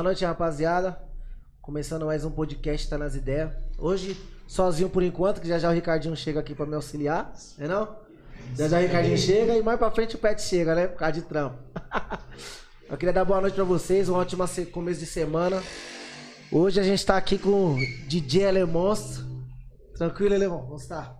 Boa noite, rapaziada. Começando mais um podcast, tá nas ideias. Hoje, sozinho por enquanto, que já já o Ricardinho chega aqui pra me auxiliar, é não? Já já o Ricardinho chega e mais pra frente o Pet chega, né? Por causa de trampo. Eu queria dar boa noite pra vocês, um ótimo começo de semana. Hoje a gente tá aqui com o DJ Alemonstro. Tranquilo, Alemão? Como está?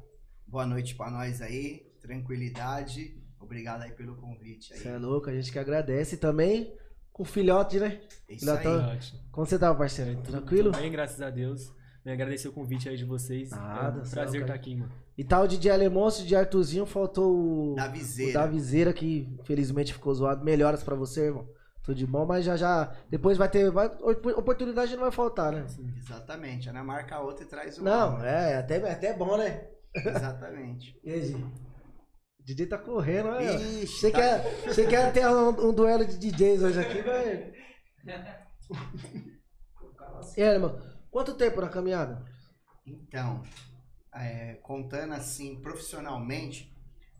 Boa noite pra nós aí, tranquilidade. Obrigado aí pelo convite aí. Você é louco, a gente que agradece. Também com o filhote, né? Isso aí. Filhotão. Ótimo. Como você tá, parceiro? Tranquilo? Tudo bem, graças a Deus. Me agradecer o convite aí de vocês. Nada, é um prazer estar aqui, mano. E tal de DJ Alemonstro, de Artuzinho, faltou o. Da O viseira. da viseira que infelizmente ficou zoado. Melhoras pra você, irmão. Tudo de bom, mas já já. Depois vai ter. Vai, oportunidade não vai faltar, né? Exatamente. Ana marca a outra e traz o Não, é, até, é até bom, né? Exatamente. E aí, Gi? O DJ tá correndo, olha. Ixi, Você tá- quer, você quer ter um, um duelo de DJs hoje aqui, vai. E aí, irmão? Quanto tempo na caminhada? Então, é, contando assim, profissionalmente,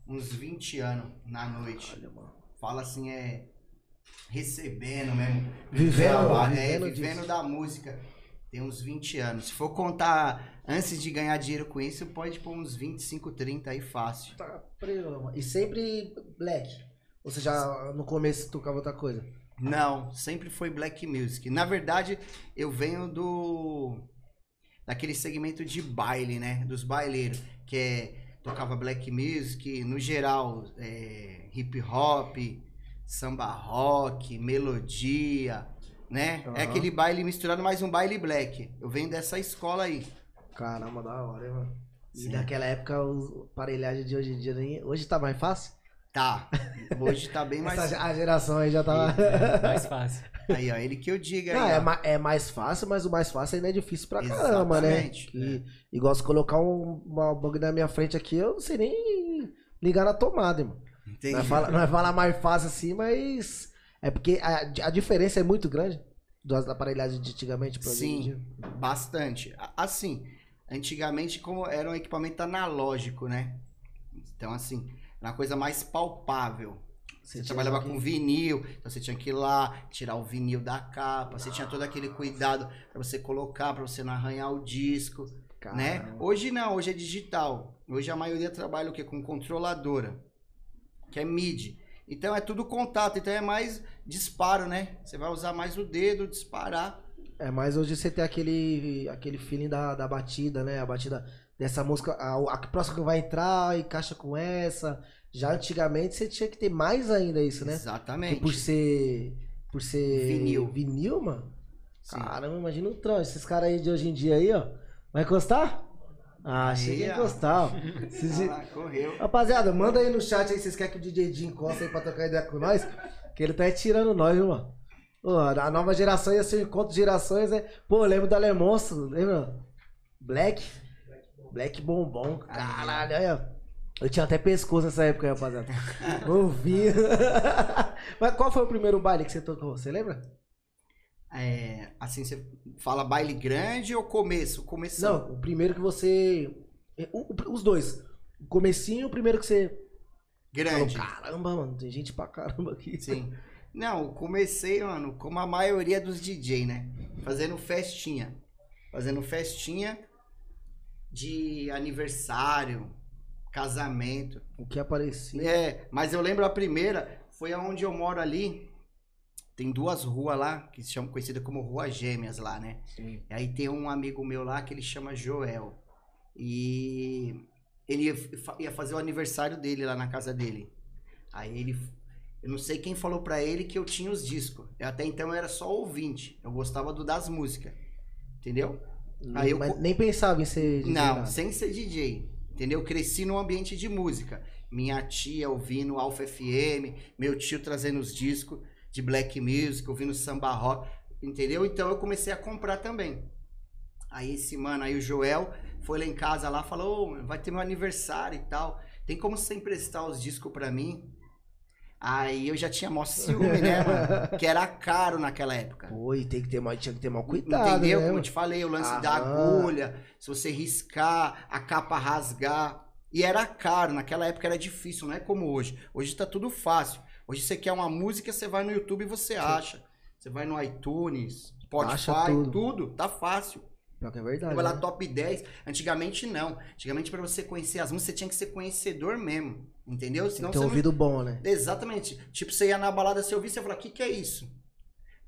uns 20 anos na noite. Olha, mano. Fala assim, é recebendo mesmo. Vivendo, trabalho, é, vivendo vivendo da música. Tem uns 20 anos. Se for contar antes de ganhar dinheiro com isso, pode pôr uns 25, 30 aí fácil. Tá preso. E sempre black. Ou seja, no começo tocava outra coisa. Não, sempre foi black music. Na verdade, eu venho do daquele segmento de baile, né? Dos baileiros, que é tocava black music, no geral, é, hip hop, samba rock, melodia, né? É Aham. aquele baile misturado, mais um baile black. Eu venho dessa escola aí. Caramba, da hora, hein, mano. E Sim. naquela época, o aparelhagem de hoje em dia, nem... hoje tá mais fácil? Tá. Hoje tá bem mais. Essa, a geração aí já tá. Mais fácil. Aí, ó, ele que eu diga Não, aí. é, ma- é mais fácil, mas o mais fácil ainda é difícil pra caramba, né? Exatamente, Que, Igual se colocar um, uma bug na minha frente aqui, eu não sei nem ligar na tomada, irmão. Entendi. Não é falar, não é falar mais fácil assim, mas. É porque a, a diferença é muito grande das aparelhagens de antigamente pra hoje em Sim. dia. Bastante. A- Assim, antigamente como era um equipamento analógico, né? Então, assim, era uma coisa mais palpável. Você, tinha trabalhava que- com vinil, então você tinha que ir lá, tirar o vinil da capa, você tinha todo aquele cuidado pra você colocar, pra você não arranhar o disco, né? Caramba. Hoje não, hoje é digital. Hoje a maioria trabalha o quê? Com controladora, que é MIDI. Então é tudo contato, então é mais disparo, né? Você vai usar mais o dedo, disparar. É, mas hoje você tem aquele, aquele feeling da, da batida, né? A batida dessa música, a, a próxima que vai entrar encaixa com essa. Já antigamente você tinha que ter mais ainda isso, né? Exatamente. Porque por ser. Por ser. Vinil. Vinil, mano. Sim. Caramba, imagina o trânsito. Esses caras aí de hoje em dia aí, ó. Vai encostar? Ah, chega a encostar, ó. Esses- Ah, correu. Rapaziada, manda aí no chat aí se vocês querem que o DJ Jim encosta aí pra trocar ideia com nós. Que ele tá tirando nós, viu, mano? Pô, a nova geração ia ser um encontro de gerações, né? Pô, eu lembro do Alemonstro, lembra? Black. Black bombom. Caralho, ó. Eu tinha até pescoço nessa época, rapaziada. Ouvi. Mas qual foi o primeiro baile que você tocou? Você lembra? É, assim, você fala baile grande ou começo? Começo. Não, o primeiro que você. o- o- os dois. O comecinho, o primeiro que você. Grande. Falou, caramba, mano, tem gente pra caramba aqui. Sim. Não, comecei, mano, como a maioria dos DJ, né? Fazendo festinha. Fazendo festinha de aniversário, casamento. O que aparecia. É, mas eu lembro a primeira, foi aonde eu moro ali. Tem duas ruas lá, que se chamam conhecida como Rua Gêmeas lá, né? Sim. E aí tem um amigo meu lá que ele chama Joel. E ele ia, fa- ia fazer o aniversário dele lá na casa dele. Aí ele. Eu não sei quem falou pra ele que eu tinha os discos. Eu, até então eu era só ouvinte. Eu gostava do das músicas. Entendeu? Aí eu nem pensava em ser DJ, Não, nada. sem ser DJ. Entendeu? Eu cresci num ambiente de música. Minha tia ouvindo Alfa FM, meu tio trazendo os discos de black music, ouvindo samba rock, entendeu? Então eu comecei a comprar também. Aí esse mano, aí o Joel foi lá em casa lá, falou, "Ô, vai ter meu aniversário e tal. Tem como você emprestar os discos pra mim? Aí eu já tinha mó ciúme, né, mano? Que era caro naquela época. Pô, e tem que ter mais, tinha que ter mais cuidado, Entendeu? né? Como eu te falei, o lance da Aham. agulha, se você riscar, a capa rasgar. E era caro, naquela época era difícil, não é como hoje. Hoje tá tudo fácil. Hoje você quer uma música, você vai no YouTube e você acha. Você vai no iTunes, Spotify, tudo. tudo. tá fácil. Pior que é verdade. Vai lá né? top 10. Antigamente não. Antigamente pra você conhecer as músicas, você tinha que ser conhecedor mesmo. Entendeu? Tem Senão que ter um você não ouvido bom, né? Exatamente. Tipo, você ia na balada, você ouvia, você ia falar, o que, que é isso?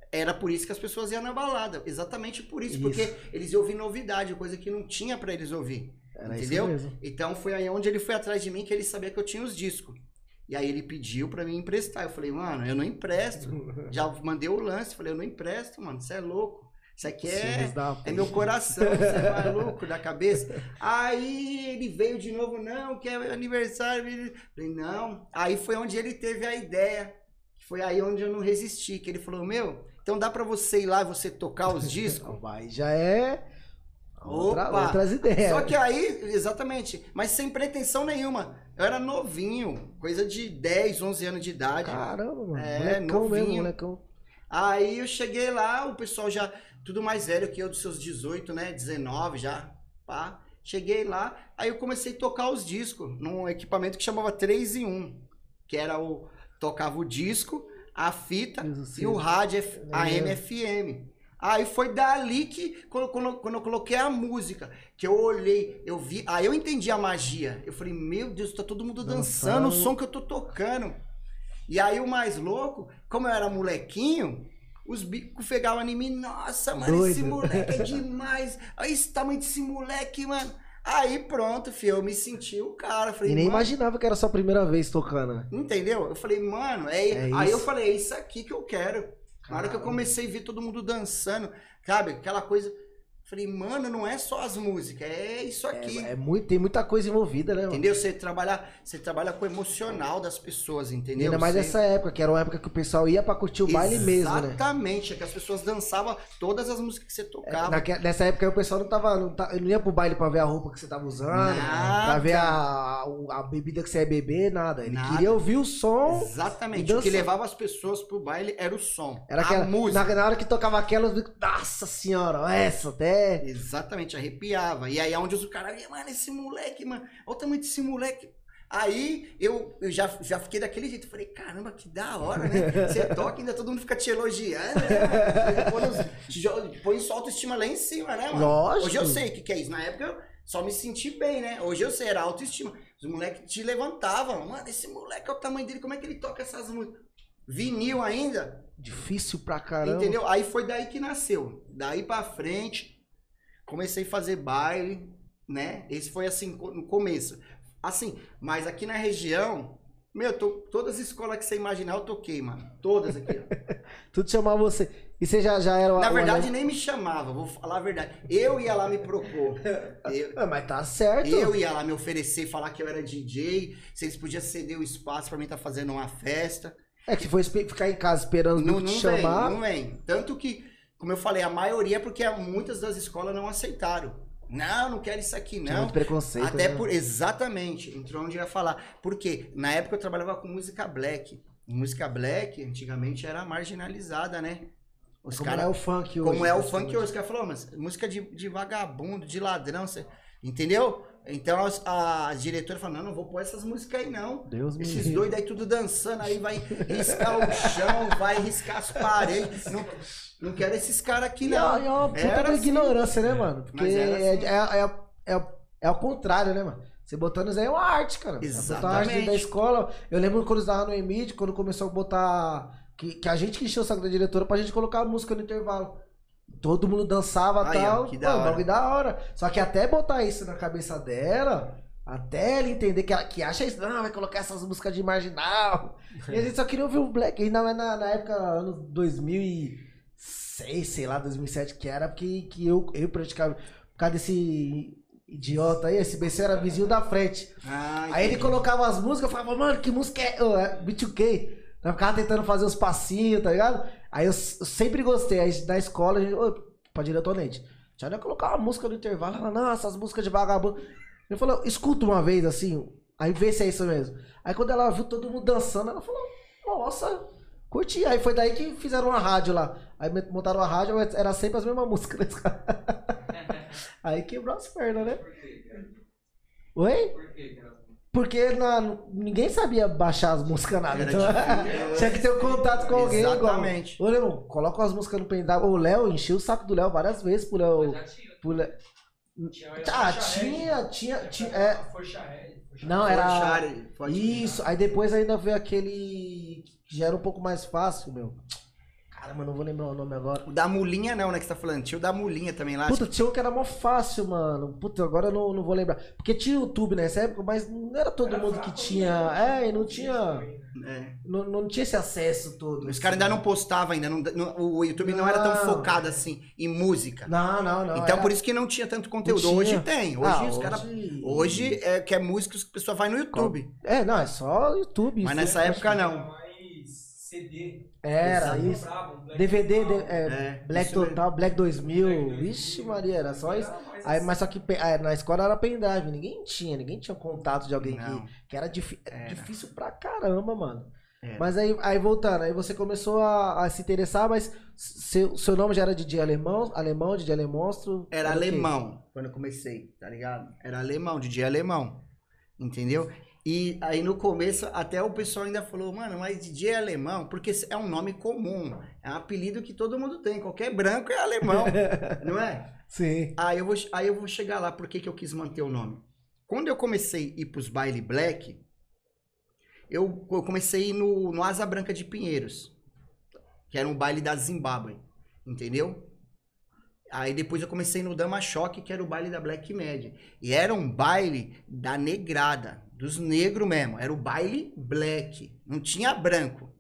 Era por isso que as pessoas iam na balada. Exatamente por isso. Isso. Porque eles iam ouvir novidade, coisa que não tinha pra eles ouvir. Era Entendeu? Então foi aí onde ele foi atrás de mim, que ele sabia que eu tinha os discos. E aí ele pediu pra mim emprestar. Eu falei, mano, eu não empresto. Já mandei o lance. Falei, eu não empresto, mano. Você é louco. Isso aqui é, da é meu coração, você é maluco da cabeça. Aí ele veio de novo, não, que é aniversário. Ele- Falei, não. Aí foi onde ele teve a ideia. Foi aí onde eu não resisti. Que ele falou, meu, então dá pra você ir lá e você tocar os discos? Aí já é. Outra, Opa! outras ideias. Só que aí, exatamente, mas sem pretensão nenhuma. Eu era novinho, coisa de 10, 11 anos de idade. Caramba, mano. É, molecão mesmo, novinho. molecão. Aí eu cheguei lá, o pessoal já, tudo mais velho que eu, dos seus 18, né? 19 já, pá. Cheguei lá, aí eu comecei a tocar os discos num equipamento que chamava 3 em 1, que era o. Tocava o disco, a fita e o rádio É. AM FM. Aí foi dali que, quando, quando- quando eu coloquei a música, que eu olhei, eu vi, aí eu entendi a magia. Eu falei, meu Deus, tá todo mundo dançando, Dançando. o som que eu tô tocando. E aí o mais louco, como eu era molequinho, os bicos pegavam em mim, nossa, mano, esse Doido. moleque é demais. Olha esse tamanho desse moleque, mano. Aí pronto, filho, eu me senti o cara. Falei, E nem imaginava que era a sua primeira vez tocando? Entendeu? Eu falei, mano, é... É aí eu falei, é isso aqui que eu quero. Na hora que eu comecei a ver todo mundo dançando, sabe? Aquela coisa. Falei, mano, não é só as músicas, é isso aqui. É, é muito, tem muita coisa envolvida, né, mano? Entendeu? Você trabalha, você trabalha com o emocional das pessoas, E entendeu? ainda mais Você- nessa época, que era uma época que o pessoal ia pra curtir o baile mesmo, né? Exatamente, é que as pessoas dançavam todas as músicas que você tocava. Naque- nessa época o pessoal não tava. Não, não ia pro baile pra ver a roupa que você tava usando, Nada. pra ver a, a bebida que você ia beber, nada. Ele Nada. queria ouvir o som. Exatamente. E O que levava as pessoas pro baile era o som. Era a aquela, música. na, na hora que tocava aquelas, nossa senhora, essa até. Exatamente, arrepiava. E aí é onde os caras, mano, esse moleque, mano, olha o tamanho desse moleque. Aí eu, eu já, já fiquei daquele jeito. Falei, caramba, que da hora, né? Você toca e ainda todo mundo fica te elogiando, né? Põe, põe sua autoestima lá em cima, né, mano? Lógico. Hoje eu sei o que, que é isso. Na época eu só me senti bem, né? Hoje eu sei, era autoestima. Os moleques te levantavam. Mano, esse moleque, olha o tamanho dele, como é que ele toca essas músicas? Vinil ainda? Difícil pra caramba. Entendeu? Aí foi daí que nasceu. Daí pra frente, comecei a fazer baile, né? Esse foi assim, no começo. Assim, mas aqui na região, meu, tô- todas as escolas que você imaginar eu toquei, mano. Todas aqui. ó. Tudo chamava você. E você já, já era o Na verdade, nem me chamava, vou falar a verdade. Eu ia lá me propor. Eu, Ah, mas tá certo. eu ia lá me oferecer, falar que eu era DJ, se eles podiam ceder o espaço pra mim estar fazendo uma festa. É que espe- ficar em casa esperando Não, não, não te vem, chamar. não vem. Tanto que, como eu falei, a maioria é porque muitas das escolas não aceitaram. Não, não quero isso aqui, Tinha não. muito preconceito. Até né? por. Exatamente. Entrou onde eu ia falar. Porque na época eu trabalhava com música black. Música black, antigamente, era marginalizada, né? Os Como caras é o funk hoje. como é o funk hoje. Os caras falaram, mas música de, de vagabundo, de ladrão, cê- entendeu? Então as, a diretora falou, não, não vou pôr essas músicas aí não. Deus me Esses livre. doidos aí tudo dançando, aí vai riscar o chão, vai riscar as paredes. Não, não quero esses caras aqui é, não. é uma puta assim. ignorância, né, mano? Porque é, era é, assim. é, é, é o contrário, né, mano? Você botando isso aí é uma arte, cara. Você botar arte dentro da Exatamente. escola. Eu lembro quando eu estava no Emid, quando começou a botar. Que, que a gente que encheu o saco da diretora pra gente colocar a música no intervalo. Todo mundo dançava e ó, tal. que da hora. da hora. Só que até botar isso na cabeça dela, até ela entender que, ela, que acha isso, não, vai colocar essas músicas de marginal. E a gente só queria ouvir o Black. Ainda mais na, na época, anos 2006, sei lá, 2007, que era que, que eu, eu praticava. Por causa desse idiota aí, esse BC era vizinho da frente. Ah, Aí ele colocava as músicas, eu falava, mano, que música é? Oh, é B2K. Eu ficava tentando fazer os passinhos, tá ligado? Aí eu, sempre gostei. Aí na escola, a gente, ô, pra diretonente, já ia colocar uma música no intervalo. Ela, não, essas músicas de vagabundo. Ele falou, escuta uma vez assim, aí vê se é isso mesmo. Aí quando ela viu todo mundo dançando, ela falou, nossa, curti. Aí foi daí que fizeram uma rádio lá. Aí montaram a rádio, mas era sempre as mesmas músicas. Aí quebrou as pernas, né? Por quê, cara? Oi? Por quê, cara? Porque na- ninguém sabia baixar as músicas nada. Era Então, tinha que ter um contato com alguém. igual. Exatamente. Ô, Leão, coloca as músicas no pendrive. O Léo encheu o saco do Léo várias vezes pro Léo. Pro Tinha Ah, tinha, Red. tinha, tinha. É, não, era. Isso, aí depois ainda veio aquele. que já era um pouco mais fácil, meu. Caramba, não vou lembrar o nome agora. O da mulinha não, né, que você tá falando. Tinha o da mulinha também lá. Puta, tinha um que era mó fácil, mano. Puta, agora eu não, não vou lembrar. Porque tinha YouTube nessa época, mas não era todo Era mundo que tinha. né? É, e não tinha. É. Não, não tinha esse acesso todo. Os caras ainda não postavam ainda. não- não- o YouTube não era tão Não. focado assim em música. Não, não, não. então era- por isso que não tinha tanto conteúdo. Não Hoje tem. Hoje Ah, os caras. hoje- Hoje é que é música, as pessoas vai no YouTube. É, não, é só YouTube. Mas isso, nessa eu época não. Mais CD. Era isso. DVD, é, É, Black isso mesmo. Total, Black 2000. Black 2000. Vixe, Maria, era só isso. Era mais Aí, mas só que ah, na escola era pendrive, ninguém tinha, ninguém tinha contato de alguém Não. que, que era difí- Era. difícil pra caramba, mano. Era. Mas aí, aí voltando, aí você começou a, a se interessar, mas seu, seu nome já era DJ alemão, alemão, DJ Alemonstro? Era quê? alemão quando eu comecei, tá ligado? Era alemão, DJ alemão. Entendeu? E aí no começo até o pessoal ainda falou, mano, mas DJ é alemão, porque é um nome comum, é um apelido que todo mundo tem, qualquer branco é alemão, não é? Sim. Aí eu vou, aí eu vou chegar lá, por que que eu quis manter o nome? Quando eu comecei a ir pros baile black, eu, eu comecei a ir no, no Asa Branca de Pinheiros, que era um baile da Zimbábue, entendeu? Aí depois eu comecei no Dama Choque, que era o baile da Black Média. E era um baile da negrada, dos negros mesmo. Era o baile black, não tinha branco.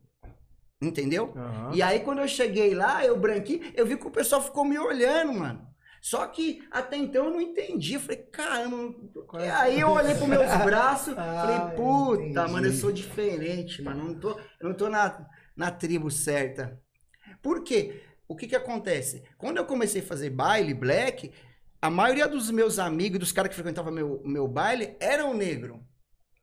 Entendeu? Aham. E aí, quando eu cheguei lá, eu branquinho, eu vi que o pessoal ficou me olhando, mano. Só que até então eu não entendi. Eu falei, caramba. E é? aí eu olhei pros meus braços, Ah, falei, puta, entendi. mano, eu sou diferente, mano. Eu não tô, eu não tô na, na tribo certa. Por quê? O que que acontece? Quando eu comecei a fazer baile black, a maioria dos meus amigos, dos caras que frequentavam meu, meu baile, eram negro.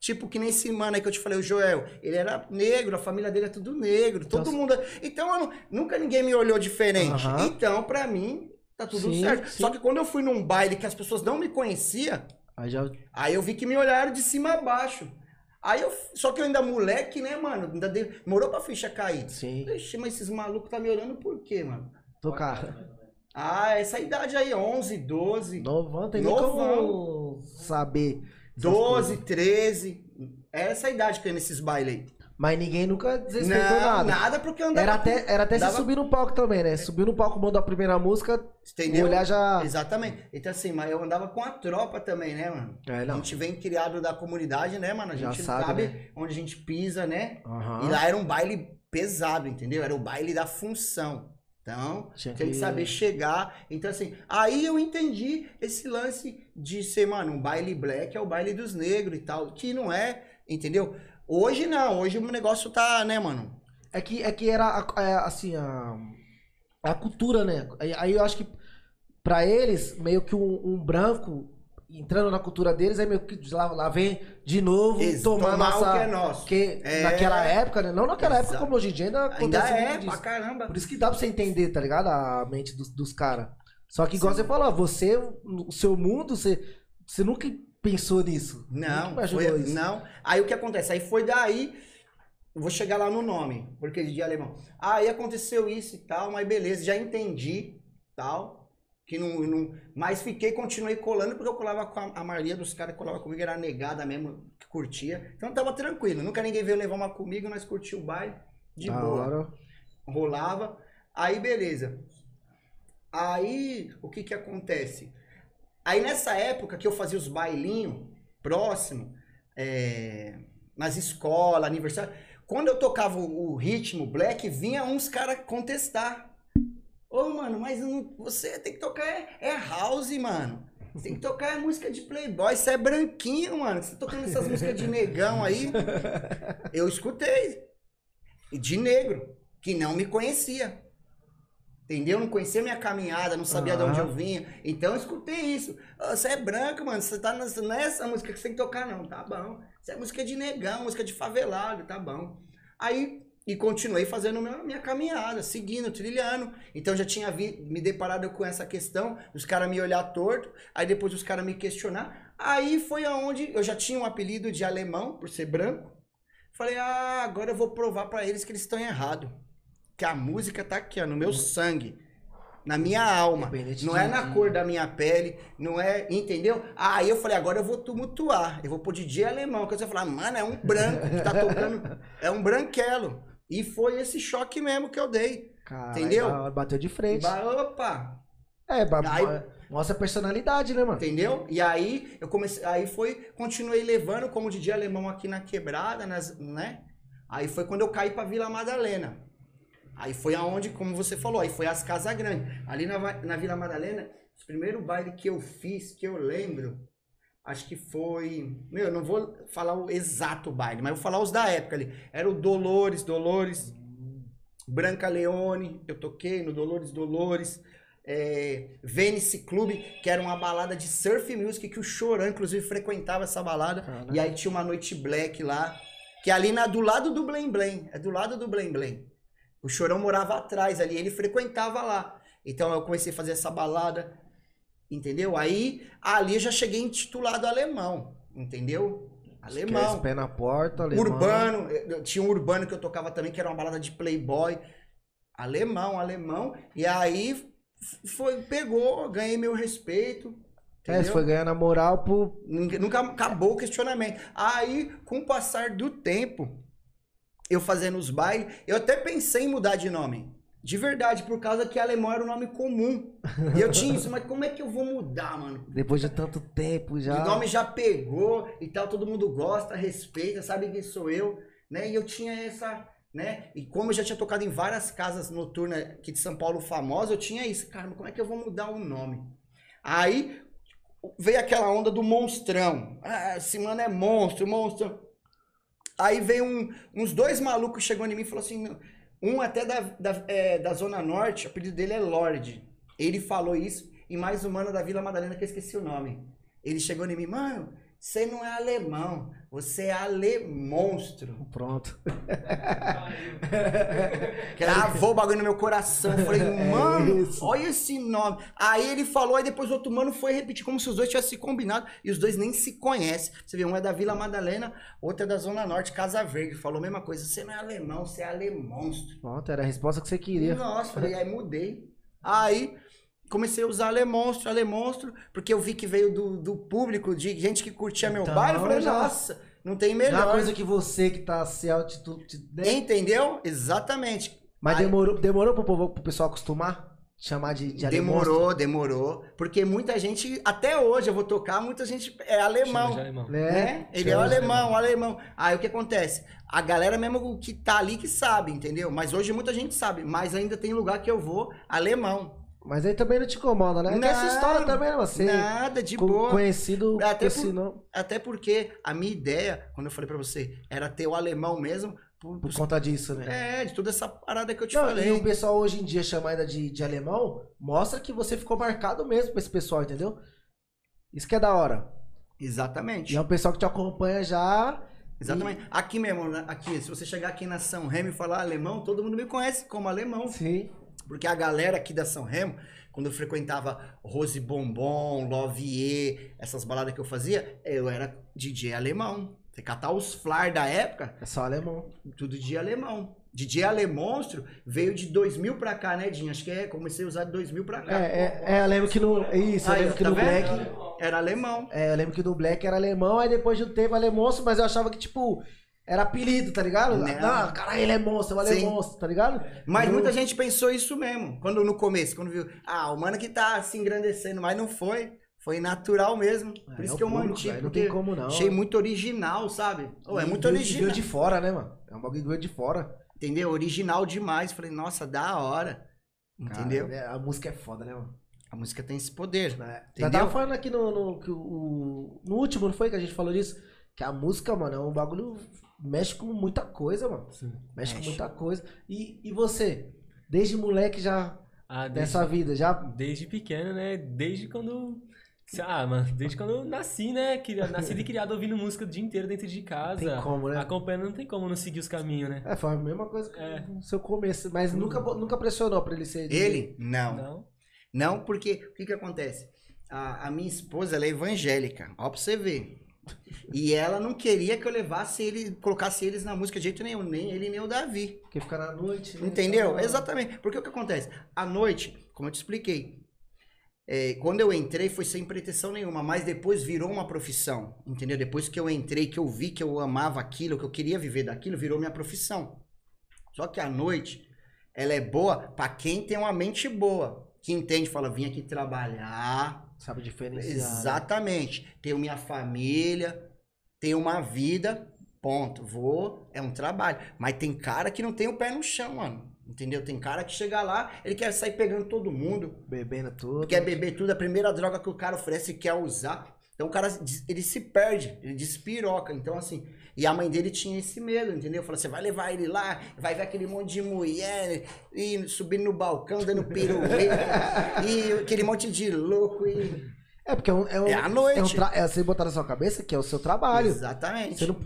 Tipo, que nem esse mano aí que eu te falei, o Joel. Ele era negro, a família dele é tudo negro, Então, todo mundo. Então, eu não- nunca ninguém me olhou diferente. Então, pra mim, tá tudo Sim, certo. sim. Só que quando eu fui num baile que as pessoas não me conheciam, Aí já. Aí eu vi que me olharam de cima a baixo. Aí eu. Só que eu ainda moleque, né, mano? Ainda demorou pra ficha cair. Sim. Ixi, mas esses malucos tá me olhando por quê, mano? Tocar. Ah, essa idade aí, 11, 12, Novão, tem nem Novão. como saber. Essas 12, coisas. 13. É essa idade que é nesses bailes aí. Mas ninguém nunca desrespeitou Não, nada. nada porque eu andava. Era até, era até Dava- você subir no palco também, né? Subir no palco, mandou a primeira música, Entendeu? olhar já. Exatamente. Então, assim, mas eu andava com a tropa também, né, mano? É, A gente vem criado da comunidade, né, mano? A Já gente sabe, sabe né? onde a gente pisa, né? Aham. E lá era um baile pesado, entendeu? Era o baile da função. Então, Tinha tem que saber chegar. Então, assim, aí eu entendi esse lance de ser, mano, um baile black é o baile dos negros e tal. Que não é, entendeu? Hoje não, hoje o negócio tá, né, mano? É que, é que era, é, assim, a, a cultura, né? Aí, eu acho que pra eles, meio que um, um branco entrando na cultura deles, aí meio que lá, lá vem de novo Ex- tomar, tomar nossa... o que é nosso. É. naquela época, né? Não naquela época, Exato. como hoje em dia, ainda Ainda acontece é, muito pra caramba. Por isso que dá pra você entender, tá ligado? A mente dos, dos caras. Só que, igual você falou, você, o seu mundo, você, você nunca pensou nisso. Não, foi, isso. não. Aí o que acontece? Aí foi daí, vou chegar lá no nome, porque de alemão. Aí aconteceu isso e tal, mas beleza, já entendi, tal. Que não, não, mas fiquei, continuei colando, porque eu colava com a, a maioria dos caras que colava comigo, era negada mesmo, que curtia. Então tava tranquilo, nunca ninguém veio levar uma comigo, nós curtimos o baile, de Da boa hora. rolava. Aí, beleza. Aí, o que que acontece? Aí, nessa época que eu fazia os bailinhos próximo, é, nas escolas, aniversário, quando eu tocava o, o ritmo black, vinha uns caras contestar. Ô, mano, mas não- você tem que tocar é, é house, mano. Você tem que tocar é música de playboy. Você é branquinho, mano. Você tá tocando essas músicas de negão aí. Eu escutei. E de negro, que não me conhecia. Entendeu? Não conhecia minha caminhada, não sabia de onde Ah. eu vinha. Então eu escutei isso. Ô, Você é branco, mano. Você tá nessa, nessa música que você tem que tocar, não. Tá bom. Isso é música de negão, música de favelado, tá bom. Aí, e continuei fazendo minha, minha caminhada, seguindo, trilhando. Então já tinha vi- me deparado com essa questão, os caras me olhar torto, aí depois os caras me questionar. Aí foi aonde eu já tinha um apelido de alemão, por ser branco. Falei, ah, agora eu vou provar pra eles que eles estão errados. Que a música tá aqui, ó, no meu sangue. Na minha alma. Não é na cor da minha pele, não é. Entendeu? Aí eu falei, agora eu vou tumultuar. Eu vou pôr DJ alemão. Que você vai falar, mano, é um branco que tá tocando. É um branquelo. E foi esse choque mesmo que eu dei. Caralho, Entendeu? Bateu de frente. Ba- Opa! É, Aí- mostra a personalidade, né, mano? Entendeu? E aí eu comecei, aí foi, continuei levando como DJ alemão aqui na quebrada, nas, né? Aí foi quando eu caí pra Vila Madalena. Aí foi aonde, como você falou, aí foi as Casas Grandes. Ali na, na Vila Madalena, o primeiro baile que eu fiz, que eu lembro, acho que foi. Meu, eu não vou falar o exato baile, mas vou falar os da época ali. Era o Dolores, Dolores, Branca Leone, eu toquei no Dolores Dolores. É, Venice Club, que era uma balada de surf music que o Chorão, inclusive, frequentava essa balada. Caralho. E aí tinha uma noite black lá, que é ali na, do lado do Blém Blém. É do lado do Blém Blém. O Chorão morava atrás ali, ele frequentava lá. Então eu comecei a fazer essa balada, entendeu? Aí ali eu já cheguei intitulado alemão, entendeu? Esquece, Alemão. pé na porta, alemão. Urbano, tinha um urbano que eu tocava também, que era uma balada de playboy. Alemão, alemão. E aí foi, pegou, ganhei meu respeito. É, você entendeu? foi ganhando a moral por. Nunca acabou o questionamento. Aí, com o passar do tempo, eu fazendo os bailes, eu até pensei em mudar de nome. De verdade, por causa que alemão era um nome comum. E eu tinha isso, mas como é que eu vou mudar, mano? Depois de tanto tempo já. O nome já pegou e tal, todo mundo gosta, respeita, sabe quem sou eu, né? E eu tinha essa, né? E como eu já tinha tocado em várias casas noturnas aqui de São Paulo famosas, eu tinha isso. Cara, como é que eu vou mudar o nome? Aí veio aquela onda do monstrão. Ah, esse mano é monstro, monstro. Aí veio um- uns dois malucos chegou em mim e falou assim, um até da, da, é, da Zona Norte, o apelido dele é Lorde. Ele falou isso, e mais um mano da Vila Madalena que eu esqueci o nome. Ele chegou em mim, mano, você não é alemão, você é alemonstro. Pronto. Gravou o bagulho no meu coração. Eu falei, mano, É olha esse nome. Aí ele falou, aí depois o outro mano foi repetir, como se os dois tivessem se combinado. E os dois nem se conhecem. Você vê, um é da Vila Madalena, outro é da Zona Norte, Casa Verde. Falou a mesma coisa, você não é alemão, você é alemonstro. Pronto, era a resposta que você queria. Nossa, falei, aí mudei. Aí comecei a usar Alemonstro, Alemonstro, porque eu vi que veio do, do público, de gente que curtia meu Então, baile. Eu falei, já- nossa, não tem é melhor. uma coisa que você que tá se altitu... Entendeu? Exatamente. Mas Aí- demorou, demorou pro, povo, pro pessoal acostumar? Chamar de, de Demorou, demorou. Porque muita gente, até hoje eu vou tocar, muita gente é alemão. Alemão. Né? Ele é o alemão, o alemão. Aí o que acontece? A galera mesmo que tá ali que sabe, entendeu? Mas hoje muita gente sabe. Mas ainda tem lugar que eu vou, alemão. Mas aí também não te incomoda, né? É que essa Não, história também, né? Você Nada, de boa. conhecido Até esse por- Até porque a minha ideia, quando eu falei pra você, era ter o alemão mesmo. Por, por conta disso, né? é, de toda essa parada que eu te Não, falei. e o pessoal hoje em dia chama ainda de, de alemão, mostra que você ficou marcado mesmo pra esse pessoal, entendeu? Isso que é da hora. Exatamente. E é um pessoal que te acompanha já. Exatamente. Aqui mesmo, né? aqui, se você chegar aqui na São Remo e falar alemão, todo mundo me conhece como alemão. Sim. Porque a galera aqui da São Remo, quando eu frequentava Rose Bombom, Lovier, essas baladas que eu fazia, eu era DJ alemão. Você catar os flyers da época, É só alemão. tudo de alemão. DJ Alemonstro veio de 2000 pra cá, né, Dinho? Acho que é, comecei a usar de 2000 pra cá. É, é, é, eu lembro que no. Isso, eu lembro que tá no vendo? Black. Era alemão. É, eu lembro que no Black era alemão, aí depois de um tempo monstro, mas eu achava que, tipo, era apelido, tá ligado? Não. Não, caralho, ele é monstro, ele é Sim. monstro, tá ligado? Mas Eu- muita gente pensou isso mesmo. Quando no começo, quando viu, ah, o mano que tá se engrandecendo, mas não foi. Foi natural mesmo. Por É, isso é que eu público, mantive. velho, não tem como não. Achei muito original, sabe? Ô, é muito original. De fora, né, mano? É um bagulho de fora. Entendeu? Original demais. Falei, nossa, da hora. Entendeu? Cara, é, a música é foda, né, mano? A música tem esse poder. É. Entendeu? tava falando aqui no, no, que o- no último, não foi que a gente falou disso? Que a música, mano, é um bagulho. Mexe com muita coisa, mano. Sim. Mexe, com Mexe. muita coisa. E, e você? Desde moleque já. Ah, desde, Nessa vida, já. desde pequeno, né? Desde quando. Ah, mano, desde quando eu nasci, né? Nascido e criado ouvindo música o dia inteiro dentro de casa. Tem como, né? Acompanhando, não tem como não seguir os caminhos, né? É, foi a mesma coisa que É. no seu começo. Mas nunca, nunca pressionou pra ele ser. Ele? Não. Não? Não, porque o que que acontece? a, a minha esposa, ela é evangélica. Ó, pra você ver. E ela não queria que eu levasse ele, colocasse eles na música de jeito nenhum, nem ele nem o Davi. Porque fica na noite. né? Entendeu? Então, Exatamente. Porque o que acontece? À noite, como eu te expliquei, é, quando eu entrei foi sem pretensão nenhuma, mas depois virou uma profissão. Entendeu? Depois que eu entrei, que eu vi que eu amava aquilo, que eu queria viver daquilo, virou minha profissão. Só que à noite, ela é boa pra quem tem uma mente boa. Que entende, fala, vim aqui trabalhar, Sabe diferenciar. né? Exatamente. Tenho minha família, tenho uma vida, ponto. Vou, é um trabalho. Mas tem cara que não tem o pé no chão, mano. Entendeu? Tem cara que chega lá, ele quer sair pegando todo mundo, Bebendo tudo. quer beber tudo, a primeira droga que o cara oferece quer usar. Então o cara, ele se perde, ele despiroca. Então assim, e a mãe dele tinha esse medo, entendeu? Falou, você vai levar ele lá, vai ver aquele monte de mulher, e subindo no balcão, dando pirueta, e aquele monte de louco, e... É porque é um. É, um, É à noite. É, um tra- é você botar na sua cabeça que é o seu trabalho. Exatamente. Você não,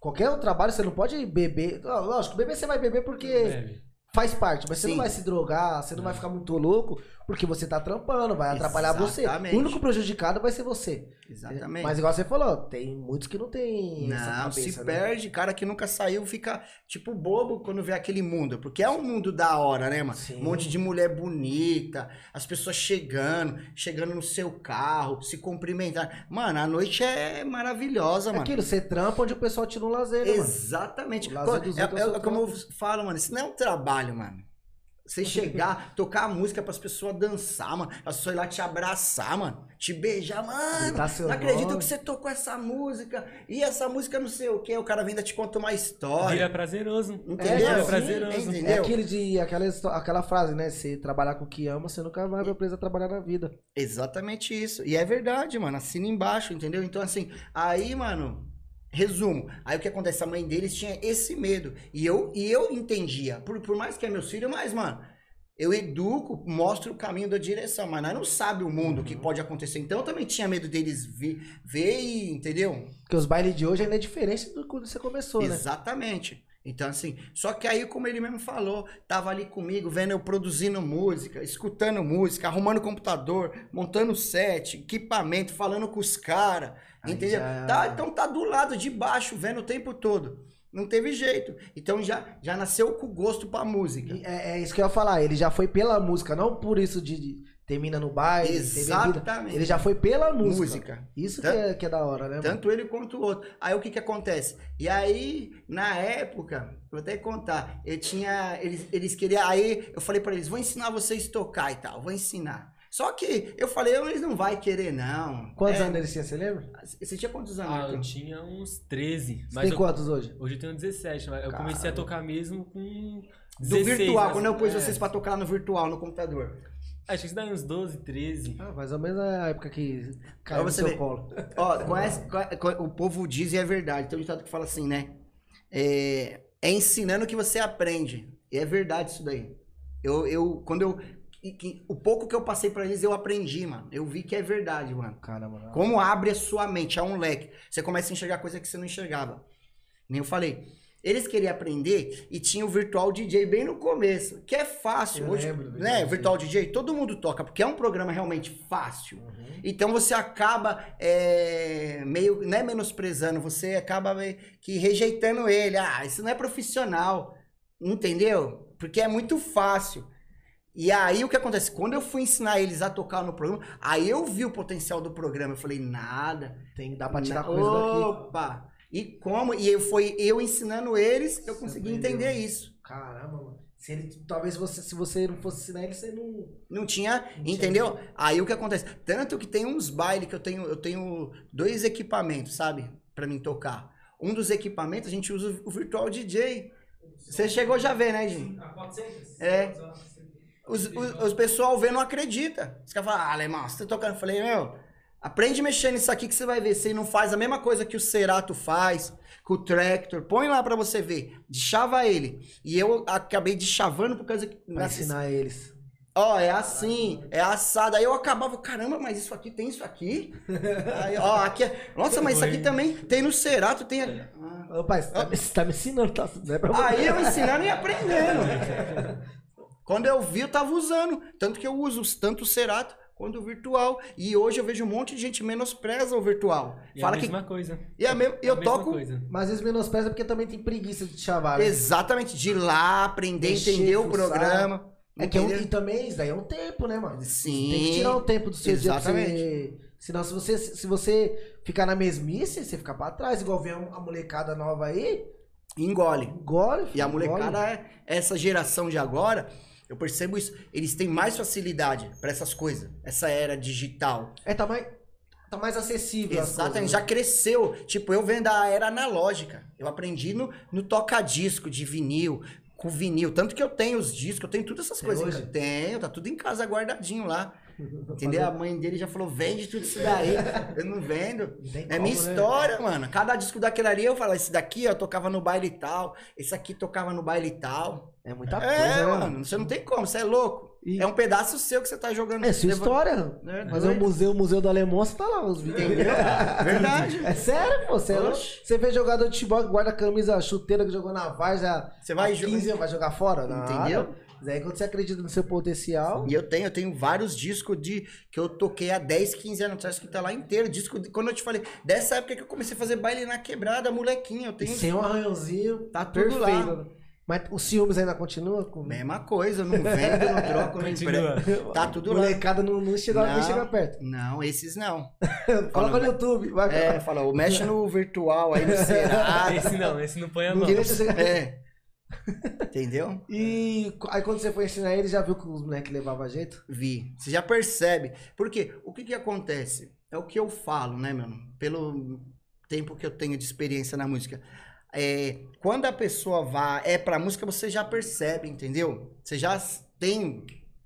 qualquer outro trabalho, você não pode beber. Lógico, beber você vai beber porque Bebe. faz parte, mas você não Sim. vai se drogar, você não vai ficar muito louco, porque você tá trampando, vai atrapalhar você. Exatamente. O único prejudicado vai ser você. Exatamente. Mas igual você falou, tem muitos que não tem Não, cabeça, se né? perde, cara que nunca saiu fica tipo bobo quando vê aquele mundo. Porque é um mundo da hora, né, mano? Sim. Um monte de mulher bonita, as pessoas chegando, chegando no seu carro, se cumprimentando. Mano, a noite é maravilhosa, É mano. aquilo, você trampa onde o pessoal tira um lazer, né, mano? Exatamente. O lazer dos é, é é como eu falo, mano, isso não é um trabalho, mano. Você chegar, tocar a música pras pessoas dançar, mano. As pessoas ir lá te abraçar, mano. Te beijar, mano. Seu Não acredito nome. que você tocou essa música. E essa música não sei o quê. O cara vem ainda te conta uma história. Vira prazeroso. Entendeu? Vira sim, prazeroso. entendeu? É aquele de, aquela, aquela frase, né? Se trabalhar com o que ama, você nunca vai preso a trabalhar na vida. Exatamente isso. E é verdade, mano. Assina embaixo, entendeu? Então, assim, aí, mano, resumo. Aí o que acontece? A mãe deles tinha esse medo. E eu, e eu entendia. Por, por mais que é meus filhos, mas, mano, eu educo, mostro o caminho da direção. Mas nós não sabe o mundo que pode acontecer. Então eu também tinha medo deles ver, ver e, entendeu? Porque os bailes de hoje ainda é diferente do quando você começou, né? Exatamente. Então, assim, só que aí, como ele mesmo falou, tava ali comigo, vendo eu produzindo música, escutando música, arrumando computador, montando set, equipamento, falando com os caras, Aí entendeu? já- Tá, então tá do lado de baixo, vendo o tempo todo. Não teve jeito. Então já, já nasceu com gosto pra música. É, é isso que eu ia falar. Ele já foi pela música, não por isso de, de termina no baile. Exatamente. Ele já foi pela música. Música. Isso que é, que é da hora, né? mano? Tanto ele quanto o outro. Aí o que que acontece? E aí, na época, vou até contar, eu tinha, eles, eles queriam, aí eu falei pra eles, vou ensinar vocês a tocar e tal, vou ensinar. Só que eu falei, eles não vai querer não. Quantos É, anos eles tinham, você lembra? Você tinha quantos anos? Ah, eu tinha uns 13. Você Mas tem eu- quantos hoje? hoje eu tenho 17, mas eu comecei a tocar mesmo com Do 16. virtual, mas- quando eu pus é. vocês pra tocar no virtual, no computador. Acho que isso daí uns 12, 13. Ah, mais ou menos a época que caiu no seu colo. Ó, conhece, conhe- conhe- o povo diz e é verdade. Tem um ditado que fala assim, né? É, é ensinando que você aprende. E é verdade isso daí. Eu, eu quando eu. Que- que- o pouco que eu passei pra eles, eu aprendi, mano. Eu vi que é verdade, mano. Cara, mano. Como abre a sua mente, é um leque. Você começa a enxergar coisa que você não enxergava. Nem eu falei. Eles queriam aprender e tinha o Virtual DJ bem no começo, que é fácil. Eu Hoje, lembro né, Virtual Virtual DJ, todo mundo toca, porque é um programa realmente fácil. Uhum. Então você acaba é, meio, não é menosprezando, você acaba meio que rejeitando ele. Ah, isso não é profissional. Entendeu? Porque é muito fácil. E aí o que acontece? Quando eu fui ensinar eles a tocar no programa, aí eu vi o potencial do programa. Eu falei, nada. Tem, dá pra tirar na- coisa daqui. Opa! E como? E eu, foi eu ensinando eles, eu consegui aprendeu. entender isso. Caramba, mano. Se ele, talvez você, se você não fosse ensinar ele, você não. Não tinha, Não tinha entendeu? Aí o que acontece? Tanto que tem uns bailes que eu tenho, eu tenho dois equipamentos, sabe? Pra mim tocar. Um dos equipamentos a gente usa o Virtual DJ. Você chegou já a ver, né, Jim? A 400? É. Os, os, os pessoal vê não acredita. Os caras falam, ah, alemão, você tá tocando. Eu falei, meu, aprende a mexer nisso aqui que você vai ver. Você não faz a mesma coisa que o Cerato faz, com o Tractor. Põe lá pra você ver. Deschava ele. E eu acabei deschavando por causa que. Pra ensinar eles. Ó, é assim, é assado. Aí eu acabava, caramba, mas isso aqui tem isso aqui? Aí, ó, aqui é... Nossa, mas isso aqui também tem no Cerato, tem. Ah. Ô, pai, você tá, me- você tá me ensinando, tá? Não é pra você. Aí eu ensinando e aprendendo. Quando eu vi, eu tava usando. Tanto que eu uso tanto o Cerato quanto o virtual. E hoje eu vejo um monte de gente menospreza o virtual. E Fala é a que. mesma coisa. E a me- É eu a mesma toco. coisa. Mas às vezes menospreza porque também tem preguiça de chavar. né? Exatamente, de ir lá, aprender, entender o programa. É que é um, e também isso daí é um tempo, né, mano? Sim. Tem que tirar um tempo do seu dia pra Exatamente. você... Senão, se você, se você ficar na mesmice, você fica pra trás. Igual vem a molecada nova aí, Engole. engole. E a filho, molecada, engole. é, essa geração de agora, eu percebo isso. Eles têm mais facilidade pra essas coisas. Essa era digital. É, tá mais, tá mais acessível Exatamente, coisas, já né? cresceu. Tipo, eu venho da era analógica. Eu aprendi no, no toca-disco de vinil, com vinil. Tanto que eu tenho os discos, eu tenho todas essas Até coisas. hoje? Tenho, tá tudo em casa guardadinho lá. Entendeu? A mãe dele já falou: vende tudo isso daí. eu não vendo. Tem É como, minha né? história, mano. Cada disco daquele ali eu falo, esse daqui ó, tocava no baile e tal, esse aqui tocava no baile e tal. É muita coisa, é, né, mano, você não tem como, você é louco. E- É um pedaço seu que você tá jogando. É sua história. É, Mas é o museu, o museu do Alemão, você tá lá, os vídeos. Entendeu? Verdade. É sério, pô. Você, é você vê jogador de futebol que guarda a camisa chuteira que jogou na Varsa Você vai há 15 anos, vai jogar fora? Entendeu? Mas aí quando você acredita no seu potencial, E eu tenho, eu tenho vários discos de que eu toquei há 10, 15 anos atrás, que tá lá inteiro. Disco, de- quando eu te falei, dessa época que eu comecei a fazer baile na quebrada, molequinho, eu tenho. sem um arranhãozinho, Tá tudo perfeito. lá. Mas os ciúmes ainda continua? Com... Mesma coisa, não vendo, não troco, não empresto. Tá tudo lá. Molecada não, não chega, nem Não. chega perto. Não, esses não. Coloca no YouTube. Vai, É, fala, mexe no virtual aí no Serasa. Esse não, esse não põe a mão. Ninguém deixa você... É. Entendeu? E aí quando você foi ensinar ele, já viu que os moleques levavam jeito? Vi. Você já percebe. Porque o que que acontece? É o que eu falo, né, mano? Pelo tempo que eu tenho de experiência na música. É, quando a pessoa vai, é pra música, você já percebe, entendeu? Você já tem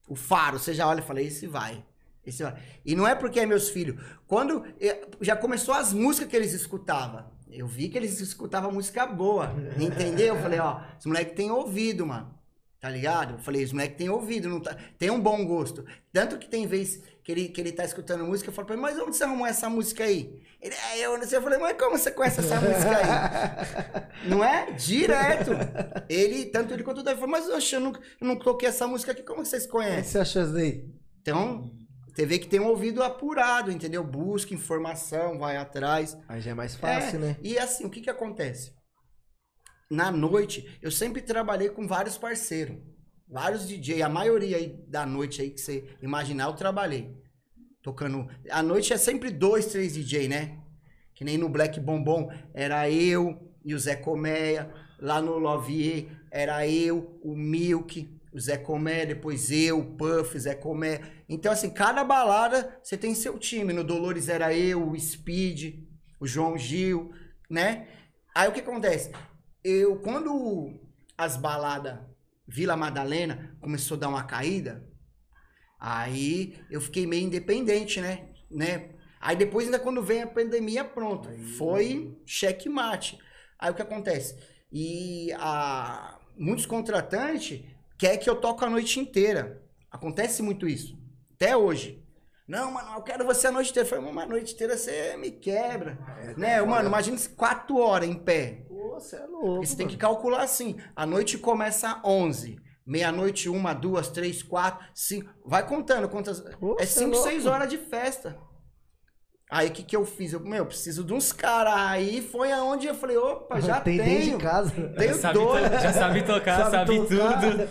o faro, você já olha e fala, esse vai. Esse vai. E não é porque é meus filhos. Quando eh, já começou as músicas que eles escutavam, eu vi que eles escutavam música boa, entendeu? Eu falei, ó, esse moleque tem ouvido, mano. Tá ligado? Eu falei, os moleques têm ouvido, não tá, tem um bom gosto. Tanto que tem vez que ele, que ele tá escutando música, eu falo pra ele, mas onde você arrumou essa música aí? Ele, é, eu não sei. Eu falei, mas como você conhece essa música aí? não é? Direto. Ele, tanto ele quanto o Davi, falou, mas oxe, eu não, eu não toquei essa música aqui, como vocês O que conhecem? você achou isso daí? Então, você vê que tem um ouvido apurado, entendeu? Busca informação, vai atrás. Aí já é mais fácil, É, né? E assim, o que que acontece? Na noite, eu sempre trabalhei com vários parceiros. Vários DJ, a maioria aí da noite aí que você imaginar, eu trabalhei. Tocando. A noite é sempre dois, três DJ, né? Que nem no Black Bombom era eu e o Zé Colmeia. Lá no Lovier era eu, o Milk, o Zé Colmeia, depois eu, o Puff, Zé Colmeia. Então, assim, cada balada você tem seu time. No Dolores era eu, o Speed, o João Gil, né? Aí o que acontece? Eu, quando as baladas Vila Madalena começou a dar uma caída, aí eu fiquei meio independente, né? né? Aí depois, ainda quando vem a pandemia, pronto. Foi checkmate. Aí o que acontece? E a, muitos contratantes querem que eu toque a noite inteira. Acontece muito isso. Até hoje. Não, mano, eu quero você a noite inteira. Eu falei, uma noite inteira você me quebra. né? Mano, imagina se quatro horas em pé. Pô, você é louco. Porque você tem que mano. calcular assim. A noite começa às 11. Meia-noite, uma, duas, três, quatro, cinco. Vai contando quantas. Pô, é é cinco, louco. seis horas de festa. Aí o que, que eu fiz? Eu, meu, eu preciso de uns caras. Aí foi aonde eu falei, opa, já tem tenho. desde casa. Tenho Já sabe, dois. to- já sabe tocar, sabe, tocar. tudo.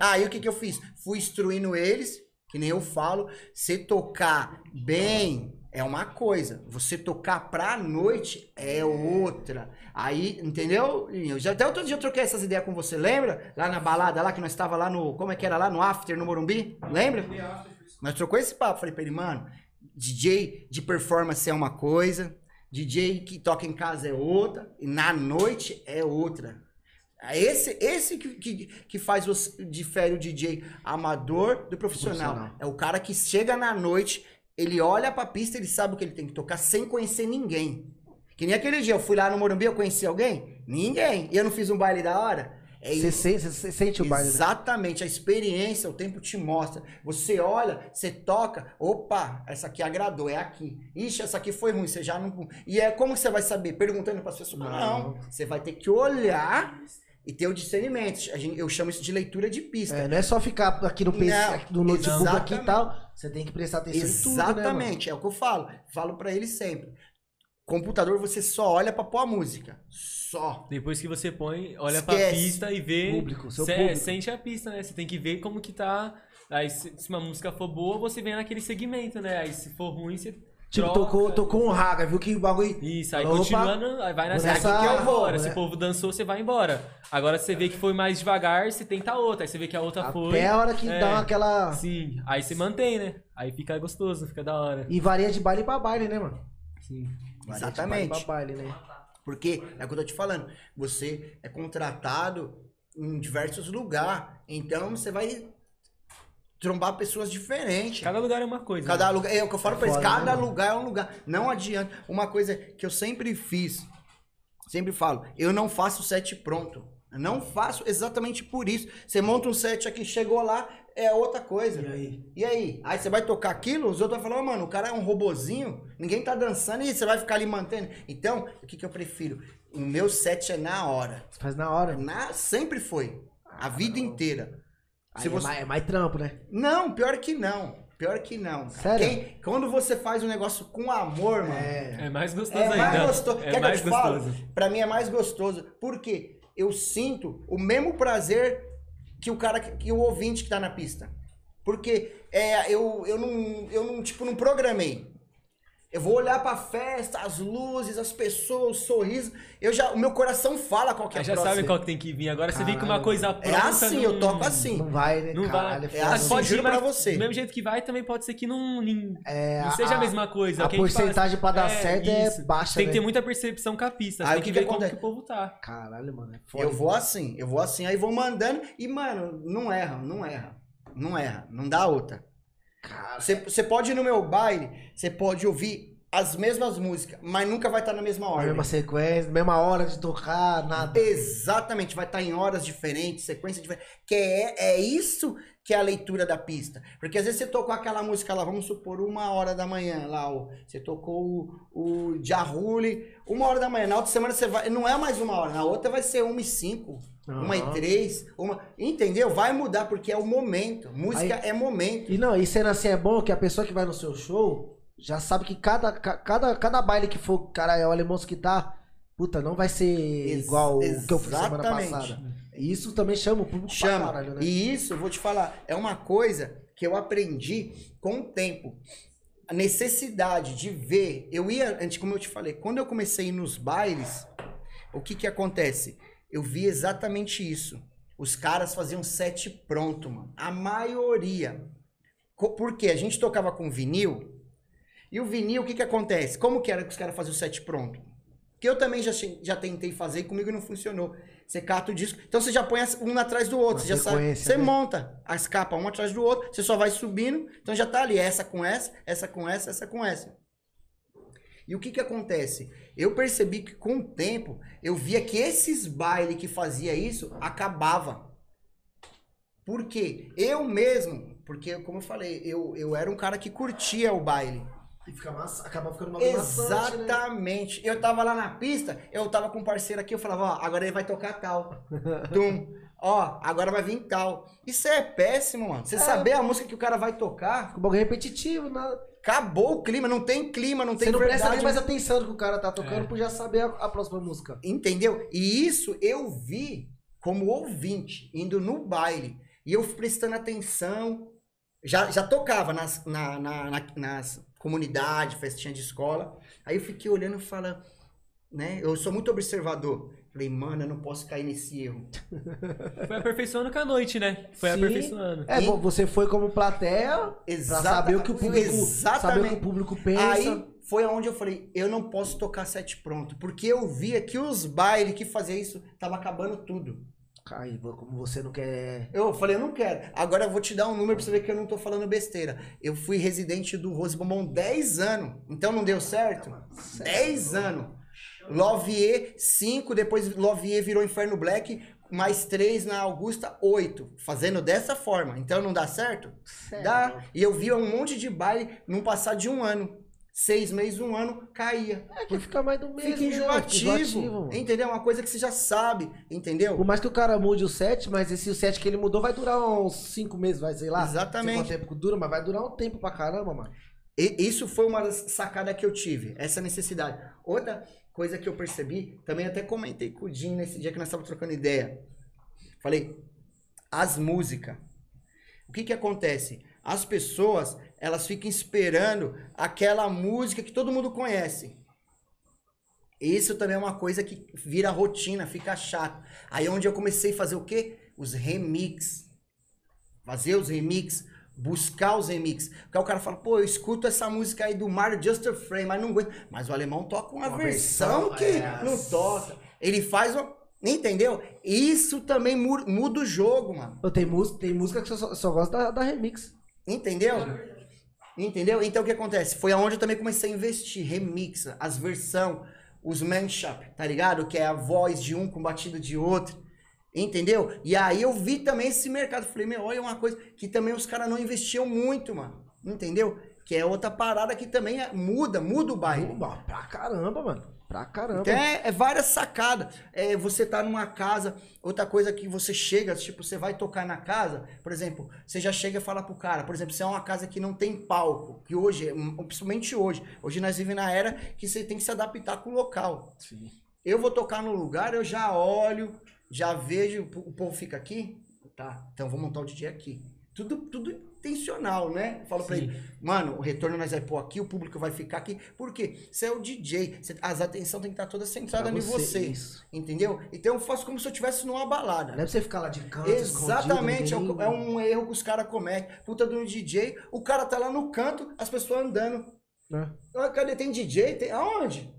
Aí o que, que eu fiz? Fui instruindo eles, que nem eu falo. Você tocar bem é uma coisa. Você tocar pra noite é outra. Aí, entendeu? Eu já, até outro dia eu troquei essas ideias com você, lembra? Lá na balada, lá que nós estava lá no. Como é que era lá? No After, no Morumbi? Lembra? Nós trocou esse papo. Falei pra ele, mano, DJ de performance é uma coisa, DJ que toca em casa é outra, e na noite é outra. É Esse, esse que, que, que faz você, difere o DJ amador do profissional. Profissional. É o cara que chega na noite, ele olha pra pista, ele sabe o que ele tem que tocar sem conhecer ninguém. Que nem aquele dia, eu fui lá no Morumbi, eu conheci alguém? Ninguém. E eu não fiz um baile da hora? É Você sente, você sente o baile. né? Exatamente, a experiência, o tempo te mostra. Você olha, você toca, opa, essa aqui agradou, é aqui. Ixi, essa aqui foi ruim, você já não. E é como você vai saber? Perguntando para as pessoas. Não. Não. você vai ter que olhar E ter o discernimento. A gente- eu chamo isso de leitura de pista. É, não é só ficar aqui no, PC, Não, aqui no notebook aqui e exatamente. tal. Você tem que prestar atenção em tudo, né? Exatamente, é o que eu falo. Falo pra ele sempre. Computador você só olha pra pôr a música. Só. Depois que você põe, olha pra Esquece. pista e vê. Público, seu Cê- público. Sente a pista, né? Você tem que ver como que tá. Aí se, se uma música for boa, você vem naquele segmento, né? Aí se for ruim, você. Tipo, troca. tocou, tocou um raga, viu que o bagulho. Isso, aí Opa, continuando, aí vai nessa vou aqui nessa- que vou embora. vou, Se o povo dançou, você vai embora. Agora você vê que foi mais devagar, você tenta outra. Aí você vê que a outra foi. Até a hora que É. dá aquela. Sim, aí você mantém, né? Aí fica gostoso, fica da hora. E varia de baile pra baile, né, mano? Sim. Varia Exatamente. De baile pra baile, né? Porque é o que eu tô te falando. Você é contratado em diversos lugares. Então você vai trombar pessoas diferentes. Cada lugar é uma coisa. Cada né? lugar, é o que eu falo É pra eles, né, cada mano? lugar é um lugar. Não adianta. Uma coisa que eu sempre fiz, sempre falo, eu não faço set pronto. Eu não faço exatamente por isso. Você monta um set aqui, chegou lá, é outra coisa. E aí? E aí? Aí você vai tocar aquilo, os outros vão falar, "Ô, mano, o cara é um robozinho, ninguém tá dançando e você vai ficar ali mantendo. Então, o que, que eu prefiro? O meu set é na hora. Você faz na hora. Na, sempre foi. A vida inteira. Aí Se é, você- mais, é mais trampo, né? não, pior que não. Pior que não. cara. Sério? Quem- quando você faz um negócio com amor, mano, É. É mais gostoso é ainda. mais gostoso. É Quer que eu mais te falo? gostoso. Pra mim é mais gostoso. Por quê? Eu sinto o mesmo prazer que o cara, que, que o ouvinte que tá na pista. Porque é, eu, eu, não, eu não, tipo, não programei. Eu vou olhar pra festa, as luzes, as pessoas, o sorriso. Eu já, o meu coração fala qual que é a já próxima. sabe qual que tem que vir. Agora você vê que uma coisa É pronta. assim, não- eu toco assim. Não vai, né? Não Caralho, vai. É foda. assim, pode juro pra você. Do mesmo jeito que vai, também pode ser que não, nem- É, não seja a, a- mesma coisa. a fala porcentagem pra dar é, certo é isso. baixa, Tem que né? ter muita percepção com a pista. Aí Tem o que, que ver como que o povo tá. Caralho, mano. É foda. Eu vou assim, eu vou assim, aí vou mandando e, mano, não erra, não erra. Não erra, não dá outra. Cara, Você, pode ir no meu baile, você pode ouvir as mesmas músicas, mas nunca vai estar na mesma a ordem. mesma sequência, mesma hora de tocar, nada. Exatamente, vai estar em horas diferentes, sequência diferente. Que é, é isso que é a leitura da pista. Porque às vezes você tocou aquela música lá, vamos supor, uma hora da manhã, lá, o, você tocou o, o Jarrule, uma hora da manhã. Na outra semana você vai. Não é mais uma hora, na outra vai ser uma e cinco. Uma e três, uma. Entendeu? Vai mudar, porque é o momento. Música é momento. E não, e sendo assim é bom que a pessoa que vai no seu show já sabe que cada, ca- cada, cada baile que for, cara, é o alemão que tá, puta, não vai ser Ex- igual o que eu fiz semana passada. E isso também chama o público Chama. caralho, né? E isso, eu vou te falar, é uma coisa que eu aprendi com o tempo. A necessidade de ver. Eu ia, antes, como eu te falei, quando eu comecei a ir nos bailes, o que que acontece? Eu vi exatamente isso. Os caras faziam set pronto, mano. A maioria. Porque a gente tocava com vinil. E o vinil, o que que acontece? Como que era que os caras faziam o set pronto? Que eu também já, já tentei fazer e comigo não funcionou. Você cata o disco. Então você já põe um atrás do outro. Uma Você já sabe. Você né? monta as capas um atrás do outro. Você só vai subindo. Então já tá ali. Essa com essa, essa com essa, essa com essa. E o que que acontece? Eu percebi que com o tempo, eu via que esses bailes que fazia isso, acabava. Por quê? Eu mesmo, porque como eu falei, eu, eu era um cara que curtia o baile. E fica massa, acaba ficando uma maçante, né? Exatamente. Eu tava lá na pista, eu tava com um parceiro aqui, eu falava, ó, agora ele vai tocar tal. Tum. Ó, agora vai vir tal. Isso é péssimo, mano. Você saber a música que o cara vai tocar, Fica um bagulho repetitivo, nada. acabou o clima, não tem clima, não tem Você não presta verdade. nem mais atenção no que o cara tá tocando É. por já saber a, a próxima música. Entendeu? E isso eu vi como ouvinte, indo no baile. E eu prestando atenção. Já, já tocava nas, na, na, na- nas comunidades, festinha de escola. Aí eu fiquei olhando e falando, né? Eu sou muito observador. Falei, mano, eu não posso cair nesse erro. Foi aperfeiçoando com a noite, né? Foi Sim. aperfeiçoando. É, E- bom, você foi como plateia pra Exata- saber o que o público, saber o que Exatamente. o público pensa. Aí foi onde eu falei, eu não posso tocar set pronto. Porque eu via que os bailes que faziam isso, tava acabando tudo. Aí, como você não quer. Eu falei, eu não quero. Agora eu vou te dar um número pra você ver que eu não tô falando besteira. Eu fui residente do Rose Bombom 10 anos. Então não deu certo? 10 anos. Lovier, 5. Depois Lovier virou Inferno Black. Mais 3 na Augusta, 8. Fazendo dessa forma. Então não dá certo? Dá. E eu vi um monte de baile num passar de um ano. Seis meses, um ano, caía. É que fica mais do mesmo. Fica né? enjoativo, entendeu? Uma coisa que você já sabe, entendeu? Por mais que o cara mude o set, mas esse o set que ele mudou vai durar uns 5 meses, vai, sei lá. Exatamente. Quanto tempo dura, mas vai durar um tempo pra caramba, mano. E isso foi uma das sacadas que eu tive, essa necessidade. Outra coisa que eu percebi, também até comentei com o Jim nesse dia que nós estávamos trocando ideia. Falei, as músicas. O que que acontece? As pessoas, elas ficam esperando aquela música que todo mundo conhece. Isso também é uma coisa que vira rotina, fica chato. Aí é onde eu comecei a fazer o quê? Os remix. Fazer os remix, buscar os remix. Porque aí o cara fala, pô, eu escuto essa música aí do Mario Just a Frame, mas não aguento. Mas o alemão toca uma, Uma versão, versão, que é, não toca. Ele faz uma. Entendeu? Isso também mu- muda o jogo, mano. Tem, música, tem música que eu só, só gosto da, da remix. Entendeu? Entendeu? Então o que acontece? Foi aonde eu também comecei a investir. Remix, as versão, os mashup, tá ligado? Que é a voz de um com batida de outro. Entendeu? E aí eu vi também esse mercado. Falei, meu, olha uma coisa que também os caras não investiam muito, mano. Entendeu? Que é outra parada que também é- muda, muda o bairro. Pô, Pra caramba, mano. Pra caramba. Então é, é várias sacadas. É, você tá numa casa, outra coisa que você chega, tipo, você vai tocar na casa, por exemplo, você já chega e fala pro cara, por exemplo, se é uma casa que não tem palco, que hoje, hum, principalmente hoje, hoje nós vivemos na era que você tem que se adaptar com o local. Sim. Eu vou tocar no lugar, eu já olho, já vejo, o povo fica aqui, tá, então vou montar o DJ aqui. Tudo, tudo intencional, né? Eu Falo pra Sim. ele, mano, o retorno nós vai pôr aqui, o público vai ficar aqui. Por quê? Você é o DJ, você- as atenção tem que estar toda centrada Pra em você, isso. Entendeu? Então eu faço como se eu estivesse numa balada. Não é pra você ficar lá de canto, Exatamente, é, um- é um erro que os caras cometem. Puta de um DJ, o cara tá lá no canto, as pessoas andando. né? Ah, cadê? Tem DJ? Tem... Aonde?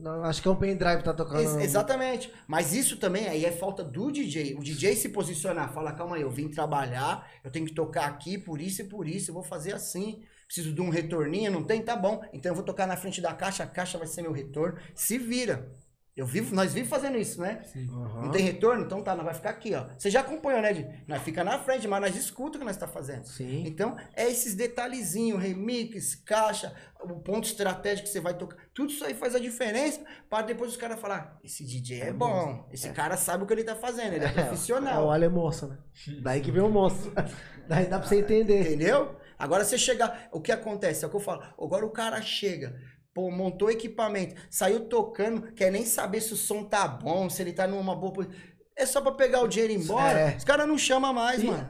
Não, acho que é um pendrive que tá tocando. Ex- exatamente. Mas isso também aí é falta do DJ. O DJ se posicionar, fala, calma aí, eu vim trabalhar, eu tenho que tocar aqui por isso e por isso, eu vou fazer assim. Preciso de um retorninho, não tem? Tá bom. Então eu vou tocar na frente da caixa, a caixa vai ser meu retorno. Se vira. Eu vivo, nós vivemos fazendo isso, né? Aham. Não tem retorno? Então tá, nós vai ficar aqui, ó. Você já acompanhou, né, Di? Nós fica na frente, mas nós escuta o que nós tá fazendo. Sim. Então, é esses detalhezinhos, remix, caixa, o ponto estratégico que você vai tocar. Tudo isso aí faz a diferença para depois os caras falar: esse DJ é, É bom, esse cara sabe o que ele tá fazendo, ele é, É, profissional. o é moço, né? Daí que vem o moço. Daí dá pra você entender. Entendeu? Agora você chegar. O que acontece? É o que eu falo. Agora o cara chega. Pô, montou equipamento, saiu tocando, quer nem saber se o som tá bom, se ele tá numa boa. É só pra pegar o dinheiro e ir embora. É. Os caras não chamam mais, Sim. mano.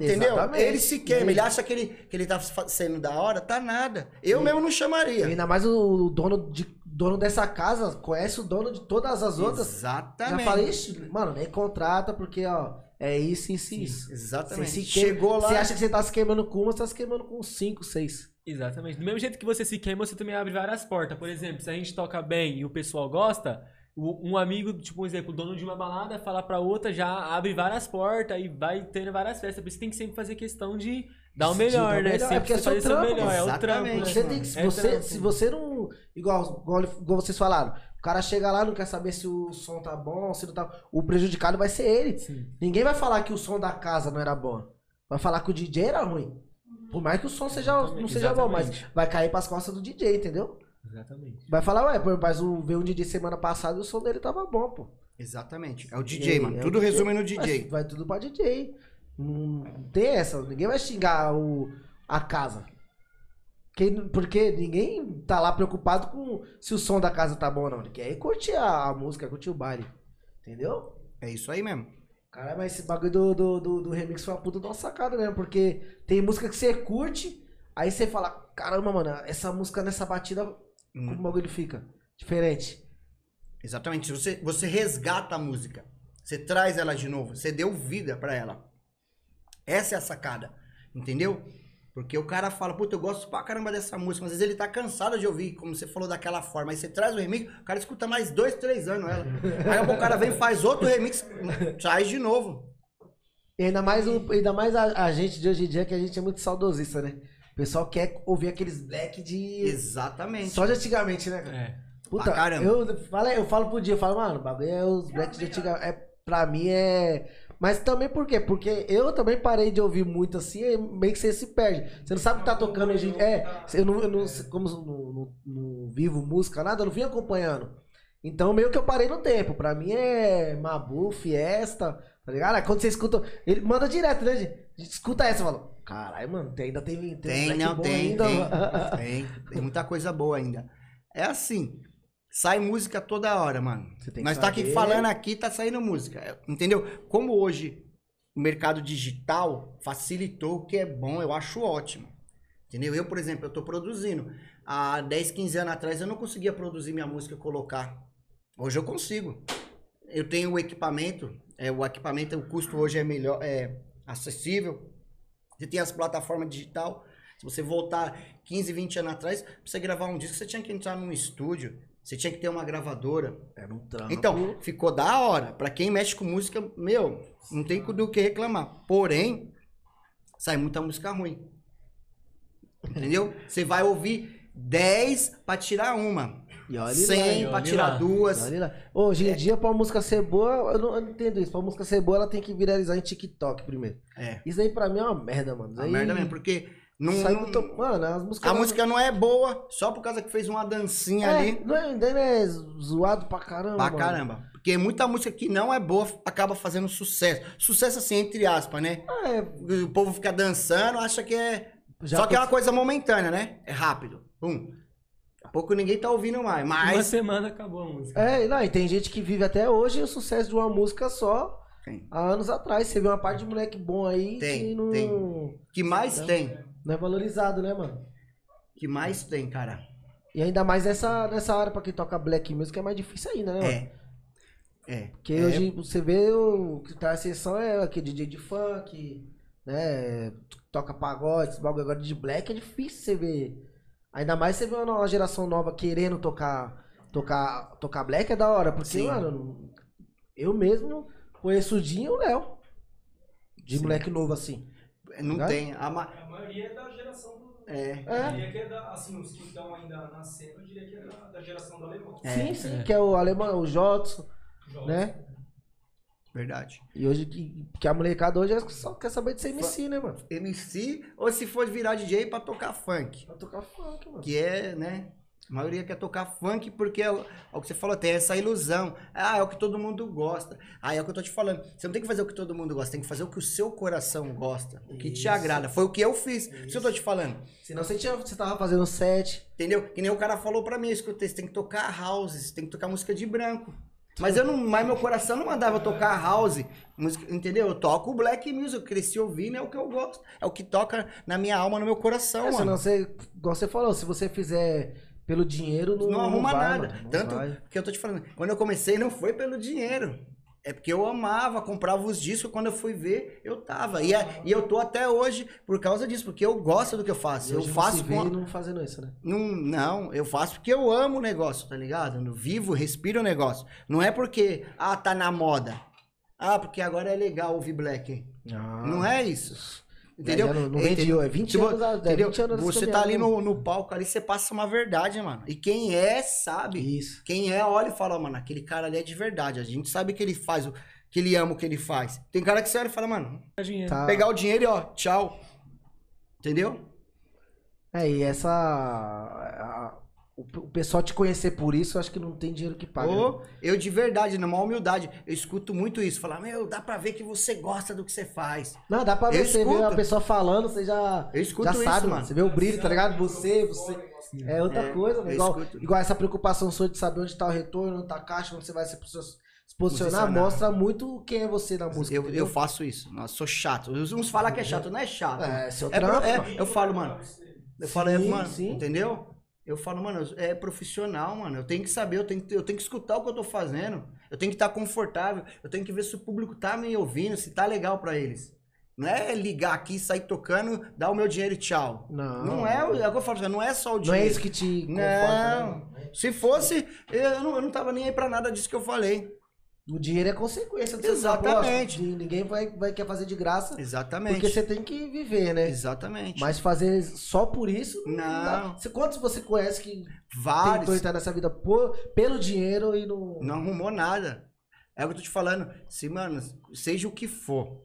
Entendeu? Exatamente. Ele se queima, ele acha que ele, que ele tá sendo da hora, tá nada. Eu mesmo não E chamaria. ainda mais o dono, de, dono dessa casa conhece o dono de todas as outras. Exatamente. Já falei, "Ixi, mano, nem contrata, porque, ó, é isso, isso e isso. Exatamente. Você se Chegou lá. Você acha que você tá se queimando com uma, você tá se queimando com cinco, seis. Exatamente. Do mesmo jeito que você se queima, você também abre várias portas. Por exemplo, se a gente toca bem e o pessoal gosta, um amigo, tipo, um exemplo, o dono de uma balada, falar pra outra, já abre várias portas e vai tendo várias festas. Por isso tem que sempre fazer questão de dar o melhor, dar o né? melhor, é Sempre porque é você seu fazer seu trampo, melhor. É o exatamente. trampo, né? Você tem que, se É você, trampo. se você não. Igual, igual, igual vocês falaram, o cara chega lá, não quer saber se o som tá bom, se não tá. O prejudicado vai ser ele. Sim. Ninguém vai falar que o som da casa não era bom. Vai falar que o DJ era ruim. Por mais que o som seja, não Exatamente, seja bom, mas vai cair pras costas do DJ, entendeu? Exatamente. Vai falar, ué, mas o, veio um DJ semana passada e o som dele tava bom, pô. Exatamente. É o DJ, mano. é Tudo DJ. resume no DJ. vai tudo pra DJ. Não tem essa. Ninguém vai xingar o, a casa. Quem, porque ninguém tá lá preocupado com se o som da casa tá bom ou não. Ele quer ir curtir a, a música, curtir o baile. Entendeu? É isso aí mesmo. Cara, mas esse bagulho do, do, do, do remix foi uma puta de uma sacada mesmo. Porque tem música que você curte, aí você fala, caramba, mano, essa música nessa batida, Hum. como o bagulho fica? Diferente. Exatamente. Você, você resgata a música. Você traz ela de novo. Você deu vida pra ela. Essa é a sacada. Entendeu? Porque o cara fala, puta, eu gosto pra caramba dessa música. Mas às vezes ele tá cansado de ouvir, como você falou daquela forma. Aí você traz o remix, o cara escuta mais dois, três anos ela. Aí o cara vem e faz outro remix, traz de novo. E ainda mais, o, ainda mais a, a gente de hoje em dia, que a gente é muito saudosista, né? O pessoal quer ouvir aqueles black de. Exatamente. Só de antigamente, né, cara? É. Puta, caramba. eu, falo, eu falo pro dia, eu falo, mano, o bagulho é os black de antigamente. É, pra mim é. Mas também por quê? Porque eu também parei de ouvir muito assim, e meio que você se perde. Você não sabe o que tá tocando hoje. em- É, eu não, eu não como não, não- não vivo música, nada, eu não vim acompanhando. Então meio que eu parei no tempo. Pra mim é Mabu, Fiesta, tá ligado? Aí quando você escuta, ele manda direto, né, gente? A gente escuta essa e fala, caralho, mano, tem, ainda tem, tem, Tem, não, bom tem, ainda, tem, mano." tem. Tem muita coisa boa ainda. É assim, sai música toda hora, mano. Nós tá aqui falando aqui, tá saindo música. Entendeu? Como hoje o mercado digital facilitou o que é bom, eu acho ótimo. Entendeu? Eu, por exemplo, eu tô produzindo. Há 10, 15 anos atrás eu não conseguia produzir minha música e colocar. Hoje eu consigo. Eu tenho o equipamento, é, o equipamento, o custo hoje é melhor, é acessível. Você tem as plataformas digital. Se você voltar 15, 20 anos atrás, pra você gravar um disco, você tinha que entrar num estúdio, você tinha que ter uma gravadora. É um trampo. Então, ficou da hora. Pra quem mexe com música, meu, não tem do que reclamar. Porém, sai muita música ruim. Entendeu? Você vai ouvir 10 pra tirar uma. E olha lá, 100 olha pra lá. tirar duas. Olha lá. Hoje em dia, pra música ser boa, eu não, eu não entendo isso. Pra música ser boa, ela tem que viralizar em TikTok primeiro. É. Isso aí pra mim é uma merda, mano. Isso Uma aí merda mesmo, porque não, não- muito- Mano, as músicas. a música não é boa só por causa que fez uma dancinha é, ali. Não é, ainda não é zoado pra caramba. Pra mano. caramba. Porque muita música que não é boa acaba fazendo sucesso. Sucesso assim, entre aspas, né? É, O povo fica dançando, acha que é. Já Só que é uma coisa momentânea, né? É rápido. Pum. Daqui a pouco ninguém tá ouvindo mais. Uma Mas. semana acabou a música. É, não, e tem gente que vive até hoje o sucesso de uma música só Tem. há anos atrás. Você vê uma parte de moleque bom aí Tem, que não, tem. que mais tem? Não é valorizado, né, mano? que mais tem, cara? E ainda mais nessa, nessa área pra quem toca black music é mais difícil ainda, né, mano? É. É. Porque É. hoje você vê o que tá a exceção é aquele DJ de funk, né? Toca pagode, esse bagulho agora de black é difícil você ver. Ainda mais você vê uma geração nova querendo tocar tocar tocar black é da hora, porque Sim. mano, eu mesmo conheço o Dinho e o Léo. De Sim. moleque novo assim. Não Ligado? tem. A ma- A maioria é da geração do. É. Eu É. diria que é da. Assim, os que estão ainda nascendo, eu diria que é da, da geração do alemão. É, sim, sim, é. que é o alemão, o Jotson, né? Verdade. E hoje que, que a molecada hoje só quer saber de ser MC, né, mano? MC, ou se for virar DJ pra tocar funk. Pra tocar funk, mano. Que é, né? A maioria quer tocar funk porque é o, é o que você falou, tem essa ilusão. Ah, é o que todo mundo gosta. Ah, é o que eu tô te falando. Você não tem que fazer o que todo mundo gosta, tem que fazer o que o seu coração gosta, o que te Isso. agrada. Foi o que eu fiz. Isso que eu tô te falando. Senão você, tinha, você tava fazendo set. Entendeu? Que nem o cara falou pra mim, eu escutei, você tem que tocar house, você tem que tocar música de branco. Mas eu não, mas meu coração não mandava tocar house, música, entendeu? Eu toco black music, eu cresci ouvindo, é o que eu gosto. É o que toca na minha alma, no meu coração, É, mano. senão você, igual você falou, se você fizer pelo dinheiro, não, Não, arruma vai, nada. mano, não Tanto vai. que eu tô te falando, quando eu comecei não foi pelo dinheiro. É porque eu amava, comprava os discos, quando eu fui ver, eu tava. E, é- e eu tô até hoje por causa disso, porque eu gosto do que eu faço. Eu faço não com. não fazendo isso, né? Não, não, eu faço porque eu amo o negócio, tá ligado? Eu vivo, respiro o negócio. Não é porque, ah, tá na moda. Ah, porque agora é legal ouvir black. Não é isso. Entendeu? Não- não vem de Entendeu? hoje, é 20 Tipo, anos, é entendeu? 20 anos Você tá ali no, no palco ali, você passa uma verdade, mano. E quem é, sabe. Isso. Quem é, olha e fala, mano, aquele cara ali é de verdade. A gente sabe que ele faz, que ele ama o que ele faz. Tem cara que você olha e fala, mano. Tá. pegar o dinheiro e ó, tchau. Entendeu? É, e essa. O, o pessoal te conhecer por isso, eu acho que não tem dinheiro que paga. Ô, né? eu de verdade, numa humildade, eu escuto muito isso. Falar, meu, dá pra ver que você gosta do que você faz. Não, dá pra ver, Eu você vê a pessoa falando, você já, Eu escuto já isso, sabe, mano. Você vê o brilho, tá ligado? Você, você. É outra É, coisa, Igual, igual essa preocupação sua de saber onde tá o retorno, onde tá a caixa, onde você vai se posi- se posicionar, mostra muito quem é você na música. Eu, eu faço isso. Nossa, sou chato. Uns falam que é chato, não é chato. É, seu É trampo. é, eu falo, mano. Eu falo, é, Sim, mano, sim. entendeu? Eu falo, mano, é profissional, mano. Eu tenho que saber, eu tenho que, eu tenho que escutar o que eu tô fazendo. Eu tenho que estar confortável. Eu tenho que ver se o público tá me ouvindo, se tá legal pra eles. Não é ligar aqui, sair tocando, dar o meu dinheiro e tchau. Não. Não é, o- é eu falo, não é só o Não dinheiro. é isso que te conforta, né, Não. mano? Se fosse, eu não, eu não tava nem aí pra nada disso que eu falei. O dinheiro é consequência do seu Exatamente. Ninguém vai, vai quer fazer de graça, Exatamente. porque você tem que viver, né? Exatamente. Mas fazer só por isso. Não. Você- Quantos você conhece que tentou Vários. entrar nessa vida por, pelo dinheiro e não. Não arrumou nada. É o que eu tô te falando. Se, mano, seja o que for,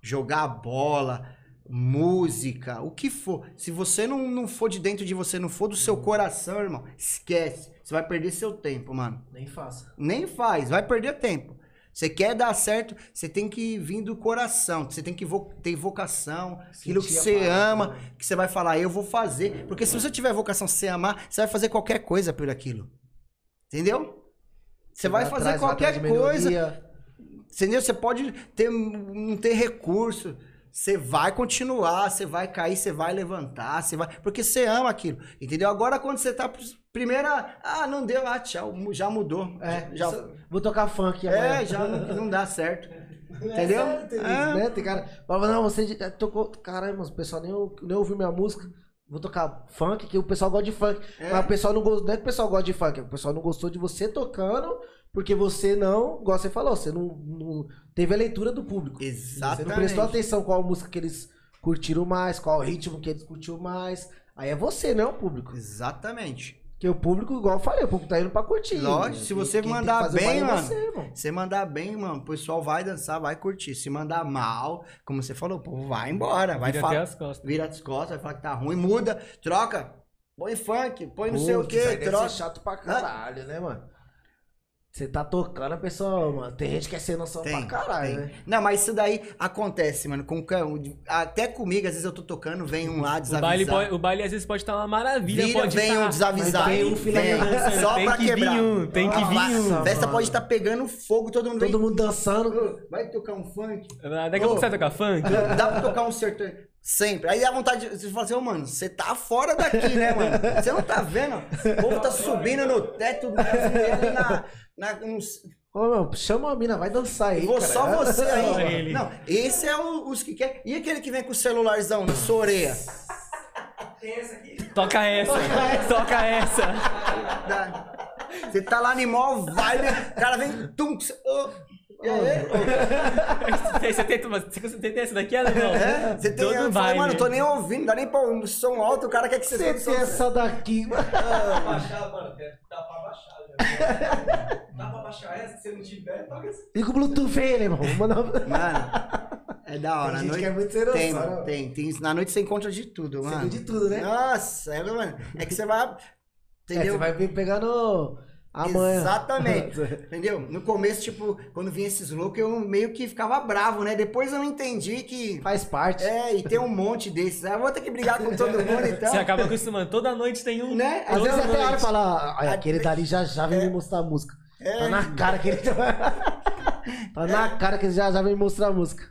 jogar bola, música, o que for. Se você não, não for de dentro de você, não for do seu coração, irmão, esquece. Você vai perder seu tempo, mano. Nem faça. Nem faz, vai perder tempo. Você quer dar certo, você tem que vir do coração, você tem que vo- ter vocação, aquilo que Sentir você parada, ama, né? que você vai falar, eu vou fazer. Porque se você tiver vocação, você amar, você vai fazer qualquer coisa por aquilo. Entendeu? Você vai fazer atrás, vai qualquer de coisa. Entendeu? Você pode ter, não ter recurso. Você vai continuar, você vai cair, você vai levantar, você vai. Porque você ama aquilo. Entendeu? Agora, quando você tá. Primeira. Ah, não deu, ah, tchau, já mudou. É, já, vou tocar funk amanhã. é, já não, não dá certo. Entendeu? É, tem, É. né? Tem cara. Fala, não, você tocou. Caramba, o pessoal nem, nem ouviu minha música. Vou tocar funk, que o pessoal gosta de funk. É. Mas o pessoal não gostou. Não é que o pessoal gosta de funk, o pessoal não gostou de você tocando, porque você não, igual você falou, você não, não teve a leitura do público. Você Exatamente. não prestou atenção qual música que eles curtiram mais, qual ritmo que eles curtiram mais. Aí é você, não é o público. Exatamente. Porque o público, igual eu falei, o público tá indo pra curtir. Lógico, se Quem- você quem mandar que o bem, é mano. você, irmão. Você mandar bem, mano, o pessoal vai dançar, vai curtir. Se mandar mal, como você falou, pô, vai embora. Vai Vira as costas. Vira as costas, vai falar que tá ruim, muda, troca. Põe funk, põe não sei o que, troca. ser chato pra caralho, né, mano? Você tá tocando, a pessoa, mano, tem gente que é sem noção Tem, pra caralho, tem. né? Não, mas isso daí acontece, mano. Com, até comigo, às vezes eu tô tocando, vem um lá O desavisar. baile, pode- o baile às vezes pode estar uma maravilha, Vira, pode vem tá- um desavisado. Vem um filé vem, dançando, só tem pra que quebrar. vir um, tem que Ó, vir um. A festa pode estar pegando fogo, todo mundo vem. Todo mundo dançando. Vai tocar um funk? Daqui a pouco você vai tocar funk? Dá pra tocar um sertão. Sempre. Aí dá vontade de você falar assim, ô, mano, você tá fora daqui, né, mano? Você não tá vendo? O povo tá subindo no teto, ali na. Na meu, chama a mina, vai dançar aí, Vou cara. só você aí. Não, esse é o- os que quer. E aquele que vem com o celularzão na sua orelha? Tem essa aqui. Toca essa, toca essa. Você tá lá no mó vibe, o cara vem. Tum, ô, e aí? Você tem, você tem essa daqui, alemão? É, você tem. Todo Eu falei, baile. mano, tô nem ouvindo, não dá nem pra um som alto, o cara quer que você Você tem som- essa daqui, mano. Baixar, mano, dá pra baixar. Já. Dá pra baixar essa, se você não tiver, toca essa. Liga o Bluetooth aí, irmão. Manda... Mano, é da hora. Tem gente noite, que é muito noção, tem, né? mano, tem, tem. Na noite você encontra de tudo, Você mano. viu de tudo, né? Nossa, é, mano. É que você vai. É, Entendeu? você vai vir pegando a manha. Exatamente. Entendeu? No começo, tipo, quando vinha esses loucos, eu meio que ficava bravo, né? Depois eu entendi que. Faz parte. É, e tem um monte desses. Aí eu vou ter que brigar com todo mundo então. Você acaba acostumando. Toda noite tem um. Né? Às vezes até noite. hora fala, "Ai, aquele dali já já vem me mostrar a música. É. Tá na cara que ele. tá na cara que ele já já vem mostrar a música.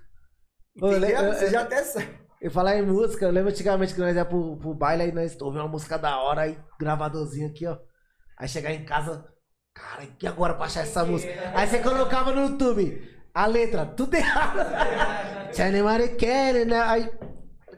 Ô, eu, Entendeu? eu, Você já até sabe. eu falar em música, eu lembro antigamente que nós ia pro, pro baile aí nós ouvimos uma música da hora aí, gravadorzinho aqui, ó. Aí chegar em casa, cara, e agora pra achar essa música? Aí você colocava no YouTube a letra, tudo errado. Tchane Mariquene, né? Aí,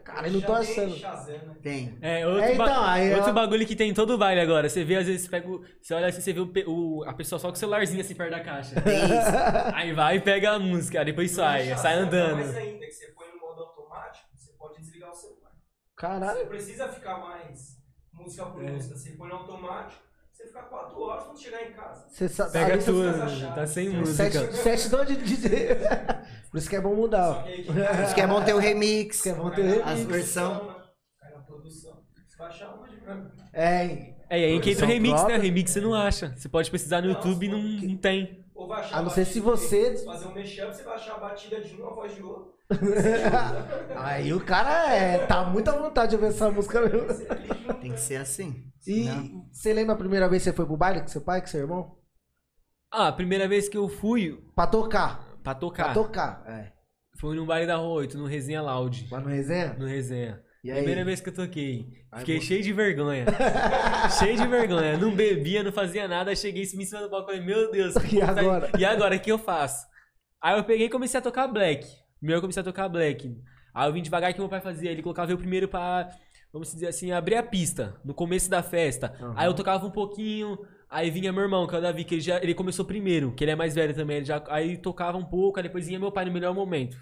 cara, eu não tô achando. Né? Tem. É, outro, É, então, ba- aí, outro ó. bagulho que tem em todo baile agora. Você vê, às vezes, pega o, você olha assim, você vê o, pe- o- a pessoa só com o celularzinho assim perto da caixa. Tem isso. Aí vai e pega a música, depois sai, Shazam, sai Mais andando. ainda, que você põe no modo automático, você pode desligar o celular. Você Caralho. não precisa ficar mais música por É. música. Você põe no automático, você fica 4 horas quando chegar em casa. Você sabe. Pega aí você- tudo, tá sem música. Sete, sete não de dizer. Por isso que é bom mudar. Que aí que Isso que é bom ter o remix. Que é bom Cai ter na as remix. versão. produção, né? Cai na produção. Se baixar onde, mano? É, É, e aí que entra o remix, né? própria. O remix você não acha. Você pode pesquisar no YouTube e não, não tem. Ou vai achar A não ser se você- de- Fazer um mashup, você vai achar a batida de um, a voz de outro. aí o cara é, tá muito à vontade de ouvir essa música mesmo. Tem que ser assim. E você lembra a primeira vez que você foi pro baile com seu pai, com seu irmão? Ah, a primeira vez que eu fui Pra tocar. pra Pra tocar tocar. É. foi no baile da Rua 8, no Resenha Loud. Lá no resenha? No Resenha. Primeira vez que eu toquei. Ai, Fiquei cheio de vergonha. cheio de vergonha. Não bebia, não fazia nada. Cheguei em cima do palco e falei, meu Deus. E agora? E agora, o que eu faço? Aí eu peguei e comecei a tocar black. Primeiro eu comecei a tocar black. Aí eu vim devagar que meu pai fazia. Ele colocava eu primeiro pra, vamos dizer assim, abrir a pista. No começo da festa. Aham. Aí eu tocava um pouquinho. Aí vinha meu irmão, que é o Davi, que ele, já, ele começou primeiro, que ele é mais velho também. Ele já, aí tocava um pouco, aí depois vinha meu pai no melhor momento.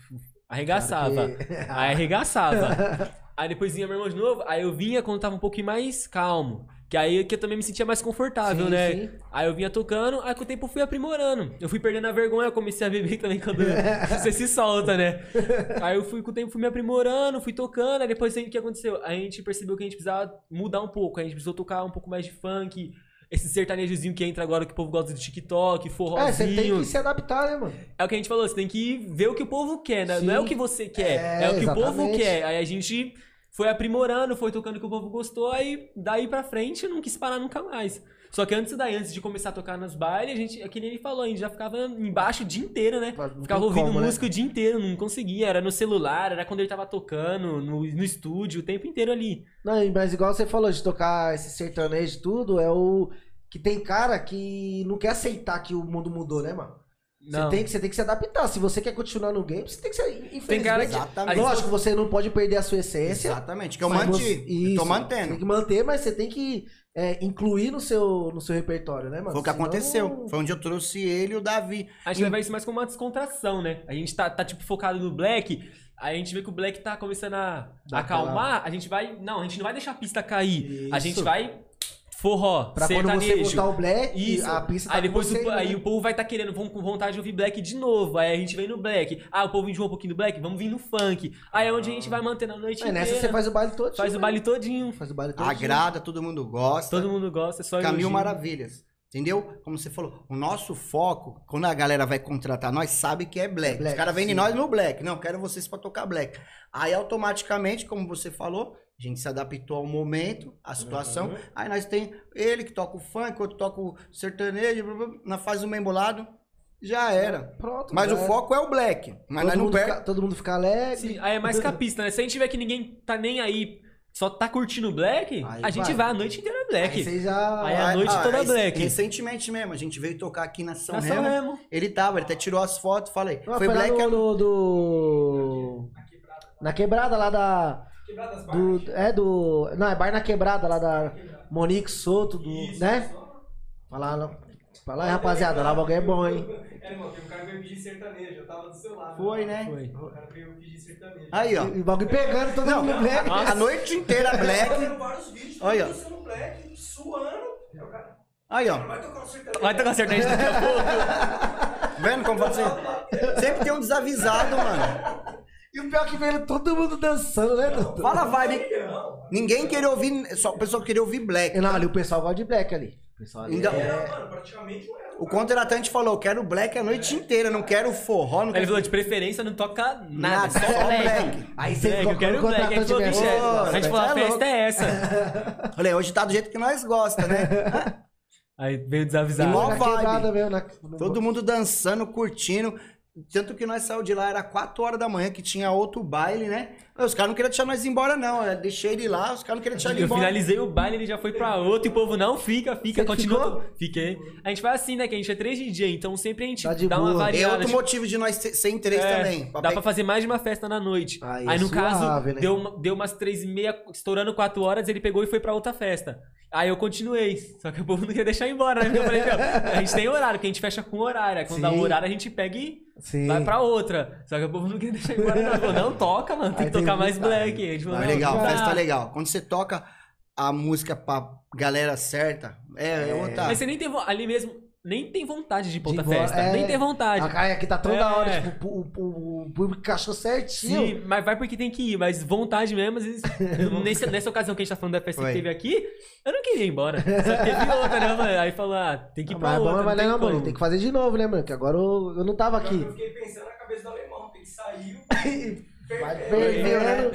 Arregaçava. Porque- Aí arregaçava. aí depois vinha meu irmão de novo, aí eu vinha quando tava um pouquinho mais calmo. Que aí que eu também me sentia mais confortável, Sim, né? sim. Aí eu vinha tocando, aí com o tempo eu fui aprimorando. Eu fui perdendo a vergonha, eu comecei a beber também quando você se solta, né? Aí eu fui com o tempo fui me aprimorando, fui tocando, aí depois o que aconteceu? A gente percebeu que a gente precisava mudar um pouco, a gente precisou tocar um pouco mais de funk, esse sertanejozinho que entra agora que o povo gosta de TikTok, É, você forrozinho. tem que se adaptar, né, mano? É o que a gente falou, você tem que ver o que o povo quer, né? Não é Sim. o que você quer, É, é, o que o povo exatamente. quer. Aí a gente foi aprimorando, foi tocando o que o povo gostou, aí daí pra frente eu não quis parar nunca mais. Só que antes daí, antes de começar a tocar nos bailes, a gente, é que nem ele falou, a gente já ficava embaixo o dia inteiro, né? Não tem Ficava ouvindo como, né? música o dia inteiro, não conseguia. Era no celular, era quando ele tava tocando, no, no estúdio, o tempo inteiro ali. Não, mas igual você falou de tocar esse sertanejo e tudo, é o. Que tem cara que não quer aceitar que o mundo mudou, né, mano? Você Não. tem, que, você tem que se adaptar. Se você quer continuar no game, você tem que ser. Infelizmente, cara que- Exatamente. Lógico, você não pode perder a sua essência. Exatamente, que eu mantive. você- e tô mantendo. Tem que manter, mas você tem que é, incluir no seu, no seu repertório, né, mano? Foi o que Senão- aconteceu. Foi onde eu trouxe ele e o Davi. A gente leva isso mais como uma descontração, né? A gente tá, tá tipo, focado no black, aí a gente vê que o black tá começando a Dá acalmar, a gente vai... Não, a gente não vai deixar a pista cair. A Isso. gente vai forró, Pra quando você sertanejo. botar o black, Isso. a pista tá aí com depois você, o, né? aí o povo vai estar querendo, vão com vontade de ouvir black de novo. Aí a gente vem no black. Ah, o povo enjoou um pouquinho do black, vamos vir no funk. Aí é onde a gente vai mantendo a noite É, inteira. nessa você faz o baile todo. Faz o baile todinho. Faz o baile todo. Agrada, todo mundo gosta. Todo mundo gosta, é só Caminho elogio. Maravilhas. Entendeu? Como você falou, o nosso foco, quando a galera vai contratar nós, sabe que é black. Black, Os caras vêm de sim. nós no black. Não, quero vocês pra tocar black. Aí automaticamente, como você falou, a gente se adaptou ao momento, à situação. Uhum. Aí nós tem ele que toca o funk, outro toca o sertanejo, blá, blá, blá, nós faz o membolado, já era. Pronto. Mas o foco é o black. Mas todo nós não mundo, perde. fica, todo mundo fica alegre. Sim, aí é mais capista, né? Se a gente vê que ninguém tá nem aí, só tá curtindo black, Aí a gente vai. vai a noite inteira black. Aí você já. Aí a noite toda esse- black. Recentemente mesmo, a gente veio tocar aqui na São Na São Remo. Remo. Ele tava, ele até tirou as fotos, falei. Ah, foi foi black. é no, no- do. Na quebrada lá da. Quebradas Do, é do. Não, é bar na quebrada lá da Monique Soto, do, né? Fala lá, fala aí, rapaziada, lá o bagulho é bom, hein? É, irmão, tem um cara que veio pedir sertanejo. Eu tava do seu lado. Foi, né? Foi. O cara veio pedir sertanejo. Aí, ó. E o bagulho pegando todo mundo no black. a noite inteira black. fazendo vários vídeos, Olha, ó. suando. Aí o cara, Aí, ó. vai tocar um sertanejo. Vai tocar sertanejo daqui a pouco. Vendo como pode ser? Sempre tem um desavisado, mano. E o pior é que veio todo mundo dançando, né? doutor? Fala a vibe. Não, Ninguém queria ouvir, só o pessoal queria ouvir black. Não, ali o pessoal gosta de black ali. O pessoal ali Então- é- era, mano, praticamente não era. O contratante falou, eu quero black a noite inteira, não quero forró, não Aí ele quero... falou, de preferência não toca nada, Nada, só só black. black. Aí você Black, eu quero quando o black. Aí ele falou, bicho, vier- é- a gente você falou, é a festa louco. é essa. Falei, hoje tá do jeito que nós gosta, né? Aí veio desavisado. E mó- na vibe. quebrada mesmo. Na... Todo mundo dançando, curtindo. Tanto que nós saímos de lá, era 4 horas da manhã, que tinha outro baile, né? Os caras não queriam deixar nós ir embora, não. Eu deixei ele lá, os caras não queriam deixar ele ir Eu embora. finalizei o baile, ele já foi pra outro e o povo não fica, fica, Você continua. ficou? Fiquei. A gente faz assim, né? Que a gente é três DJ, então sempre a gente Tá dá uma boa. É variada. outro tipo, motivo de nós ser- ser em três é, também. Dá Papai- pra fazer mais de uma festa na noite. Aí Aí, é no caso, suave, né? deu, uma- deu umas três e meia, estourando quatro horas, ele pegou e foi pra outra festa. Aí eu continuei. Só que o povo não queria deixar ir embora, né? Eu falei, a gente tem horário, que a gente fecha com horário. Aí quando dá Sim. o horário, a gente pega e Sim. vai pra outra. Só que o povo não queria deixar ir embora, não. Falou, não, toca, mano. Tem Aí que tocar mais black. A gente falou, Não, é legal, tá. festa é legal. Quando você toca a música pra galera certa, é, é outra. Mas você nem tem ali mesmo, nem tem vontade de ir pra outra festa. é. Nem tem vontade. A cara aqui tá tão É. da hora, tipo, o, o, o público encaixou certinho. Sim, mas vai porque tem que ir, mas vontade mesmo, às vezes. nesse- nessa ocasião que a gente tá falando da festa Foi. que teve aqui, eu não queria ir embora. Só que teve outra, né, mano? Aí falou, ah, tem que ir pra mas é outra. bom, mas não não, mano, tem que fazer de novo, né, mano? Que agora eu, eu não tava aqui. Eu fiquei pensando na cabeça do alemão, que ele saiu. Vai fervendo.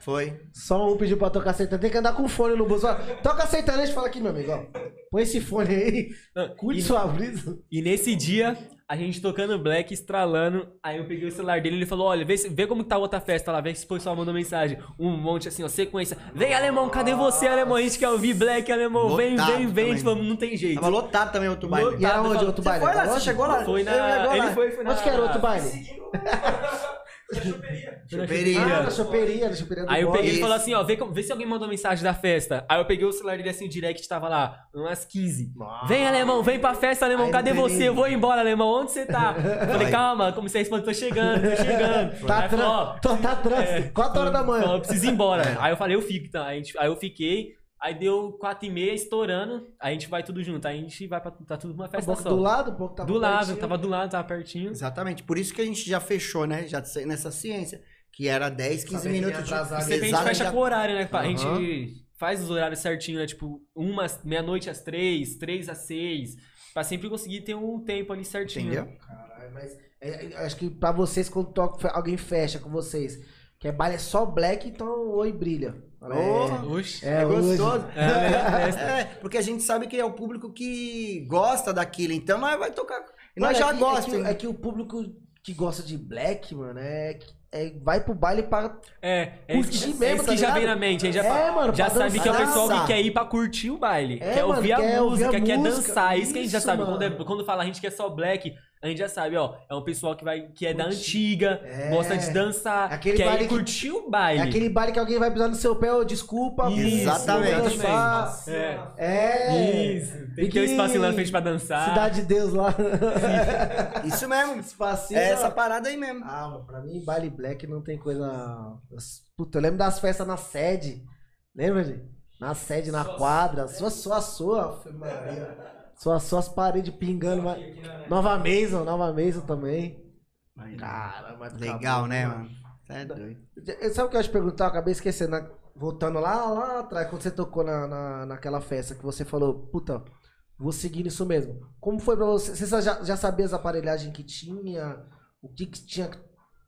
Foi. Só um pediu pra tocar sertanejo. Tem que andar com fone no bolso. Toca sertanejo e fala aqui, meu amigo, ó. Põe esse fone aí. Não, Curte e, sua brisa. e nesse dia, a gente tocando black, estralando. Aí eu peguei o celular dele e ele falou: Olha, vê, se- vê como tá a outra festa lá, vê se o pessoal mandou mensagem. Um monte assim, ó, sequência. Vem, alemão, cadê você, alemão? A gente quer ouvir black, alemão. Vem, Lotado vem, vem. A gente também. falou, não tem jeito. Tava lotado também outro baile. E era Lotado, onde falou- outro Você baile? foi lá, você chegou lá? Foi na. Ele foi, foi na. Onde que era outro baile? Choperia. Choperia. Ah, choperia, na choperia do Aí eu peguei e falou assim, ó, vê, vê se alguém mandou mensagem da festa. Aí eu peguei o celular dele assim, o direct tava lá, umas 15. Vem, alemão, vem pra festa, alemão, Aí cadê você? Eu vou embora, alemão, onde você tá? Eu falei, calma, comecei a responder, tô chegando, tô chegando. Tá trânsito. Tá trânsito. 4 horas da manhã. eu preciso ir embora. É. Aí eu falei, eu fico, tá? Aí eu fiquei, Aí deu quatro e meia, estourando. Aí a gente vai tudo junto. Aí a gente vai pra. Tá tudo numa Um festa pouco só. do lado, um pouco tava do lado, pertinho. tava do lado, tava pertinho. Exatamente. Por isso que a gente já fechou, né? Já nessa ciência. Que era 10, 15 Sabendo que ia minutos de. atrasar. E sempre a gente fecha já- com o horário, né? A Aham. gente faz os horários certinho, né? Tipo, uma, meia-noite às três, três às seis. Pra sempre conseguir ter um tempo ali certinho. Entendeu? Caralho, mas é, é, acho que pra vocês, quando toca, alguém fecha com vocês, que é baile é só black, então oi brilha. Oxi. É, É gostoso. É, é, é. É, porque a gente sabe que é o público que gosta daquilo, então nós vai tocar. Mano, nós já é que- gostamos. É que, é que o público que gosta de black, mano, é, é- vai pro baile pra. É, é isso que, Curtir é mesmo, isso tá que já vem na mente. A gente já, É, mano, já sabe que é o dançar. pessoal que Dançar. quer ir pra curtir o baile. É, quer mano, ouvir a quer ouvir música, a quer música. dançar. Isso que a gente já Isso, sabe. Quando, é- mano. quando fala a gente que é só black, a gente já sabe, ó. É um pessoal que, vai, que é da antiga, É. gosta de dançar, Aquele quer baile ir que- curtir o É baile. aquele baile que alguém vai pisar no seu pé, ô, desculpa. Isso, Exatamente. dançar. É. É. Isso. Tem que ter um espacinho lá na frente pra dançar. Cidade de Deus lá. Isso mesmo. Espacinho. É lá. essa parada aí mesmo. Ah, mano, pra mim, baile black não tem coisa. Puta, eu lembro das festas na sede. Lembra, gente? Na sede, na quadra. Sua, sua, sua. Ave Maria. Sua, suas paredes pingando. Mas... Nova Mason, Nova Mason também. Cara, mas Legal, acabou, né, mano? É doido. Eu- Sabe o que eu ia te perguntar? Eu acabei esquecendo. né? Voltando lá, lá atrás, quando você tocou na, na, naquela festa, que você falou, puta, vou seguir nisso mesmo. Como foi pra você? Você já, já sabia as aparelhagens que tinha? O que, que tinha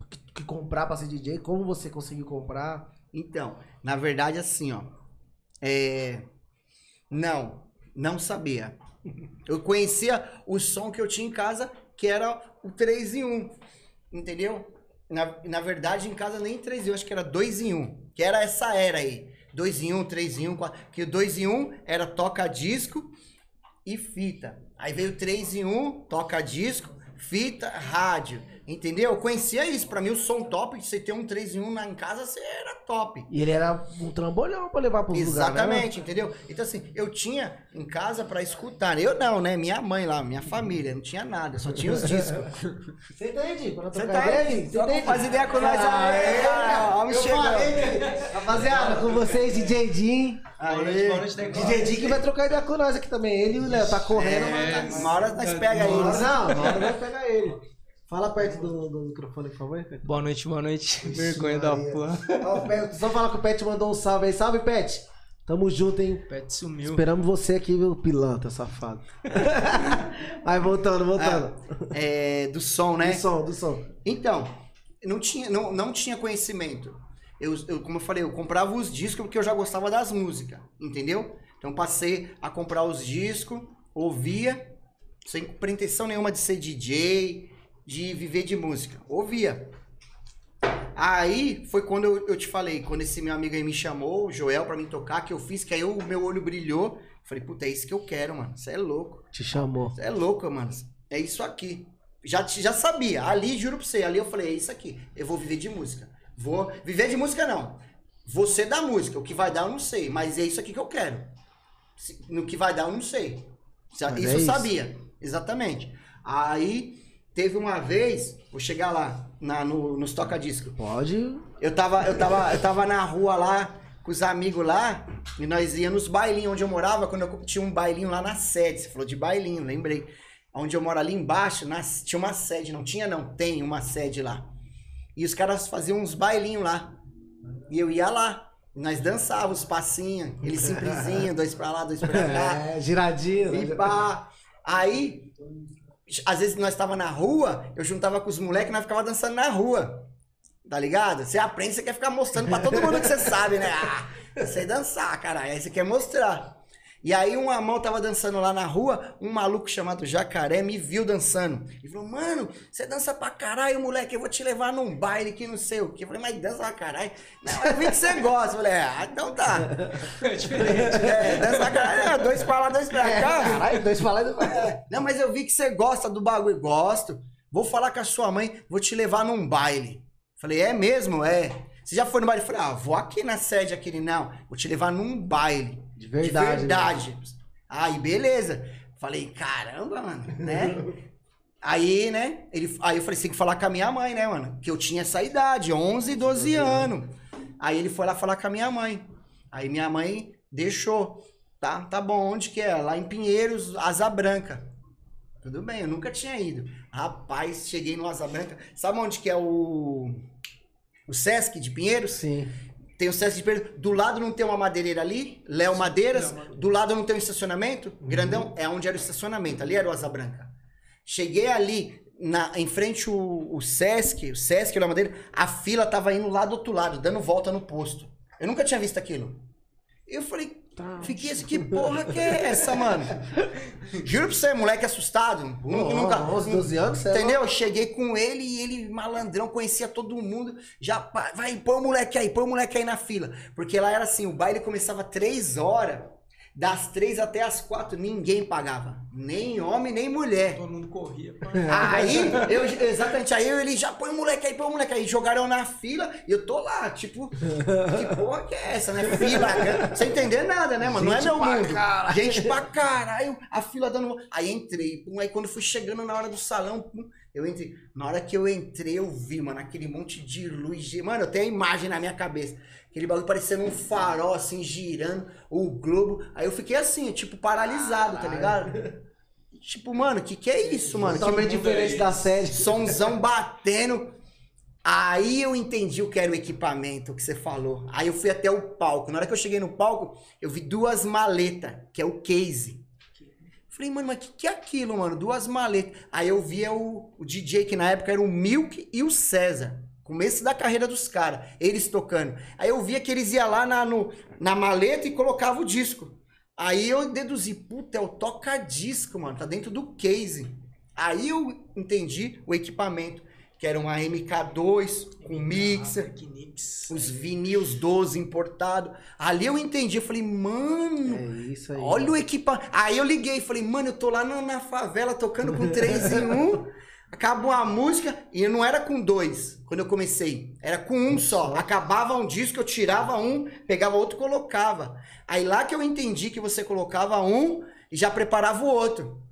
que, que comprar pra ser DJ? Como você conseguiu comprar? Então, na verdade, assim, ó. É... Não, não sabia. Eu conhecia o som que eu tinha em casa, que era o 3 em 1. Entendeu? Na, na verdade, em casa nem 3 em 1, acho que era 2 em 1. Que era essa era aí. 2 em 1, 3 em 1, 4. Que o 2 em 1 era toca-disco e fita. Aí veio 3 em 1, toca-disco, fita, rádio. Entendeu? Eu conhecia isso. Pra mim, o som top de você ter um 3 em 1 na, em casa, você era top. E ele era um trambolhão pra levar pros lugares, né? Exatamente, entendeu? Então, assim, eu tinha em casa pra escutar. Eu não, né? Minha mãe lá, minha família, não tinha nada, só tinha os discos. Você entende? Você tá aí? Você entende? faz ideia com nós. Vamos falei, né? Rapaziada, com vocês, DJ Negócio. DJ Din que vai trocar ideia com nós aqui também. Ele e o Léo, tá correndo, É, mas... uma hora nós pega eles. não, uma hora vai pegar ele. Fala perto do, do microfone, por favor. Pet. Boa noite, boa noite. Vergonha da Maria. porra. Ó, o Pet, Só falar que o Pet mandou um salve aí. Salve, Pet. Tamo junto, hein? Pet sumiu. Esperamos você aqui, viu, pilantra, safado. Vai, voltando, voltando. É, do som, né? Do som, do som. Então, não tinha, não, não tinha conhecimento. Eu, eu, como eu falei, eu comprava os discos porque eu já gostava das músicas, entendeu? Então passei a comprar os discos, ouvia, sem pretensão nenhuma de ser DJ, de viver de música. Ouvia. Aí foi quando eu, eu te falei, quando esse meu amigo aí me chamou, o Joel, pra mim tocar, que eu fiz, que aí o meu olho brilhou. Falei, puta, é isso que eu quero, mano. Você é louco. Te chamou. Você é louco, mano. É isso aqui. Já, já sabia. Ali, juro pra você, ali eu falei, é isso aqui. Eu vou viver de música. Vou. Viver de música não. Você da música. O que vai dar eu não sei. Mas é isso aqui que eu quero. No que vai dar eu não sei. Mas Isso é eu isso. sabia. Exatamente. Aí teve uma vez, vou chegar lá, na, no, nos toca-disco. Pode. Eu tava, eu, tava, eu tava na rua lá, com os amigos lá, e nós íamos nos bailinhos onde eu morava, quando eu tinha um bailinho lá na sede. Você falou de bailinho, lembrei. Onde eu moro ali embaixo, na- tinha uma sede, não tinha não, tem uma sede lá. E os caras faziam uns bailinhos lá. E eu ia lá. Nós dançávamos os passinhos, eles simplesinho, dois pra lá, dois pra cá. É, giradinho. E pá. Aí, às vezes nós tava na rua, eu juntava com os moleques e nós ficava dançando na rua. Tá ligado? Você aprende, você quer ficar mostrando pra todo mundo que você sabe, né? Ah, eu sei dançar, caralho. Aí você quer mostrar. E aí uma mão tava dançando lá na rua, um maluco chamado Jacaré me viu dançando. E falou, mano, você dança pra caralho, moleque, eu vou te levar num baile que não sei o quê. Eu falei, mas dança pra caralho? Não, eu vi que você gosta. Eu falei, ah, então tá. É diferente. É, dança pra caralho, é, dois pra lá, dois pra cá. Caralho, dois falados. É, Não, mas eu vi que você gosta do bagulho. Gosto. Vou falar com a sua mãe, vou te levar num baile. Falei, é mesmo? É. Você já foi no baile? Falei, ah, vou aqui na sede, aquele não. Vou te levar num baile. De verdade. De verdade. Aí, beleza. Falei, caramba, mano, né? Aí, né? Ele, aí eu falei, tem que falar com a minha mãe, né, mano? Que eu tinha essa idade, 11, 12 anos. Aí ele foi lá falar com a minha mãe. Aí minha mãe Deixou. Tá, tá bom. Onde que é? Lá em Pinheiros, Asa Branca. Tudo bem, eu nunca tinha ido. Rapaz, cheguei no Asa Branca. Sabe onde que é o. O Sesc de Pinheiros? Sim. Tem o Sesc de Pinheiros. Do lado não tem uma madeireira ali, Léo Madeiras. Do lado não tem um estacionamento, grandão. É onde era o estacionamento. Ali era o Asa Branca. Cheguei ali, na, em frente o, o Sesc, o Sesc Léo Madeira, a fila tava indo lá do outro lado, dando volta no posto. Eu nunca tinha visto aquilo. Eu falei, fiquei assim, que porra que é essa, mano? Juro pra você, moleque assustado. Nunca, Pô, nunca- 11, 12 anos, é Entendeu? Eu cheguei com ele e ele, malandrão, conhecia todo mundo. Já, vai, põe o moleque aí, põe o moleque aí na fila. Porque lá era assim, o baile começava três horas. Das três até as quatro, ninguém pagava. Nem homem, nem mulher. Todo mundo corria. pá. Aí, eu, exatamente, aí eu, ele já põe o moleque aí, põe o moleque aí. Jogaram na fila e eu tô lá, tipo, que porra que é essa, né? Fila, sem entender nada, né, mano? Não é Gente meu mundo. Gente pra caralho, a fila dando. Aí entrei, pum, aí quando fui chegando na hora do salão, pum, eu entrei. Na hora que eu entrei, eu vi, mano, aquele monte de luz. de- Mano, eu tenho a imagem na minha cabeça. Aquele bagulho parecendo um farol, assim, girando, o globo. Aí eu fiquei assim, tipo, paralisado, tá ligado? Tipo, mano, que que é isso, mano? Totalmente diferente da série. Somzão batendo. Aí eu entendi o que era o equipamento que você falou. Aí eu fui até o palco. Na hora que eu cheguei no palco, eu vi duas maletas, que é o case. Falei, mano, mas o que, que é aquilo, mano? Duas maletas. Aí eu via o, o DJ, que na época era o Milk e o César. Começo da carreira dos caras, eles tocando. Aí eu via que eles iam lá na, no- na maleta e colocavam o disco. Aí eu deduzi, puta, é o toca-disco, mano, tá dentro do case. Aí eu entendi o equipamento, que era uma MK2 com mixer, Que nix. os vinis 12 importados. Ali eu entendi, eu falei, mano, É isso aí. Olha o equipamento. Aí eu liguei, falei, mano, eu tô lá na, na favela tocando com 3 em 1. Acabou a música e não era com dois quando eu comecei. Era com um só. Acabava um disco, eu tirava um, pegava outro e colocava. Aí lá que eu entendi que você colocava um e já preparava o outro.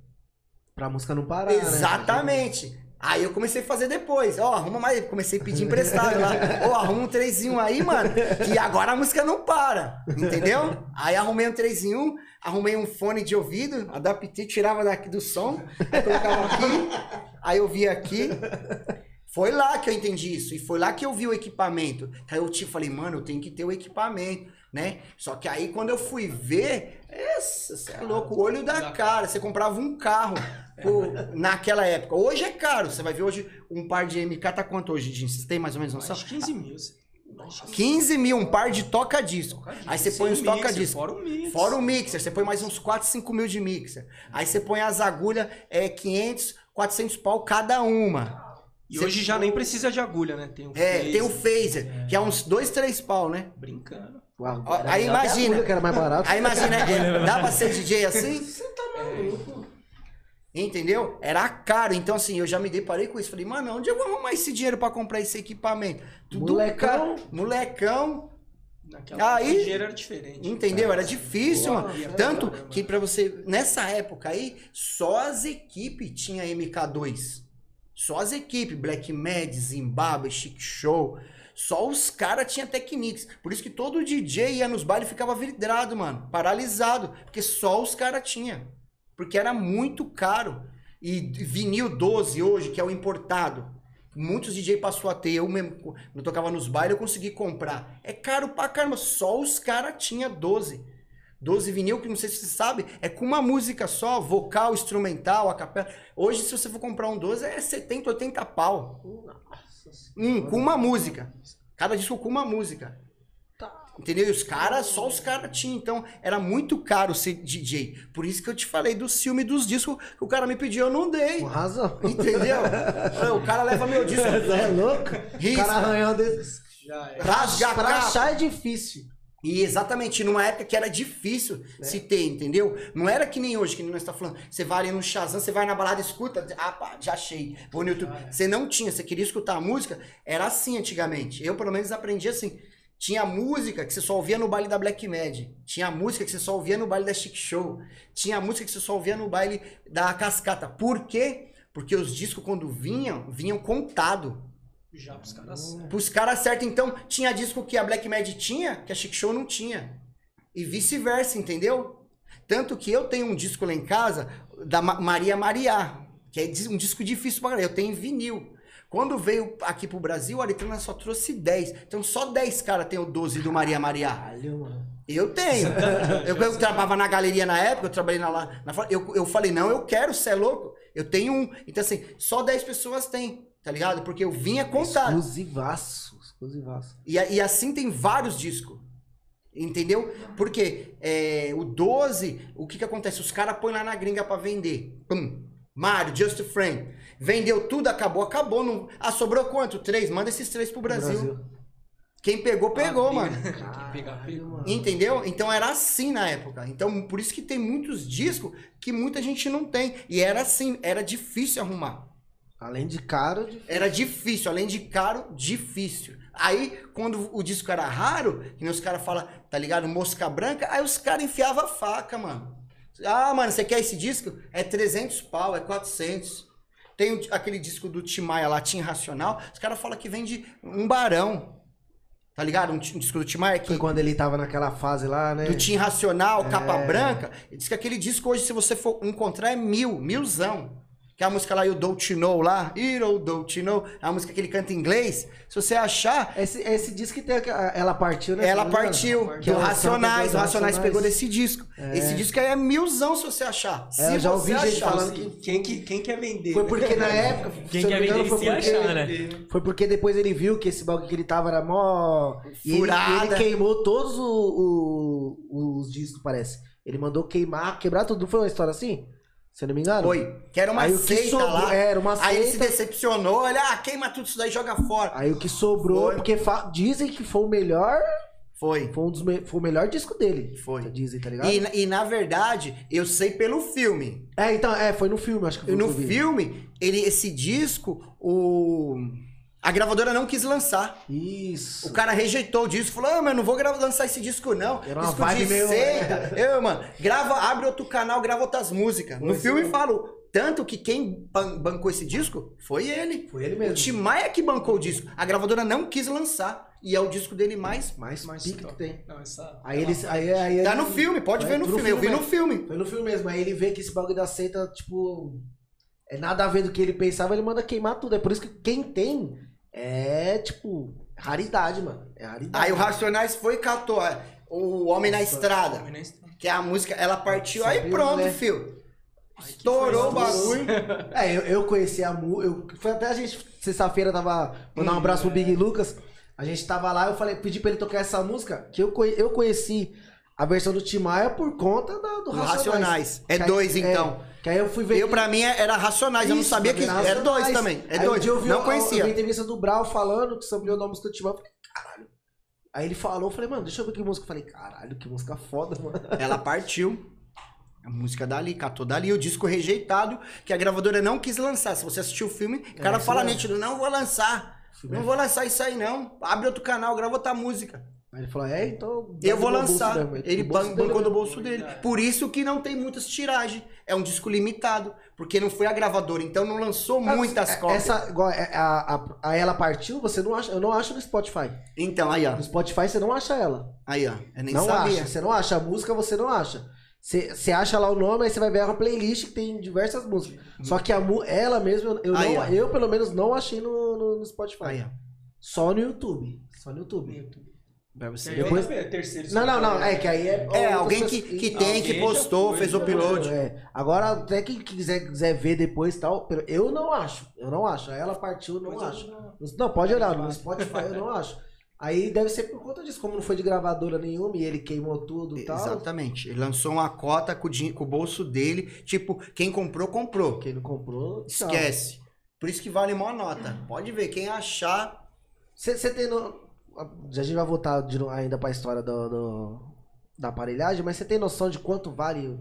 Pra música não parar, né? Exatamente. Aí eu comecei a fazer depois. Ó, arruma mais. Comecei a pedir emprestado lá. Ó, arruma um 3 em 1 aí, mano. Que agora a música não para. Entendeu? Aí arrumei um 3 em 1, arrumei um fone de ouvido, adaptei, tirava daqui do som, aí colocava aqui, aí eu via aqui. Foi lá que eu entendi isso. E foi lá que eu vi o equipamento. Aí eu te falei, mano, eu tenho que ter o equipamento, né? Só que aí quando eu fui ver, essa, você é louco, o olho da cara. Você comprava um carro naquela época. Hoje é caro. Você vai ver hoje um par de MK tá quanto hoje, Jim? Vocês têm mais ou menos noção? Mais de 15 mil. Zé. Mais de 15 mil, um par de toca-disco. Aí você põe os mixer, toca-disco. Fora o mix. Fora o mixer, você põe mais uns 4, 5 mil de mixer. Aí você põe as agulhas, é 500, 400 pau cada uma. E Você- hoje já nem precisa de agulha, né? Tem o É, phaser. tem o phaser, que é uns 2, 3 pau, né? Brincando. Uau, aí imagina. agulha, que era mais barato. Aí imagina, é, dá pra ser DJ assim? Entendeu? Era caro. Então, assim, eu já me deparei com isso. Falei, mano, onde eu vou arrumar esse dinheiro pra comprar esse equipamento? Tudo Molecão. caro. Molecão. Naquela Aí- época, o dinheiro era diferente. Entendeu? Era difícil, Boa, mano. Tanto caramba. que pra você, nessa época aí, só as equipes tinha MK2. Só as equipes, Black Mad, Zimbabwe, Chic Show. Só os caras tinham Technics. Por isso que todo DJ ia nos bailes e ficava vidrado, mano. Paralisado. Porque só os caras tinham. Porque era muito caro. E vinil 12 hoje, que é o importado. Muitos DJ passou a ter. Eu mesmo, eu tocava nos bailes, eu consegui comprar. É caro pra caramba. Só os caras tinham 12. 12 vinil, que não sei se você sabe, é com uma música só, vocal, instrumental, a capela. Hoje, se você for comprar um 12, é 70, 80 pau. Hum, com uma música. Cada disco com uma música. Entendeu? E os caras, só os caras tinham. Então, era muito caro ser DJ. Por isso que eu te falei do ciúme dos discos que o cara me pediu, eu não dei. Com razão. Entendeu? o cara leva meu disco. é louco? O Risco. cara arranhando desse. Já é. Pra capa. achar é difícil. E exatamente, numa época que era difícil se ter, entendeu? Não era que nem hoje, que nem nós tá falando. Você vai ali no Shazam, você vai na balada, escuta, ah, pá, já achei. Vou no YouTube. Você não tinha, você queria escutar a música, era assim antigamente. Eu, pelo menos, aprendi assim. Tinha música que você só ouvia no baile da Black Mad. Tinha música que você só ouvia no baile da Chic Show. Tinha música que você só ouvia no baile da Cascata. Por quê? Porque os discos, quando vinham, vinham contado. Já pros caras. Pros caras certos, então, tinha disco que a Black Mad tinha, que a Chic Show não tinha. E vice-versa, entendeu? Tanto que eu tenho um disco lá em casa da Ma- Maria Maria, que é um disco difícil pra galera. Eu tenho vinil. Quando veio aqui pro Brasil, a Aritrana só trouxe 10. Então só 10 caras tem o 12 do Maria Maria. Caralho, mano. Eu tenho. Eu, eu trabalhava na galeria na época, eu trabalhei na, lá. na eu, eu falei, não, eu quero, você é louco. Eu tenho um. Então, assim, só 10 pessoas têm, tá ligado? Porque eu vinha contar. Exclusivaço. Exclusivaço. E, e assim tem vários discos. Entendeu? Porque é, o 12, o que que acontece? Os caras põem lá na gringa pra vender. Pum. Mario, Just Friend. Vendeu tudo, acabou, acabou. Não... Ah, sobrou quanto? Três? Manda esses três pro Brasil. Quem pegou, pegou, Ah, mano. Quem pegar, pegou. Entendeu? Então era assim na época. Então, por isso que tem muitos discos que muita gente não tem. E era assim, era difícil arrumar. Além de caro, de... Era difícil, além de caro, difícil. Aí, quando o disco era raro, que nem os caras falam, tá ligado? Mosca branca, aí os caras enfiavam a faca, mano. Ah, mano, você quer esse disco? É 300 pau, é 400. Tem aquele disco do Tim Maia, Latim Racional, os caras falam que vende um barão. Tá ligado? Um, um disco do Tim Maia que Foi quando ele tava naquela fase lá, né? do Tim Racional, capa É. branca. Ele diz que aquele disco hoje, se você for encontrar, é mil, milzão. Que é a música lá, o Don't You Know lá, Hero Don't You Know, é a música que ele canta em inglês. Se você achar, Esse, esse disco que tem a- ela partiu, né? ela Se partiu Que o Racionais. O Racionais pegou desse disco. É. Esse disco aí é milzão se você achar. Se É, eu já ouvi gente achar. falando que- Quem, que, quem quer vender? Foi né? porque na época. Quem se quer vender foi se porque- achar, né? Foi porque depois ele viu que esse bagulho que ele tava era mó. E ele, Furada. ele queimou todos o- o- os discos, parece. Ele mandou queimar, quebrar tudo. Não foi uma história assim? Se eu não me engano? Foi. Que era uma Aí seita sobrou- lá. era uma Aí ele se seita. decepcionou. Ele, ah, queima tudo isso daí joga fora. Aí o que sobrou, Foi. porque dizem que foi o melhor. Foi. Foi, um dos me- foi o melhor disco dele. Foi. Dizem, tá ligado? E, na- e na verdade, eu sei pelo filme. É, então, é, foi no filme, acho que foi no filme, ele, esse disco, o. A gravadora não quis lançar. Isso. O cara rejeitou o disco, falou: ah, mas eu não vou lançar esse disco, não. Era uma disco vibe de meio- seita. Eu, mano, grava, abre outro canal, grava outras músicas. No Foi filme sim. falo. Tanto que quem ban- bancou esse disco foi ele. Foi ele O mesmo. Tim Maia que bancou o disco. A gravadora não quis lançar. E é o disco dele mais. Mais Mas pique que tem. Não, essa... Aí ele. Aí, aí Tá ele- no filme, pode É, ver no tudo filme. Eu vi filme, no filme. Foi no filme mesmo. Aí ele vê que esse bagulho da seita, tipo. É nada a ver do que ele pensava, ele manda queimar tudo. É por isso que quem tem é, tipo, raridade, mano. É raridade. Aí o Racionais foi e catou é, o Homem na Estrada. Que é a música, ela partiu, aí pronto, né? fio. Estourou o bagulho. É, eu, eu conheci a mu eu Foi até a gente, sexta-feira, tava. Mandar um abraço pro Big Lucas. A gente tava lá, eu falei, pedi pra ele tocar essa música, que eu, eu conheci a versão do Tim Maia por conta da, do Racionais. Racionais. É Que aí- dois, então. Que aí eu fui ver. Eu, pra mim, era Racionais. eu não Isso, sabia que era era dois também. É Aí dois. eu vi não Eu vi a conhecia. entrevista do Brau falando que sampleou da música do Timão. Eu falei, caralho. Aí ele falou, eu falei, mano, deixa eu ver que música. Eu falei, caralho, que música foda, mano. Ela partiu. A música dali, catou dali. O disco rejeitado, que a gravadora não quis lançar. Se você assistiu o filme, o cara isso fala nítido, não vou lançar. Não é vou lançar isso aí, não. Abre outro canal, grava outra música. Aí ele falou, é, então. Eu vou lançar. Ele do bolso ban- dele bancou do bolso dele. Por isso que não tem muitas tiragens. É um disco limitado. Porque não foi a gravadora, então não lançou muitas É, cópias. Essa, é, a, a, a Ela Partiu, você não acha. Eu não acho no Spotify. Então, aí, ó. No Spotify você não acha ela. Aí, ó. Eu nem não sabia. acha. Você não acha. A música você não acha. Você, acha lá o nome, aí você vai ver uma playlist que tem diversas músicas. Só que a, mu- ela mesmo, eu, Aí, não- eu pelo menos não achei no, no, no Spotify. Aí, ó. Só no YouTube. Só no YouTube. Pra você. Depois- vez, terceiro Não, não, não. É que aí é. É, alguém que, que tem, que postou, foi, fez o upload. É. Agora, até quem quiser, quiser ver depois e tal, eu não acho. Eu não acho. Ela partiu, eu não acho. não- Não, pode olhar, no Spotify eu não acho. Aí deve ser por conta disso, como não foi de gravadora nenhuma e ele queimou tudo e tal. Exatamente. Ele lançou uma cota com o, din- com o bolso dele. Tipo, quem comprou, comprou. Quem não comprou, tchau. Esquece. Por isso que vale mó nota. Pode ver, quem achar. Você tem no... Já a gente vai voltar de ainda pra história do, do- da aparelhagem, mas você tem noção de quanto vale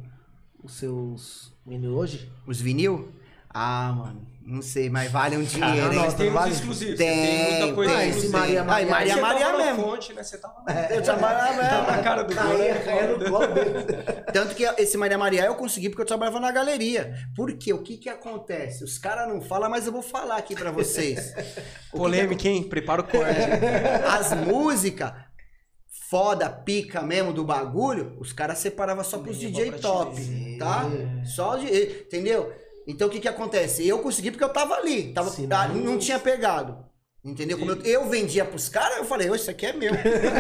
os seus vinil hoje? Os vinil? Ah, mano. Não sei, mas vale um dinheiro, não, tem vale. exclusivos. Tem, Tem, muita coisa tem. exclusiva. Ah, esse Maria Maria Você Maria tava na mesmo. fonte, né? Você tava lá. Eu trabalhava Tava mesmo. na cara do Caía, gol. dele. Tanto que esse Maria Maria eu consegui porque eu trabalhava na galeria. Porque o que que acontece? Os caras não falam, mas eu vou falar aqui pra vocês. Que Polêmica, hein? Prepara o corte. As músicas foda, pica mesmo do bagulho, os caras separavam só pros Nem DJ top, tá? Só de. Entendeu? Então o que que acontece? Eu consegui porque eu tava ali. Tava, Sim, ah, não tinha pegado. Entendeu? Como eu, eu vendia pros caras, eu falei, "Ô, isso aqui é meu.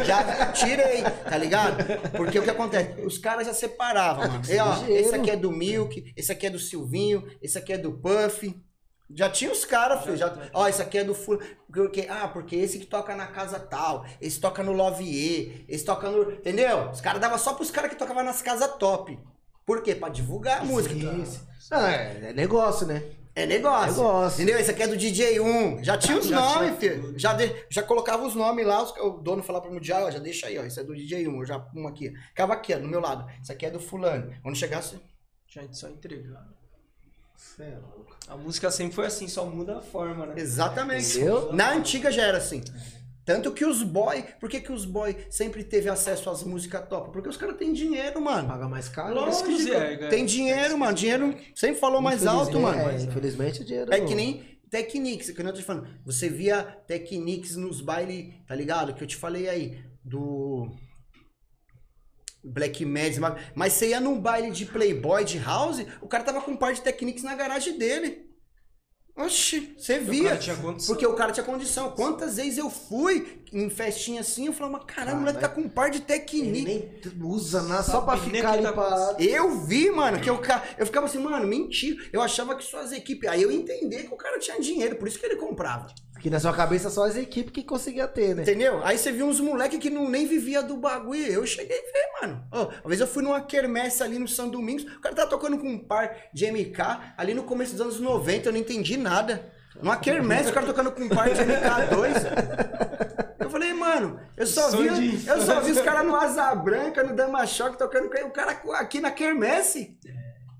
Já tirei, tá ligado? Porque o que acontece? Os caras já separavam, mano. E, ó, esse aqui é do Milk, esse aqui é do Silvinho, esse aqui é do Puff. Já tinha os caras, filho. Já, ó, esse aqui é do Fulano. Porque, ah, porque esse que toca na casa tal, esse toca no Lovier, esse toca no. Entendeu? Os caras davam só pros caras que tocavam nas casas top. Por quê? Pra divulgar a música. Isso. Ah, é, é negócio, né? É negócio. Negócio. Entendeu? Esse aqui é do DJ1. Já tinha os Já nomes, tinha filho. Já, de- já colocava os nomes lá, os- o dono falava pra mundial, ó, já deixa aí, ó. Esse é do DJ1, eu já pum aqui. Ficava aqui, ó, do meu lado. Esse aqui é do fulano. Quando chegasse. Gente, só entregar. É louco. A música sempre foi assim, só muda a forma, né? Exatamente. Entendeu? Na antiga já era assim. Tanto que os boy. Por que, que os boy sempre teve acesso às músicas top? Porque os caras têm dinheiro, mano. Paga mais caro. Lógico. Tem dinheiro, mano. Dinheiro sempre falou mais alto, mano. É, infelizmente o dinheiro. É que nem Technics, que eu tô te falando. Você via Technics nos bailes, tá ligado? Que eu te falei aí, do Black Mads, mas- mas você ia num baile de Playboy, de House, o cara tava com um par de Technics na garagem dele. Oxi, você O via. condição. Porque o cara tinha condição. Quantas vezes eu fui em festinha assim, eu falava, caramba, o moleque tá com um par de Ele Technics. nem usa nada, só pra ficar o ali tá. Eu vi, mano, que o cara. Eu ficava assim, mano, mentira. Eu achava que suas equipes. Aí eu entendi que o cara tinha dinheiro, por isso que ele comprava. Aqui na sua cabeça só as equipes que conseguia ter, né? Entendeu? Aí você viu uns moleque que não, nem vivia do bagulho. Eu cheguei a ver, mano. Ó, uma vez eu fui numa quermesse ali no São Domingos, o cara tava tocando com um par de MK ali no começo dos anos 90, eu não entendi nada. Numa quermesse, o cara tocando com um par de MK2. Eu falei, mano, eu só vi, eu só vi os caras no Asa Branca, no Dama Choque, tocando com o cara aqui na quermesse.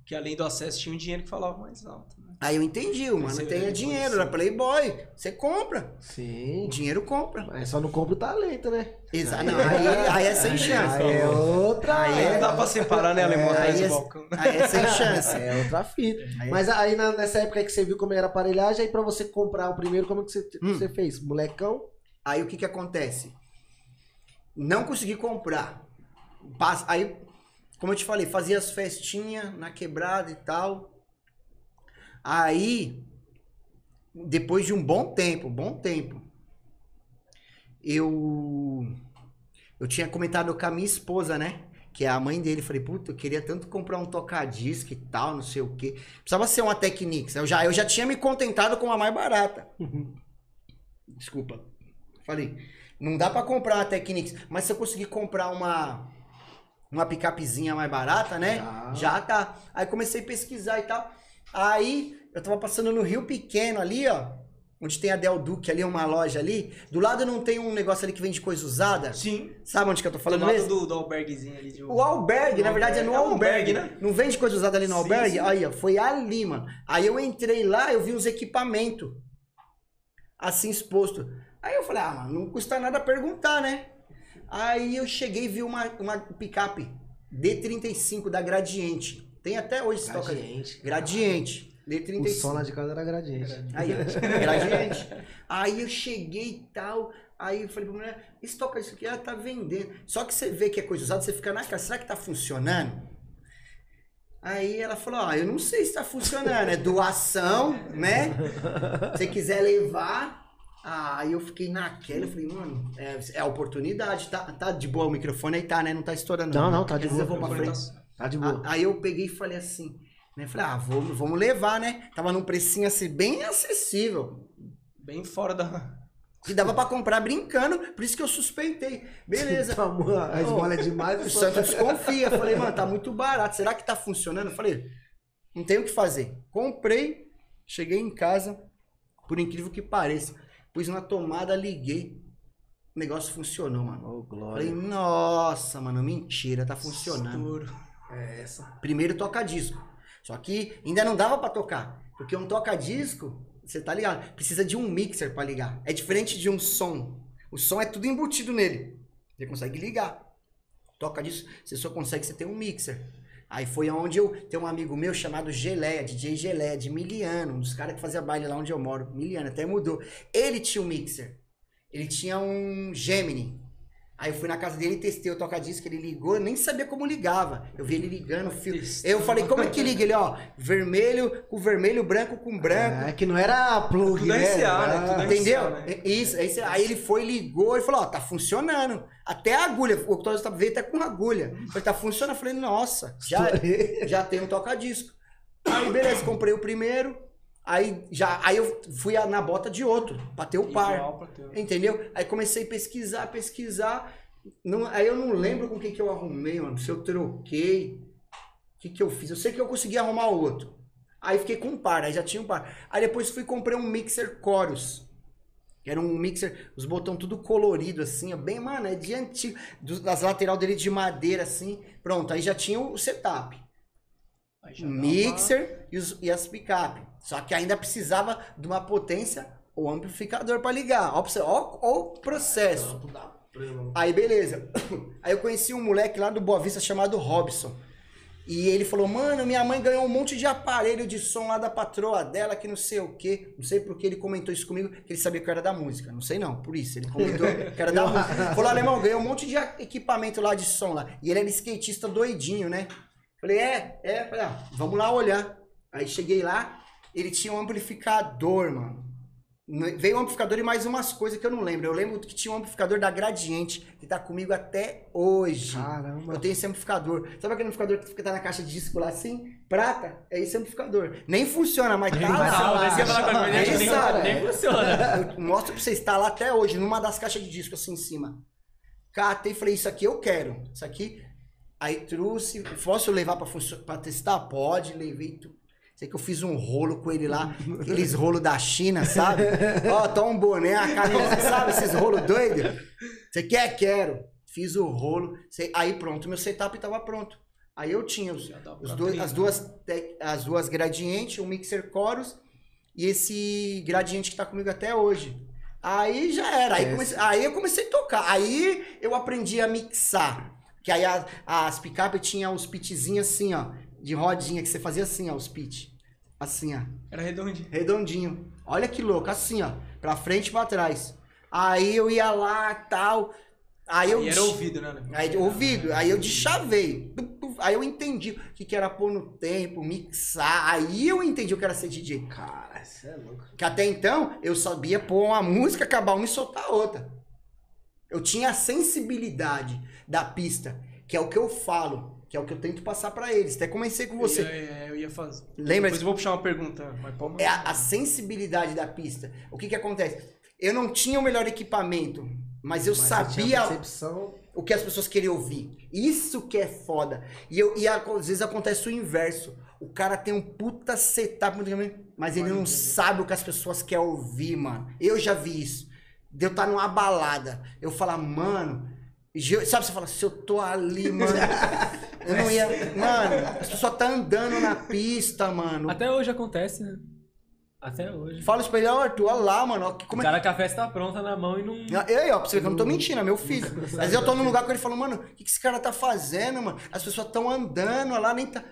Que além do acesso tinha um dinheiro que falava mais alto. Aí eu entendi, o mano Você tem vê dinheiro, era Playboy. Você compra. Sim. Dinheiro compra. Mas só não compra o talento, né? Exato. Não, aí, aí é sem chance. Aí é outra. Aí Aí é- não dá pra separar, né, alemão, Aí é, aí é sem chance. É outra fita. Aí- Mas aí na- nessa época aí que você viu como era a aparelhagem, aí pra você comprar o primeiro, como que você, Hum. você fez? Molecão? Aí o que que acontece? Não consegui comprar. Aí, como eu te falei, fazia as festinhas na quebrada e tal. Aí, depois de um bom tempo, bom tempo, eu eu tinha comentado com a minha esposa, né? Que é a mãe dele. Falei, puta, eu queria tanto comprar um tocadisco e tal, não sei o quê. Precisava ser uma Technics. Eu já, eu já tinha me contentado com a mais barata. Desculpa. Falei, não dá pra comprar uma Technics, mas se eu conseguir comprar uma uma picapezinha mais barata, né? Já. Já tá. Aí comecei a pesquisar e tal. Aí eu tava passando no Rio Pequeno ali, ó, onde tem a Del Duque ali, uma loja ali. Do lado não tem um negócio ali que vende coisa usada? Sim. Sabe onde que eu tô falando Do lado mesmo? do, do alberguezinho ali. De... O albergue, na verdade é no É um albergue, albergue, né? né? Não vende coisa usada ali no Sim, albergue? sim. Aí, ó, foi ali, mano. Aí eu entrei lá, eu vi uns equipamentos assim exposto. Aí eu falei, ah, mano, não custa nada perguntar, né? Aí eu cheguei e vi uma, uma picape D35 da Gradiente. Tem até hoje esse toca Gradiente. Gradiente. O D35. som lá de casa era gradiente. Aí, ó, gradiente. Aí eu cheguei e tal. Aí eu falei pra mulher, esse toca isso aqui, ela tá vendendo. Só que você vê que é coisa usada, você fica na cara, será que tá funcionando? Aí ela falou, ó, eu não sei se tá funcionando, é doação, né? Se você quiser levar. Ah, Aí eu fiquei naquela, eu falei, mano, é, é a oportunidade, tá, tá de boa o microfone aí, tá, né? Não tá estourando. Não, né? não, tá de boa. Eu vou pra frente. Tá- Tá de boa. A- Aí eu peguei e falei assim, né? Falei, ah, vamos, vamos levar, né? Tava num precinho assim, bem acessível. Bem fora da. Que dava pra comprar brincando, por isso que eu suspeitei. Beleza. Amor, a esmola é demais. O Santos desconfia. Falei, mano, tá muito barato. Será que tá funcionando? Eu falei, não tem o que fazer. Comprei, cheguei em casa, por incrível que pareça, pus na tomada, liguei. O negócio funcionou, mano. Ô, Falei, glória. nossa, mano, mentira, tá funcionando. Estouro. É essa. Primeiro toca-disco. Só que ainda não dava pra tocar. Porque um toca-disco, você tá ligado? Precisa de um mixer pra ligar. É diferente de um som. O som é tudo embutido nele. Você consegue ligar. Toca-disco, você só consegue você ter um mixer. Aí foi onde eu tenho um amigo meu chamado Geleia, DJ Geleia, de Miliano, um dos caras que fazia baile lá onde eu moro. Miliano, até mudou. Ele tinha um mixer. Ele tinha um Gemini. Aí eu fui na casa dele, testei o toca-disco, ele ligou, eu nem sabia como ligava. Eu vi ele ligando o fio. Eu falei, como é que liga? Ele, ó, vermelho com vermelho, branco com branco. É que não era plug, Tudo né? RCA, né? Tudo Entendeu? RCA, né? Isso, aí, cê- aí ele foi, ligou e falou, ó, tá funcionando. Até a agulha, o toca veio até com agulha. Eu Falei, tá funcionando? Eu falei, nossa, já, já tem um toca-disco. Aí, beleza, comprei o primeiro. Aí, já, aí eu fui na bota de outro, pra ter o par. Igual. Entendeu? Aí comecei a pesquisar, pesquisar. Não, aí eu não lembro com o que, que eu arrumei, mano. Se eu troquei. O que, que eu fiz? Eu sei que eu consegui arrumar outro. Aí fiquei com um par, aí já tinha um par. Aí depois fui e comprei um mixer Chorus. Era um mixer, os botões tudo colorido assim, ó, bem, mano, é de antigo. Das lateral dele de madeira assim. Pronto, aí já tinha o setup. Mixer e, os- e as picape. Só que ainda precisava de uma potência ou amplificador pra ligar. Ó, ó, ó o processo. Aí beleza. Aí eu conheci um moleque lá do Boa Vista chamado Robson. E ele falou, mano, minha mãe ganhou um monte de aparelho de som lá da patroa dela, que não sei o quê. Não sei porque ele comentou isso comigo, que ele sabia que eu era da música. Não sei não, por isso. Ele comentou que era da música. Falou, alemão, ganhou um monte de equipamento lá de som lá. E ele era skatista doidinho, né? Falei, é, é. Falei, ah, vamos lá olhar. Aí cheguei lá, ele tinha um amplificador, mano. No- Veio um amplificador e mais umas coisas que eu não lembro. Eu lembro que tinha um amplificador da Gradiente, que tá comigo até hoje. Caramba. Eu tenho esse amplificador. Sabe aquele amplificador que fica tá na caixa de disco lá assim? Prata? É esse amplificador. Nem funciona, mas tá Não, lá. nem, funciona. Eu mostro pra você, está lá até hoje, numa das caixas de disco assim em cima. Catei e falei, isso aqui eu quero. Isso aqui. Aí trouxe. Posso levar pra, pra testar? Pode, levei tudo. Sei que eu fiz um rolo com ele lá, aqueles rolos da China, sabe? Ó, tá um boné, a camisa, sabe? Esses rolos doidos. Você quer? Quero. Fiz o rolo. sei- Aí pronto, meu setup tava pronto. Aí eu tinha os, os dois, as, duas, tec- as duas gradientes, um mixer chorus e esse gradiente que tá comigo até hoje. Aí já era. Aí, É, comecei- aí eu comecei a tocar. Aí eu aprendi a mixar. Que aí a- as picape tinha os pitzinhos assim, ó. De rodinha, que você fazia assim, ó, os pit. Assim, ó. Era redondinho. Redondinho. Olha que louco, assim, ó. Pra frente e pra trás. Aí eu ia lá tal. Aí eu. Era ouvido, né? Aí, ouvido, aí eu deschavei. Aí eu entendi o que, que era pôr no tempo, mixar. Aí eu entendi o que era ser DJ. Cara, isso é louco. Que até então eu sabia pôr uma música, acabar uma e soltar outra. Eu tinha a sensibilidade da pista, que é o que eu falo, que é o que eu tento passar pra eles. Até comecei com você. Eu ia, eu ia fazer. Lembra Depois eu vou puxar uma pergunta, mas. É a, a sensibilidade da pista. O que que acontece? Eu não tinha o melhor equipamento, mas eu Mas sabia percepção. o que as pessoas queriam ouvir. Isso que é foda. E, eu, e às vezes acontece o inverso. O cara tem um puta setup, mas ele não sabe o que as pessoas querem ouvir, mano. Eu já vi isso. De eu estar numa balada, eu falar, mano. ge- Sabe, você fala, se eu tô ali, mano. eu não ia. Mano, as pessoas tá andando na pista, mano. Até hoje acontece, né? Até hoje. Fala isso pra ele, ó, Arthur, olha lá, mano. ó, que- O é cara com a festa pronta na mão e não. E aí, ó, pra você ver que eu não tô mentindo, é meu filho. Às vezes eu tô num lugar com ele e falo, mano, o que, que esse cara tá fazendo, mano? As pessoas tão andando lá, nem tá.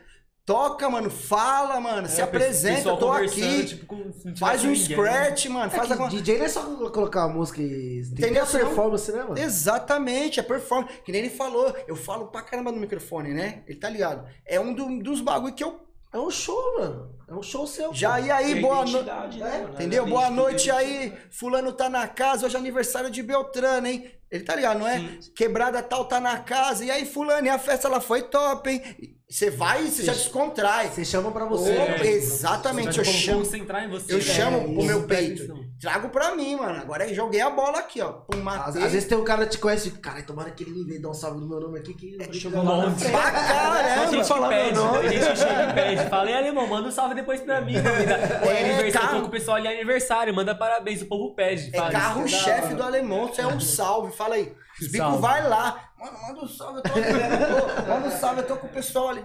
Toca, mano, fala, mano, se É, apresenta, pessoal eu tô aqui. tipo, se não faz um né? scratch, mano, É faz alguma DJ não é só colocar a música e. Tem que ter Entendeu? a performance, né, mano? Exatamente, é performance. Que nem ele falou, eu falo pra caramba no microfone, né? Ele tá ligado. É um do- dos bagulho que eu. É um show, mano. É um show seu. Já pô. e aí, Tem boa noite. né, mano? Entendeu? Boa noite aí. identidade. Fulano tá na casa, hoje é aniversário de Beltrano, hein? Ele tá ligado, não é? Sim. Quebrada tal tá na casa. E aí, Fulano, e a festa ela foi top, hein? Você vai e você já descontrai. Você chama pra você. Né? exatamente, Você eu chamo. concentrar em você. Eu né? chamo isso, o meu peito. Trago pra mim, mano. Agora eu joguei a bola aqui, ó. Pum, Às, matei. às vezes tem um cara que te conhece e cara, tomara que ele me veja dar um salve no meu nome aqui que eu chegou longe. Pra Tem caramba. gente que pede, tem gente que chega e pede. Fala, alemão, manda um salve depois pra mim. É É, aniversário, carro. tô com o pessoal ali é aniversário, manda parabéns, o povo pede. É carro-chefe é do alemão, isso é um salve. Fala aí. Salve. vai lá. Mano, manda um salve, eu tô aqui. Ô, Manda um salve, eu tô com o pessoal ali.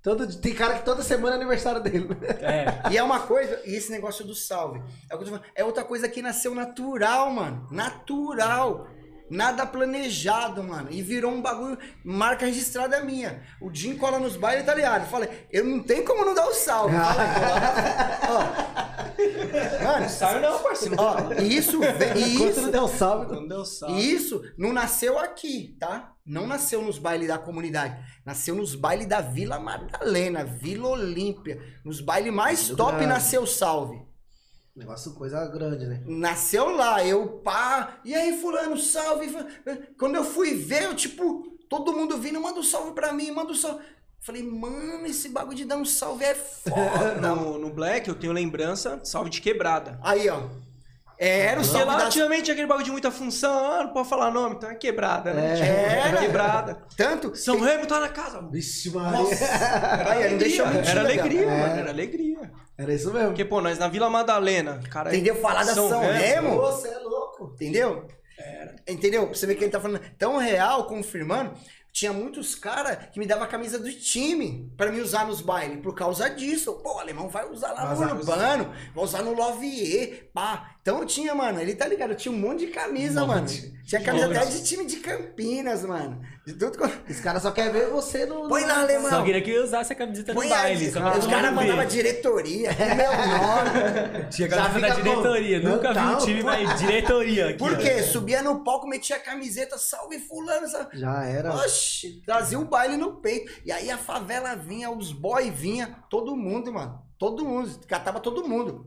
Todo, tem cara que toda semana é aniversário dele. né? É. E é uma coisa, e esse negócio do salve, é, é outra coisa que nasceu natural, mano. Natural. Nada planejado, mano. E virou um bagulho, marca registrada minha. O Jim cola nos bailes, tá ligado? Fala, eu não tenho como não dar o salve. Ó, Mano, não, parceiro. ó, e isso, e Enquanto isso, não deu salve. Não deu salve. E isso não nasceu aqui, tá? Não nasceu nos bailes da comunidade. Nasceu nos bailes da Vila Madalena, Vila Olímpia. Nos bailes mais Muito top grande. nasceu Salve. Negócio, coisa grande, né? Nasceu lá, eu pá. E aí, fulano, salve. Quando eu fui ver, eu, tipo, todo mundo vindo, manda um salve pra mim, manda um salve. Falei, mano, esse bagulho de dar um salve é foda. No, no Black eu tenho lembrança, salve de quebrada. aí, ó. É, Era o Porque salve lá da... antigamente aquele bagulho de muita função, ah, não pode falar nome, então é quebrada, né? É. Tipo, Era. quebrada. Tanto... São Remo tá na casa. Vixe, Maria. Aí, não deixa eu mentir, Era legal. alegria, É. mano, era alegria. Era isso mesmo. Porque, pô, nós na Vila Madalena, cara. Entendeu? Falar da São, Remo, Remo. Você é louco. Entendeu? Entendeu? Pra você ver que ele tá falando tão real, confirmando. Tinha muitos caras que me davam a camisa do time pra me usar nos bailes. Por causa disso. Pô, o alemão vai usar lá Vai no Urbano, vai usar no Lovier, pá. Então eu tinha, mano, ele tá ligado? Eu tinha um monte de camisa, Monte. mano. Tinha camisa até de time de Campinas, mano. De tudo quanto. Esse cara só quer ver você no. Põe lá, alemão. Só queria que eu usasse a camiseta no Põe baile. Só pra Os caras mandavam diretoria, com meu nome. Tinha camisa da diretoria. Nunca vi um time, mas diretoria. Aqui, Por ó. quê? Subia no palco, metia a camiseta, salve fulano, sabe? Já era. Oxi, trazia o baile no peito. E aí a favela vinha, os boy vinha, todo mundo, mano. Todo mundo, catava todo mundo.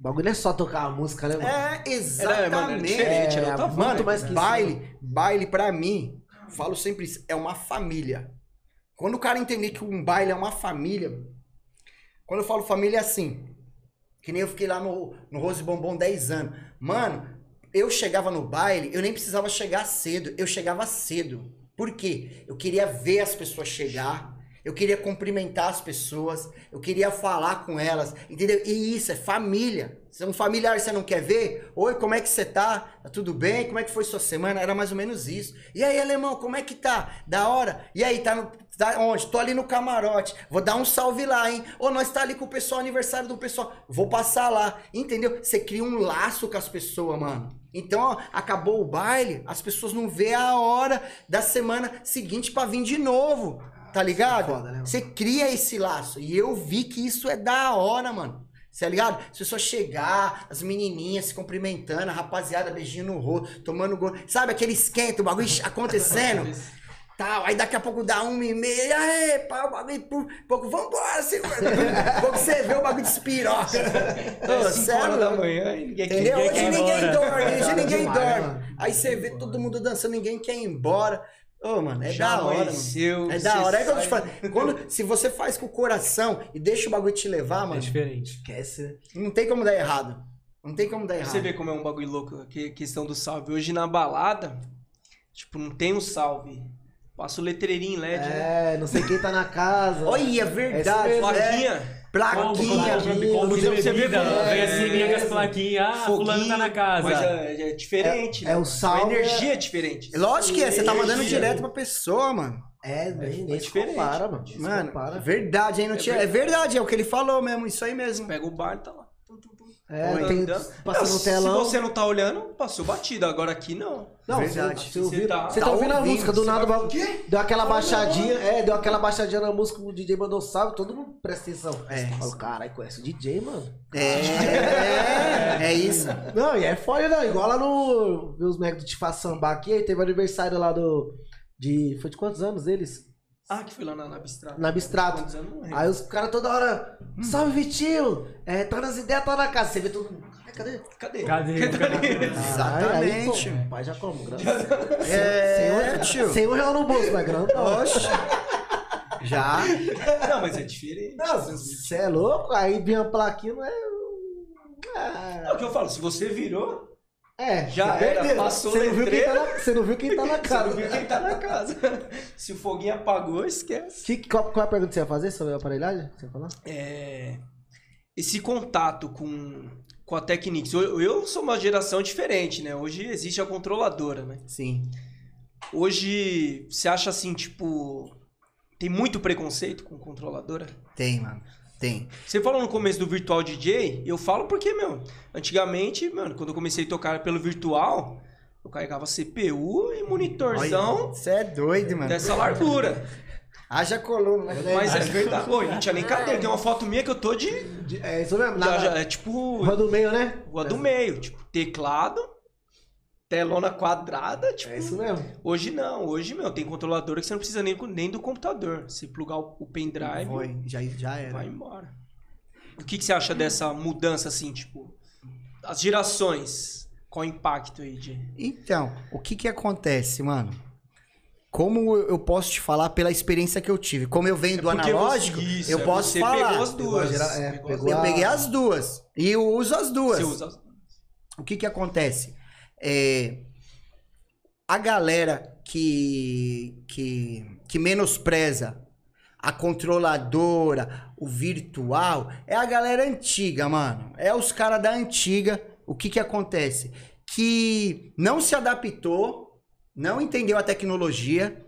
O bagulho é só tocar a música, né, mano? É, Era, exatamente. mano, era diferente, era É, muito vibe. Mano, mais que isso, baile, baile pra mim, falo sempre isso, é uma família. Quando o cara entender que um baile é uma família, quando eu falo família é assim, que nem eu fiquei lá no, no Rose Bombom 10 anos. Mano, eu chegava no baile, eu nem precisava chegar cedo, eu chegava cedo. Por quê? Eu queria ver as pessoas chegar, eu queria cumprimentar as pessoas, eu queria falar com elas, entendeu? E isso é família. Se é um familiar você não quer ver, oi, como é que você tá? Tá tudo bem? Como é que foi sua semana? Era mais ou menos isso. E aí, alemão, como é que tá? Da hora? E aí, tá, no, tá onde? Tô ali no camarote. Vou dar um salve lá, hein? Ou nós tá ali com o pessoal, aniversário do pessoal. Vou passar lá. Entendeu? Você cria um laço com as pessoas, mano. Então, ó, acabou o baile, as pessoas não vê a hora da semana seguinte pra vir de novo. Tá ligado? foda, né? Você cria esse laço. E eu vi que isso é da hora, mano. Você tá ligado? As pessoas chegar, as menininhas se cumprimentando, a rapaziada beijinho no rosto, tomando gol. Sabe aquele esquenta, o bagulho acontecendo? Tal, aí daqui a pouco dá uma e meia, aí, pá, o bagulho, por pouco, vambora, segura. pouco você vê o bagulho de espiroca. Ô, Às 5 cê é horas da manhã e ninguém Entendeu? Ninguém Hoje quer ninguém embora. dorme, hoje Cara, ninguém demais, dorme. mano. Aí você vê todo mundo dançando, ninguém quer ir embora. Ô, mano, é Já da hora, É da hora, é que eu te falo. Quando, se você faz com o coração e deixa o bagulho te levar, É mano, diferente. Esquece, né? não tem como dar errado. Não tem como dar errado. Você vê como é um bagulho louco, que questão do salve. Hoje na balada, tipo, não tem um salve. Passa o letreirinho em LED, né? É, não sei quem tá na casa. Olha, é verdade. mesmo, é. Plaquinha. De Você vê vem é, assim, vem com as plaquinhas. Ah, fulano tá na casa. Mas é, é diferente, É- né? é o mano? salve, A energia é diferente. Lógico que é, você tá mandando direto pra pessoa, mano. É, nem, nem se diferente. compara, mano. Mano, compara. verdade, hein? Não tinha... É verdade, é o que ele falou mesmo, isso aí mesmo. Pega o bar e tá lá. É, Oi, tem andando. passando Não, no telão. Se você não tá olhando, passou batido. Agora aqui não. Não, Verdade. Você, você, ouviu, Você tá- você tá, tá ouvindo a música, do você nada o vai-. Deu aquela baixadinha, é, deu aquela baixadinha na música, o DJ mandou salve, todo mundo presta atenção. É. Fala, caralho, conhece o DJ, mano. É, é isso. Não, e é foda, não. Igual lá no. Viu os médicos do Tifá Samba aqui, aí teve o aniversário lá do. De. Foi de quantos anos eles? Ah, que foi lá na, na Bistrato. Na Abstrato. Não. Aí os caras toda hora. Salve, Vitinho! É, tá nas ideias, tá na casa. Você vê todo mundo. Ai, cadê? Cadê? Cadê? Cadê? Exatamente. Aí, pô, pai já como, graças É, Sem tio. sem um real no bolso, mas grana não. Oxe. Já. Não, mas é diferente. Não, você é louco? Aí vinha a plaquinha, não é. Ah, É o que eu falo, se você virou, É, Já você era, perdeu. passou você não, viu quem tá na, você não viu quem tá na você casa. não viu quem tá na casa. Se o foguinho apagou, esquece. Que, qual, qual é a pergunta que você ia fazer sobre a aparelhagem? Você ia falar? É, esse contato com, com a Technics. Eu, eu sou uma geração diferente, né? Hoje existe a controladora, né? Sim. Hoje, você acha assim, tipo... Tem muito preconceito com controladora? Tem, mano. Tem. Você falou no começo do Virtual DJ, eu falo porque, meu, antigamente, mano, quando eu comecei a tocar pelo virtual, eu carregava CPU e monitorzão Você é doido, mano. dessa largura. Haja coluna, né? Mas é verdade. Pô, não tinha nem cadeira. Tem uma foto minha que eu tô de. De- É isso mesmo? já- já- é tipo. Rua do meio, né? Rua do meio. Tipo, teclado, telona quadrada. Tipo, É isso mesmo. Hoje não. Hoje, meu, tem controladora que você não precisa nem, nem do computador. Você plugar o, o pendrive, Foi, já, já era. vai embora. O que, que você acha dessa mudança, assim, tipo. As gerações. Qual o impacto aí de. Então, o que que acontece, mano? Como eu posso te falar pela experiência que eu tive? Como eu venho do É porque analógico, você- isso, eu é, posso você falar. Pegou as Pegou duas. gera- é, Pegou pegou Eu a- peguei as duas. E eu uso as duas. Você usa as O que que acontece? É, a galera que, que, que menospreza a controladora, o virtual, é a galera antiga, mano. É os caras da antiga. O que que acontece? Que não se adaptou, não entendeu a tecnologia,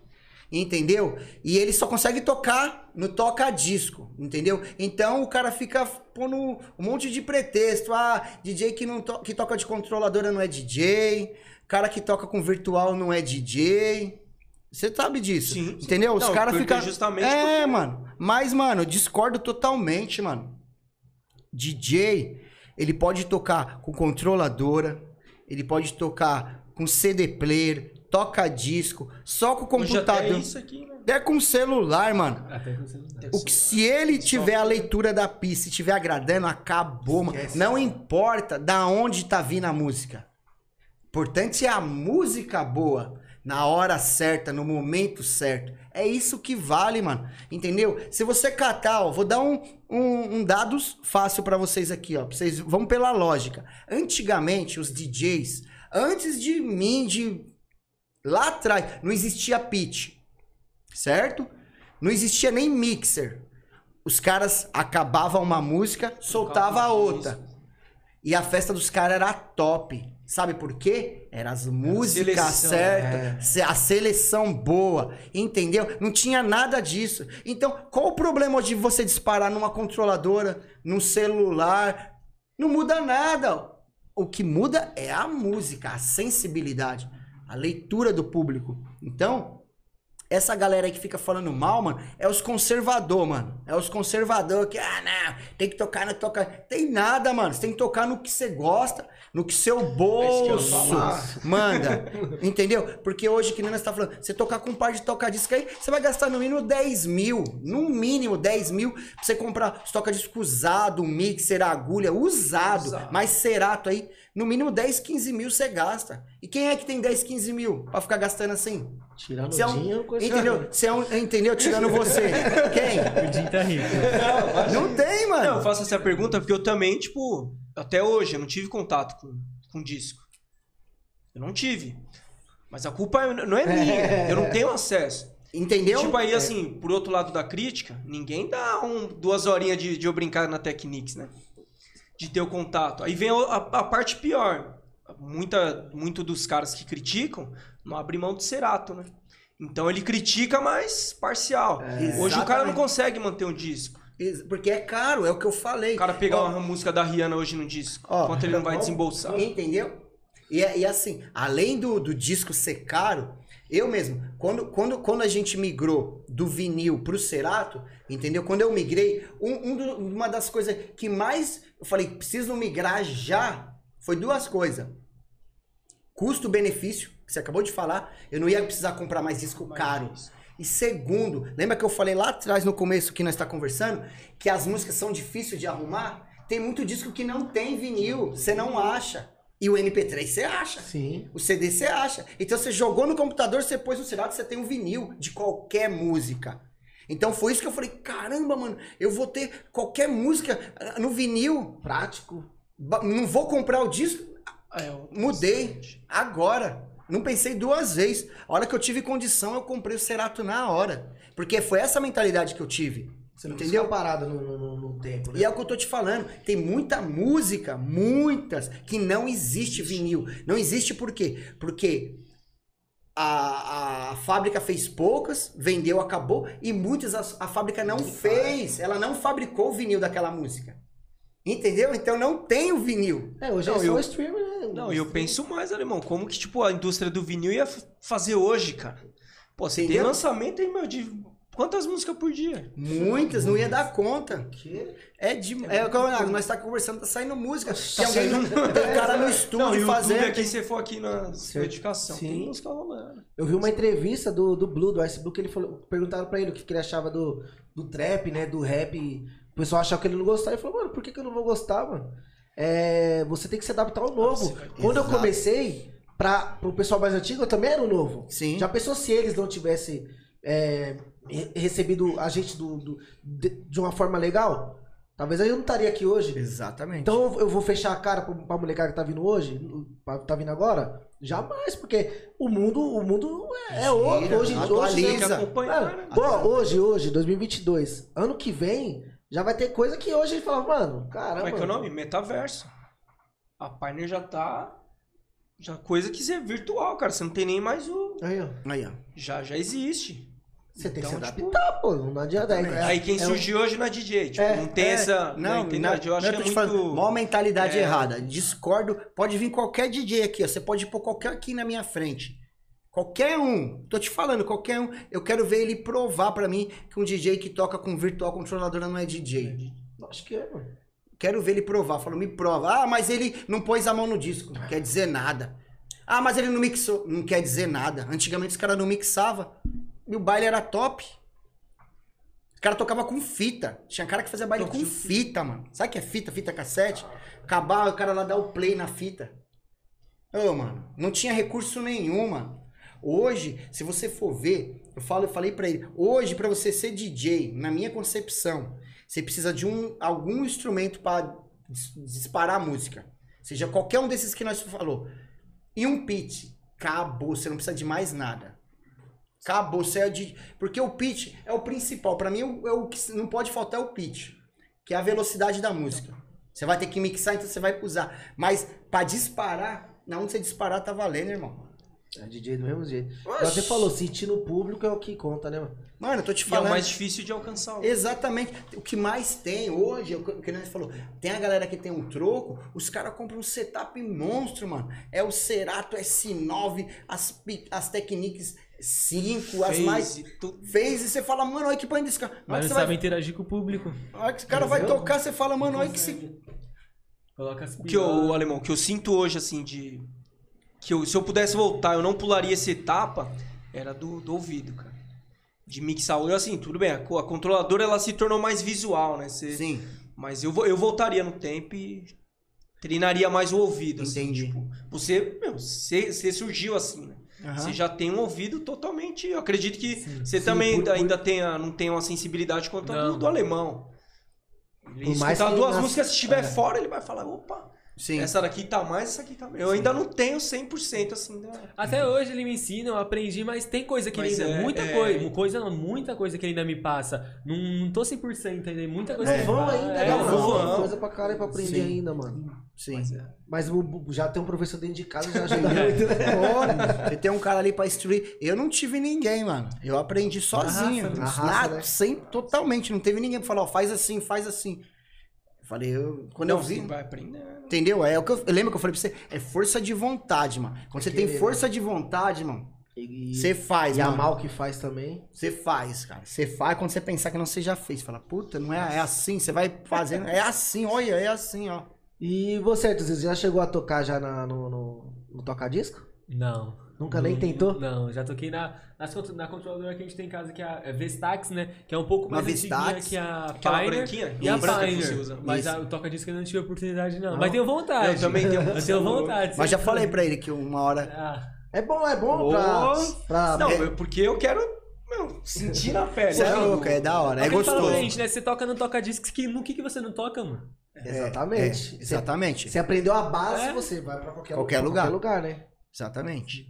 entendeu? E ele só consegue tocar no toca-disco, entendeu? Então o cara fica pondo um monte de pretexto. Ah, DJ que, não to- que toca de controladora não é DJ, cara que toca com virtual não é DJ. Você sabe disso, Sim, sim. entendeu? Os Não, caras ficam... justamente É, porque- mano. Mas, mano, eu discordo totalmente, mano. DJ, ele pode tocar com controladora, ele pode tocar com CD player, toca disco, só com Hoje até computador. isso aqui, né? Até com celular, mano. Até não dá. O que, se ele tiver a leitura da pista e estiver agradando, acabou, mano. Não importa da onde tá vindo a música. Importante é a música boa, na hora certa, no momento certo. É isso que vale, mano. Entendeu? Se você catar, ó, vou dar um, um, um dados fácil pra vocês aqui, ó. pra Vocês vamos pela lógica. Antigamente, os DJs, antes de mim, de lá atrás, não existia pitch, certo? Não existia nem mixer. Os caras acabavam uma música, soltava a outra. E a festa dos caras era top. Sabe por quê? Era as músicas certas, se- a seleção boa, entendeu? Não tinha nada disso. Então, qual o problema de você disparar numa controladora, num celular? Não muda nada. O que muda é a música, a sensibilidade, a leitura do público. Então, essa galera que fica falando mal, mano, é os conservador, mano. É os conservador que, ah, não, tem que tocar que toca. Tem nada, mano. Você tem que tocar no que você gosta, no que seu bolso manda. Entendeu? Porque hoje, que nem nós tá falando, você tocar com um par de toca-disco aí, você vai gastar no mínimo 10 mil. No mínimo 10 mil pra você comprar toca-disco usado, mixer, agulha, usado. Usado. Mas cerato aí, no mínimo 10, 15 mil você gasta. E quem é que tem 10, 15 mil pra ficar gastando assim? Tirando Você é o um- dinheiro, coisa entendeu? Você é um, entendeu? Tirando você. Quem? O Dinho tá rico. Não tem, Não, eu mano. faço essa pergunta porque eu também, tipo, até hoje eu não tive contato com, com disco. Eu não tive. Mas a culpa não é minha. Eu não tenho acesso. Entendeu? Tipo aí, assim, por outro lado da crítica, ninguém dá um, duas horinhas de, de eu brincar na Technics, né? De ter o contato. Aí vem a, a- parte pior. Muita, muito dos caras que criticam não abre mão do Cerato, né? Então ele critica, mas parcial. É, Hoje o cara não exatamente. consegue manter um disco. Porque é caro, é o que eu falei. O cara pegar Ó, uma música da Rihanna hoje no disco, Ó, quanto ele não vai desembolsar. Entendeu? E, é- e assim, além do, do disco ser caro, eu mesmo, quando, quando, quando a gente migrou do vinil pro Cerato, entendeu? Quando eu migrei, um, um do- uma das coisas que mais eu falei, preciso migrar já, foi duas coisas. Custo-benefício, que você acabou de falar, eu não ia precisar comprar mais disco caro. E segundo, lembra que eu falei lá atrás no começo que nós está conversando, que as músicas são difíceis de arrumar? Tem muito disco que não tem vinil, você não acha. E o MP3 você acha. Sim. O CD você acha. Então você jogou no computador, você pôs no Cerato, você tem um vinil de qualquer música. Então foi isso que eu falei, caramba, mano, eu vou ter qualquer música ah, no vinil. Prático. Não vou comprar o disco, É, Mudei. Agora. Não pensei duas vezes. A hora que eu tive condição, eu comprei o Cerato na hora. Porque foi essa mentalidade que eu tive. Você não Entendeu? entendeu? parado no, no, no- no tempo, né? E é o que eu tô te falando. Tem muita música, muitas, que não existe vinil. Não existe por quê? Porque a, a fábrica fez poucas, vendeu, acabou, e muitas a, a fábrica não fez. Ela não fabricou o vinil daquela música. Entendeu? Então não tem o vinil. É, hoje Não, é só eu- o streamer, né? Não, e eu penso mais, alemão, como que, tipo, a indústria do vinil ia fazer hoje, cara? Pô, você tem Entendeu? lançamento aí, meu, de Quantas músicas por dia? Muitas, não ia dar conta. Que? É de. É, eu- nós tá conversando, tá saindo música. Tem, alguém, saindo- tem um cara no estúdio Não, YouTube fazendo. aqui, se for aqui na Certo. edificação, Sim. tem música rolando. Eu vi uma entrevista do, do Blue, do Ice Blue, que ele falou. Perguntaram pra ele o que, que ele achava do, do trap, né? Do rap. O pessoal achava que ele não gostava. Ele falou, mano, por que, que eu não vou gostar, mano? É, você tem que se adaptar ao novo. você vai- Quando eu Exato. comecei, pra, pro pessoal mais antigo, eu também era o novo. Sim. Já pensou se eles não tivessem é, re- recebido a gente do, do- de, de uma forma legal? Talvez eu não estaria aqui hoje. Exatamente. Então eu- eu vou fechar a cara pra, pra molecada que tá vindo hoje, pra- tá vindo agora? Jamais, porque o mundo, o mundo é, é outro. Gira, Hoje, hoje, atualiza. Acompanhar, Mano, né? pô, hoje, hoje, 2022, ano que vem, já vai ter coisa que hoje ele fala, mano, caramba. Como é que é o nome? Metaverso. A Pioneer já tá. Já coisa que é virtual, cara. Você não tem nem mais o. Aí, ó. Aí, ó. Já, já existe. Você tem que se Então, adaptar, pô. Não adianta. É, é- Aí quem é um- surgiu hoje na DJ, tipo, É, não tem É, essa. Não, entendeu? não, eu acho não, que tô é muito. falando, maior mentalidade É. errada. Discordo. Pode vir qualquer DJ aqui, ó. Você pode pôr qualquer aqui na minha frente. Qualquer um. Tô te falando, qualquer um. Eu quero ver ele provar pra mim que um DJ que toca com virtual controladora não é DJ. Acho que é, mano. Quero ver ele provar. Falo, me prova. Ah, mas ele não pôs a mão no disco. Não quer dizer nada. Ah, mas ele não mixou. Não quer dizer nada. Antigamente os caras não mixavam. E o baile era top. Os caras tocavam com fita. Tinha cara que fazia baile com fita, mano. Sabe o que é fita? Fita cassete? Acabava o cara lá dar o play na fita. Ô, mano, não tinha recurso nenhum, mano. Hoje, se você for ver, eu falo, eu falei pra ele, hoje pra você ser DJ, na minha concepção, você precisa de um algum instrumento para disparar a música. Seja qualquer um desses que nós falou. E um pitch, acabou, você não precisa de mais nada. Acabou, você é de porque o pitch é o principal. Pra mim, é o, é que não pode faltar é o pitch, que é a velocidade da música. Você vai ter que mixar, então você vai usar. Mas pra disparar, na onde você disparar tá valendo, irmão. É DJ do mesmo jeito. Você falou, sentir no público é o que conta, né, mano? Mano, eu tô te E é o falando. mais difícil de alcançar. Exatamente. O que mais tem hoje, é o que nós falou, tem a galera que tem um troco, os caras compram um setup monstro, mano. É o Cerato S9, as, as Technics 5, as mais. tudo. Fez e você fala, mano, olha que põe desse cara. Mas não você sabe vai, interagir com o público. hora que o cara vai tocar, você fala, mano, olha que se. Coloca as O que eu, o alemão, que eu sinto hoje, assim, de. Que eu, se eu pudesse voltar, eu não pularia essa etapa, era do, do ouvido, cara. De mixar hoje, assim, tudo bem, a, a controladora ela se tornou mais visual, né? Você- Sim, Mas eu, eu voltaria no tempo e treinaria mais o ouvido. Assim, Entendi. tipo, você, meu, você, você surgiu assim, né? Aham. Você já tem um ouvido totalmente. Eu acredito que você Sim, também por- ainda, por- tenha, não tem uma sensibilidade quanto a do, alemão. Ele Por mais escutar que duas nas- músicas, se estiver é. fora, ele vai falar: opa, sim. essa daqui tá mais, essa aqui tá menos. Eu ainda não tenho 100% assim. Da... Até hoje ele me ensina, eu aprendi, mas tem coisa que Mas ele ainda. é- muita é- coisa. Coisa não, muita coisa que ele ainda me passa. Não, não tô 100% ainda. Muita coisa É que vão ainda, é, né, vão. Tem coisa pra caralho pra aprender Sim. ainda, mano. Sim. Mas é. Mas já tem um professor dentro de casa, já ajuda muito, né? Você tem um cara ali pra instruir. Eu não tive ninguém, mano. Eu aprendi sozinho. raça, na raça, Nada, né? sem, totalmente. Não teve ninguém pra falar, ó, faz assim, faz assim. Eu falei, eu, quando eu Não, vi. você vai aprendendo. Entendeu? É o que eu, eu lembro que eu falei pra você, é força de vontade, mano. Quando você tem querer, força de vontade, mano, você faz, e mano. amar o que faz também. Você faz, cara. Você faz quando você pensar que não você já fez. Fala, puta, não é, é assim, você vai fazendo. É assim, olha, é assim, ó. E você, você já chegou a tocar já na- no, no, no toca-disco? Não. Nunca nem tentou? Não, já toquei na, nas na controladora que a gente tem em casa, que é a é Vestax, né? Que é um pouco mais Vestax, que a aquela Pioneer branquinha? e a Pioneer. você usa. Mas Isso. a, o toca-disco eu não tive oportunidade, não. Não? Mas tenho vontade. Eu também tenho. Eu tenho vontade. Mas já falei pra ele que uma hora. Ah, É bom, é bom pra... Pra Não, É. porque eu quero meu, sentir na pele. Você é sabe? louco, é da hora, é é o que ele fala pra gostoso. gente, né? Você toca no toca-discos, que no que, que você não toca, mano? Exatamente. É, exatamente. Você aprendeu a base, É. você vai pra qualquer, Qualquer lugar. qualquer lugar, né? Exatamente.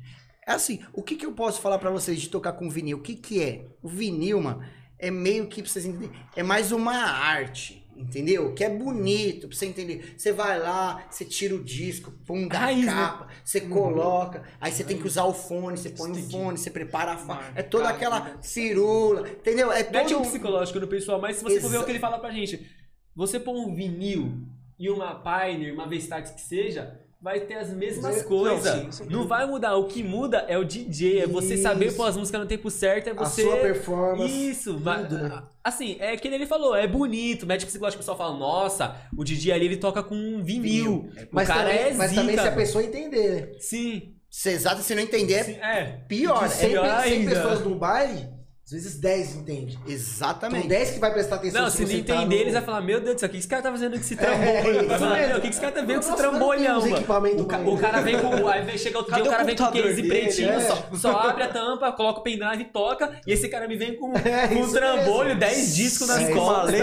É assim, o que, que eu posso falar pra vocês de tocar com vinil? O que, que é? O vinil, mano, é meio que, pra vocês entenderem, é mais uma arte, entendeu? Que é bonito, pra você entender. Você vai lá, você tira o disco, põe da Raiz, né? capa, você coloca, aí você tem que usar o fone, você põe o fone, você prepara a fa... marcar, É toda aquela né? firula, entendeu? É é todo tipo um- psicológico no pessoal, mas se você for ver Exa- o que ele fala pra gente, você põe um vinil e uma Pioneer, uma Vestax que seja, vai ter as mesmas Não, coisas. sim, sim. Não vai mudar. O que muda é o DJ. É você saber pôr as músicas no tempo certo. É A você. sua performance. Isso, vai- né? assim, é que ele falou, é bonito, médico psicológico, o pessoal fala, nossa, o DJ ali ele toca com um vinil. Mas, o cara também, é mas zica, também se a pessoa entender, né? Sim, Se exato, se não entender, sim, é é. pior. É 100, pior pe- 100 ainda. pessoas num baile, às vezes 10 entende. Então Exatamente. 10 que vai prestar atenção Não, se não tá entender, no- eles vão falar, meu Deus do céu, o que esse cara tá fazendo com esse É, trambolho? Vai falar, meu, o que esse cara tá vendo com esse trambolhão, mano? O, ca- o cara vem com. Aí vem chegar outro Cadê dia, o cara o vem com case dele? pretinho, É. só, só abre a tampa, coloca o pendrive e toca, e esse cara me vem com, É, com um trambolho, mesmo. 10 discos nas É, costas.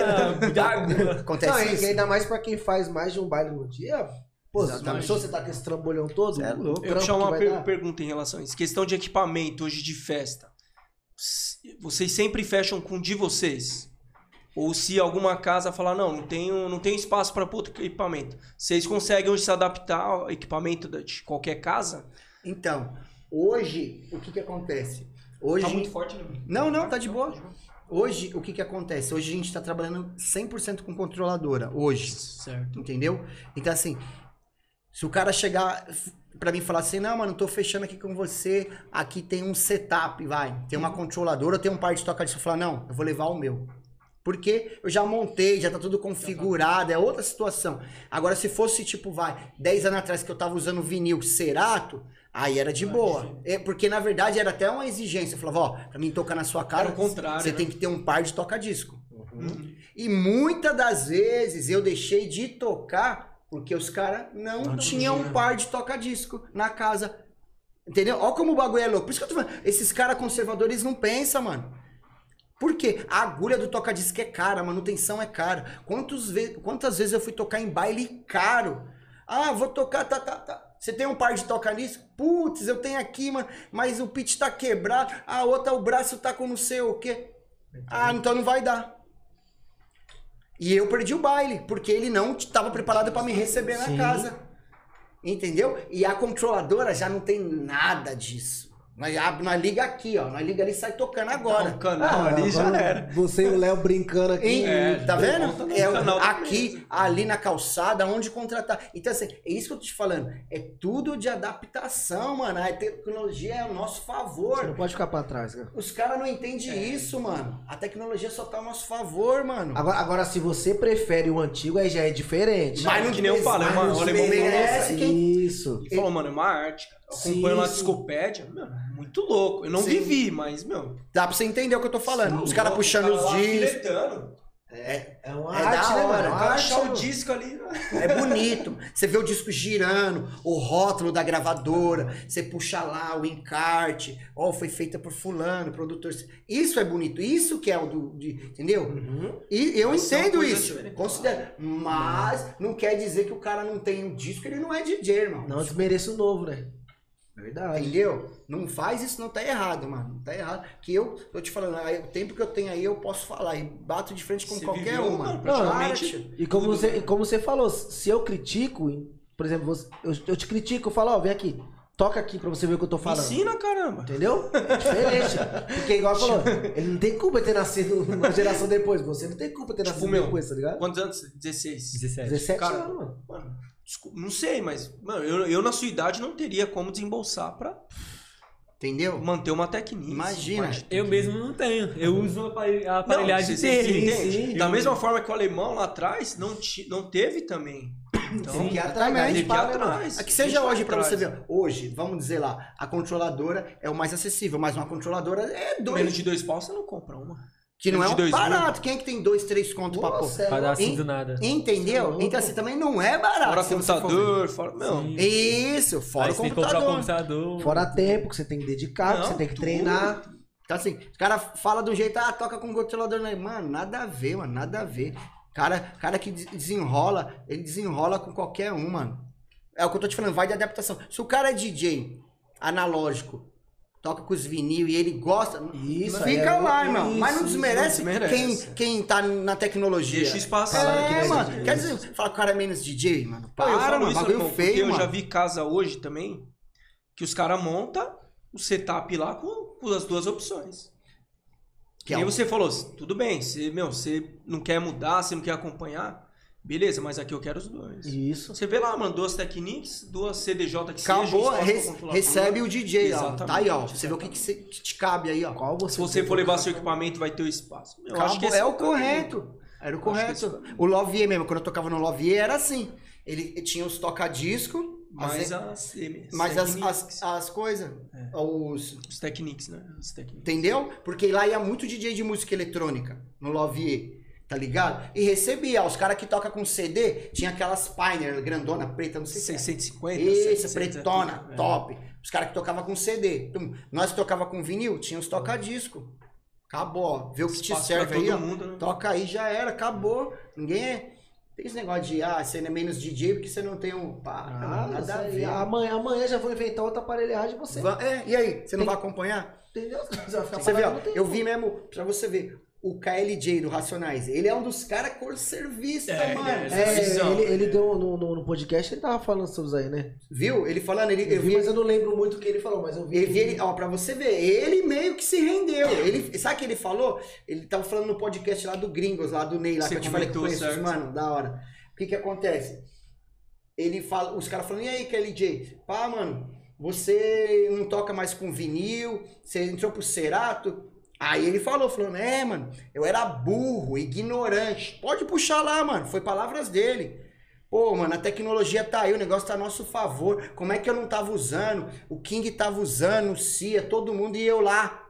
Acontece Não, isso. e ainda mais pra quem faz mais de um baile no dia. Pô, Exatamente. você tá com esse trambolhão todo, É louco. Eu tinha uma vai per- dar. pergunta em relação a isso. Questão de equipamento hoje de festa. Vocês sempre fecham com o de vocês? Ou se alguma casa falar, não, não tenho, não tenho espaço para outro equipamento. Vocês conseguem hoje se adaptar ao equipamento de qualquer casa? Então, hoje, o que que acontece? Hoje... Tá muito forte, né? Não, não, tá de boa. Hoje, o que que acontece? Hoje a gente tá trabalhando 100% com controladora. Hoje. Certo. Entendeu? Então, assim, se o cara chegar pra mim falar assim, não, mano, tô fechando aqui com você, aqui tem um setup, vai, tem uma controladora, tem um par de toca disso, eu falar, não, eu vou levar o meu. Porque eu já montei, já tá tudo configurado, é outra situação. Agora, se fosse, tipo, vai, 10 anos atrás que eu tava usando vinil Cerato, aí era de boa. É, porque, na verdade, era até uma exigência. Eu falava, ó, pra mim tocar na sua cara, você né? tem que ter um par de toca-disco. Uhum. E muitas das vezes eu deixei de tocar porque os caras não, Não tinham tinha. um par de toca-disco na casa. Entendeu? Olha como o bagulho é louco. Por isso que eu tô falando, esses caras conservadores não pensam, mano. Por quê? A agulha do toca-disco é cara, a manutenção é cara. Quantos ve quantas vezes eu fui tocar em baile caro? Ah, vou tocar, tá, tá, tá. Você tem um par de toca-disco? Putz, eu tenho aqui, mano, mas o pitch tá quebrado. A outra, o braço tá com não sei o quê. Ah, então não vai dar. E eu perdi o baile, porque ele não estava preparado para me receber na Sim. casa. Entendeu? E a controladora já não tem nada disso. Nós, nós liga aqui, ó. Nós liga ali e sai tocando agora. Não, o canal Ah, ali já era. Você e o Léo brincando aqui. Hein? É, tá vendo? É o- canal aqui, ali na calçada, onde contratar. Então, assim, é isso que eu tô te falando. É tudo de adaptação, mano. A tecnologia é ao nosso Você favor. não pode ficar pra trás, cara. Os caras não entendem isso, mano. A tecnologia só tá ao nosso favor, mano. Agora, agora, se você prefere o antigo, aí já é diferente. Mas não que nem eu é uma- não o alemão quem- Isso. Ele falou, mano, é uma arte. cara. Acompanho lá a discopédia. Meu, muito louco. Eu não Sim. vivi, mas, meu. Dá pra você entender o que eu tô falando. sim, os caras puxando cara os discos. filetando. É uma É arte, da né, mano? o achar mano. disco ali. né? É bonito. Você vê o disco girando, o rótulo da gravadora, você puxa lá o encarte, ó, foi feita por fulano, produtor. Isso é bonito, isso que é o do. de- entendeu? Uhum. E eu Mas entendo isso, considero. Mas não quer dizer que o cara não tem o disco, ele não é DJ, irmão. Não desmereça o novo, né? Verdade. Entendeu? Não faz isso, não tá errado, mano. Tá errado. Que eu tô te falando, aí, o tempo que eu tenho aí, eu posso falar. E bato de frente com Você qualquer viveu, uma. mano, praticamente Arte. E como, você, né? e como você falou, se eu critico, por exemplo, você- eu, eu te critico, eu falo, ó, vem aqui, toca aqui pra você ver o que eu tô falando. Ensina, caramba. Entendeu? É diferente. Porque igual falou, ele não tem culpa de ter nascido uma geração depois. Você não tem culpa de ter Tipo, nascido meu, depois, tá ligado? Quantos anos? 16. 17. 17 Cara, anos, mano. Mano, desculpa, não sei, mas mano, eu, eu na sua idade não teria como desembolsar pra Entendeu? manter uma técnica. Imagina. Eu mesmo não tenho. Eu uso a apare- a Não, aparelhagem você dele. entende? sim. Da Eu- mesma forma que o alemão lá atrás não, ti- não teve também. Então, Tem que ir exatamente. atrás, que ir para, né, atrás. É que A seja gente vai hoje pra atrás. você ver. Hoje, vamos dizer lá, a controladora é o mais acessível, mas uma controladora é dois. Menos de dois pau você não compra uma. Que não é um barato. Quem é que tem dois, três contos pra pôr? É Pra dar assim do nada. É Entendeu? louco. Então assim, também não é barato. Fora computador, fora. Sim. ver. Isso, fora Aí o você tem que comprar computador. computador. Fora tempo que você tem que dedicar, que Não, você tem que tudo. treinar. Então assim, os caras falam do jeito, ah, toca com controlador. né? Mano, nada a ver, mano, nada a ver. Cara, cara que des- desenrola, ele desenrola com qualquer um, mano. É o que eu tô te falando, vai de adaptação. Se o cara é DJ analógico, toca com os vinil e ele gosta, Isso, fica é- lá, irmão. isso, Mas não isso, desmerece, desmerece. Quem, quem tá na tecnologia. deixa o espaço. É, não é mano. Quer dizer, fala que o cara é menos DJ, mano. Para, eu falo mano. isso, irmão, porque feio, eu mano. já vi casa hoje também que os caras montam o setup lá com, com as duas opções. Que e é aí um- você falou, tudo bem, você, meu, você não quer mudar, você não quer acompanhar, Beleza, mas aqui eu quero os dois. Isso. Você vê lá, mano, duas Technics, duas CDJ que Acabou, seja, espaço re- pra controlador. recebe o DJ, ó. Exatamente, Tá aí, ó. Você vê o que, que, cê- que te cabe aí, ó. Qual você Se você for levar seu equipamento, vai ter o espaço. Eu acho que Acabou, esse é o caminho. correto. Era o correto. esse é o. O Lovier mesmo, quando eu tocava no Lovier, era assim. Ele tinha os toca-disco, Mas as, as, as, mas as, as, as coisas, os... Os Technics, né? Os Technics. Entendeu? Porque lá ia muito DJ de música eletrônica, no Lovier, tá ligado? E recebia, os caras que tocam com CD, tinha aquelas Pioneer grandona, preta, não sei se é. 650, Isso, 700, pretona, é. top. Os caras que tocavam com CD. Nós que tocava com vinil, tinha os toca-disco. Acabou. Vê o que te serve aí, mundo, né? Toca aí, já era, acabou. Ninguém é... Tem esse negócio de, ah, você é menos DJ porque você não tem um... Pá, Ah, nada isso a ver. Amanhã, amanhã já vou inventar outra aparelhagem e você. É, e aí? Você não Tem- vai acompanhar? Entendeu? Você vai ficar Você vê, ó, eu vi mesmo, pra você ver, o KLJ do Racionais, ele é um dos caras cor serviço, É, mano. ele É, Visão. ele, ele deu no, no, no podcast, ele tava falando sobre isso aí, né? Viu? Ele falando, ele, Eu, eu vi, vi, mas eu não lembro muito o que ele falou, mas eu vi. ele, ele, ó, pra você ver, ele meio que se rendeu. Ele, sabe o que ele falou? Ele tava falando no podcast lá do Gringos, lá do Ney, lá Você que eu te falei que conheço, certo. mano, da hora. O que que acontece? Ele fala, os caras falando, e aí, KLJ? Pá, mano, você não toca mais com vinil, você entrou pro Cerato. Aí ele falou, falou, é, mano, eu era burro, ignorante. Pode puxar lá, mano, foi palavras dele. Pô, mano, a tecnologia tá aí, o negócio tá a nosso favor. Como é que eu não tava usando? O King tava usando, o Cia, todo mundo e eu lá.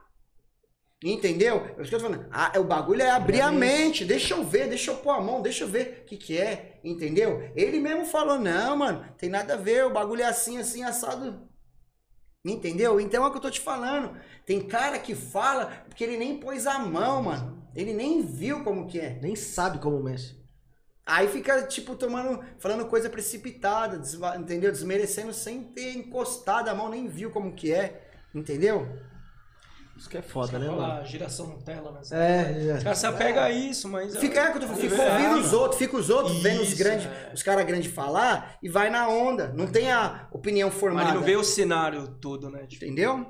Entendeu? É isso que eu tô falando. Ah, o bagulho é abrir a mente. Deixa eu ver, deixa eu pôr a mão, deixa eu ver o que, que é. Entendeu? Ele mesmo falou: não, mano, tem nada a ver, o bagulho é assim, assim, assado. Entendeu? Então é o que eu tô te falando. Tem cara que fala porque ele nem pôs a mão, mano. Ele nem viu como que é. Nem sabe como mexe. Aí fica, tipo, tomando, falando coisa precipitada, desva- entendeu? Desmerecendo sem ter encostado a mão, nem viu como que é. Entendeu? Isso que é foda, né, mano? geração Nutella, né? É, Os caras se apegam a isso, mas... Fica, é, que eu tô falando, fica É, ouvindo os outros, fica os outros vendo os Isso, grandes, é. os caras grandes falar e vai na onda. Não tem a opinião Mas formada. ele não vê o cenário todo, né? Tipo, Entendeu?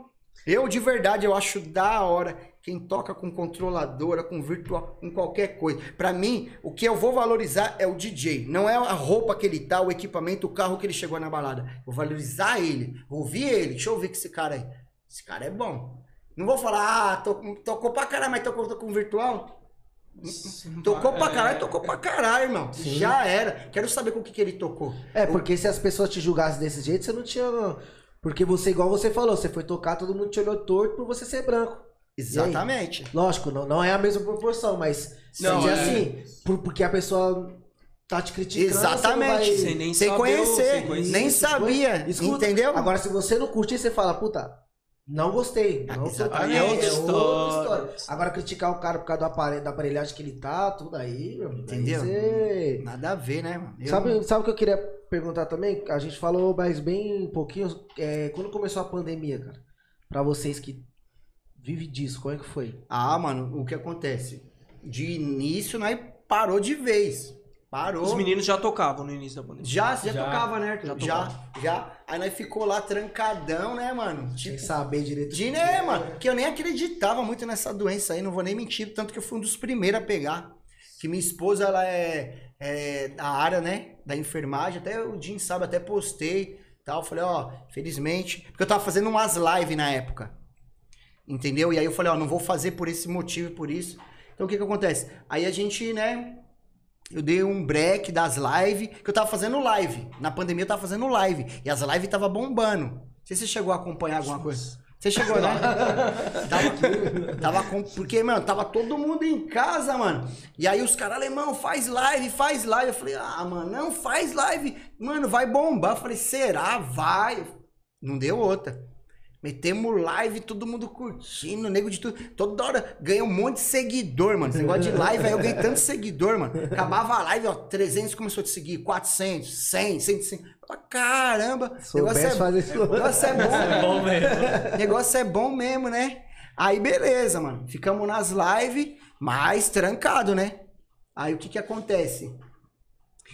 Eu, de verdade, eu acho da hora quem toca com controladora, com virtual, com qualquer coisa. Pra mim, o que eu vou valorizar é o DJ. Não é a roupa que ele tá, o equipamento, o carro que ele chegou na balada. Vou valorizar ele, vou ouvir ele. Deixa eu ouvir que esse cara aí. Esse cara é bom. Não vou falar, ah, to- tocou pra caralho, mas tocou com virtual. Tocou pra caralho, tocou pra caralho, irmão. Já era. Quero saber com o que, que ele tocou. É, porque se as pessoas te julgassem desse jeito, você não tinha. Porque você, igual você falou, você foi tocar, todo mundo te olhou torto por você ser branco. Exatamente. Lógico, não, não é a mesma proporção, mas Não, seja é. assim, por- porque a pessoa tá te criticando. Exatamente. Você Sem nem Sem conhecer, sem conhecer. nem sabia, Escuta. entendeu? Agora, se você não curtir, você fala, puta, não gostei. Não Ah, sou exatamente. aí É outra história. Agora, criticar o cara por causa do aparelho, da aparelhagem que ele tá, tudo aí, meu amigo. Entendeu? você- Nada a ver, né, mano? Eu- Sabe, sabe o que eu queria perguntar também? A gente falou, mas bem pouquinho. é, quando começou a pandemia, cara, pra vocês que vivem disso, como é que foi? Ah, mano, o que acontece? De início, nós parou de vez. Parou. Os meninos já tocavam no início da pandemia. Já, já, Já. tocava, né, Arthur? Já Já, tocava. já, Aí nós ficou lá trancadão, né, mano? Tipo, saber direito. de né, mano? Que eu nem acreditava muito nessa doença aí, não vou nem mentir. Tanto que eu fui um dos primeiros a pegar. Que minha esposa, ela é, é da área, né? Da enfermagem. Até o Jim sabe, até postei tal. Falei, ó, felizmente. Porque eu tava fazendo umas lives na época. Entendeu? E aí eu falei, ó, não vou fazer por esse motivo e por isso. Então o que que acontece? Aí a gente, né? Eu dei um break das lives, que eu tava fazendo live. Na pandemia eu tava fazendo live. E as lives tava bombando. Não sei se você chegou a acompanhar alguma coisa. Você chegou, né? tava, tava com, porque, mano, tava todo mundo em casa, mano. E aí os caras, alemão, faz live, faz live. Eu falei, ah, mano, não, faz live. Mano, vai bombar. Eu falei, será? Vai. Não deu outra. Metemos live, todo mundo curtindo, nego de tudo. Toda hora ganhei um monte de seguidor, mano. Esse negócio de live, aí eu ganhei tanto seguidor, mano. Acabava a live, ó, 300 começou a te seguir, 400, 100, 105. Eu falei, Caramba, negócio é, fazer isso. negócio é bom, É bom mesmo. o negócio é bom mesmo, né? Aí beleza, mano. Ficamos nas lives, mas trancado, né? Aí o que que acontece?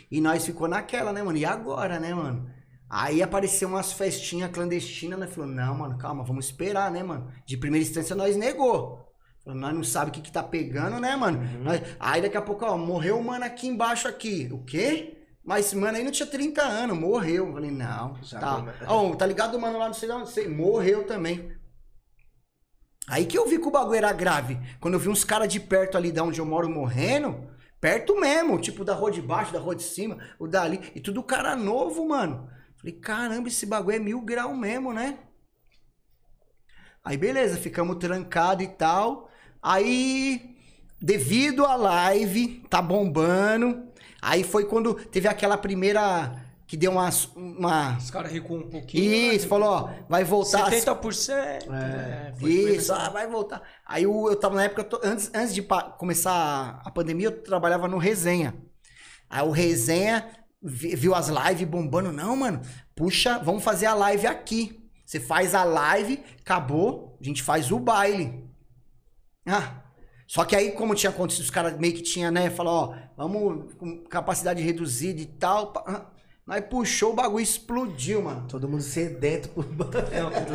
E nós ficou naquela, né, mano? E agora, né, mano? Aí apareceu umas festinhas clandestinas, né? Falou, não, mano, calma, vamos esperar, né, mano? De primeira instância nós negou. Nós não sabemos o que, que tá pegando, né, mano? Uhum. Nós- Aí daqui a pouco, ó, morreu um mano aqui embaixo aqui. O quê? Mas mano aí não tinha 30 anos, morreu. Eu falei, não, Já tá. come- Ó, tá ligado o mano lá, não sei de onde, sei, morreu também. Aí que eu vi que o bagulho era grave. Quando eu vi uns caras de perto ali da onde eu moro morrendo, perto mesmo, tipo da rua de baixo, da rua de cima, o dali, e tudo cara novo, mano. Falei, caramba, esse bagulho é mil grau mesmo, né? Aí beleza, ficamos trancados e tal. Aí, devido à live, tá bombando. Aí foi quando teve aquela primeira que deu uma. uma Os caras recuam um pouquinho. isso, falou, ó, vai voltar. 70%. É, foi- foi Isso, ah, vai voltar. Aí eu, eu tava na época, tô- antes, antes de começar a pandemia, eu trabalhava no Resenha. Aí o Resenha viu as lives bombando. Não, mano, puxa, vamos fazer a live aqui. Você faz a live, acabou, a gente faz o baile. Ah, só que aí, como tinha acontecido, os caras meio que tinha, né? Falou, ó, vamos com capacidade reduzida e tal. ah. Nós puxou, o bagulho explodiu, mano. Todo mundo sedento por Todo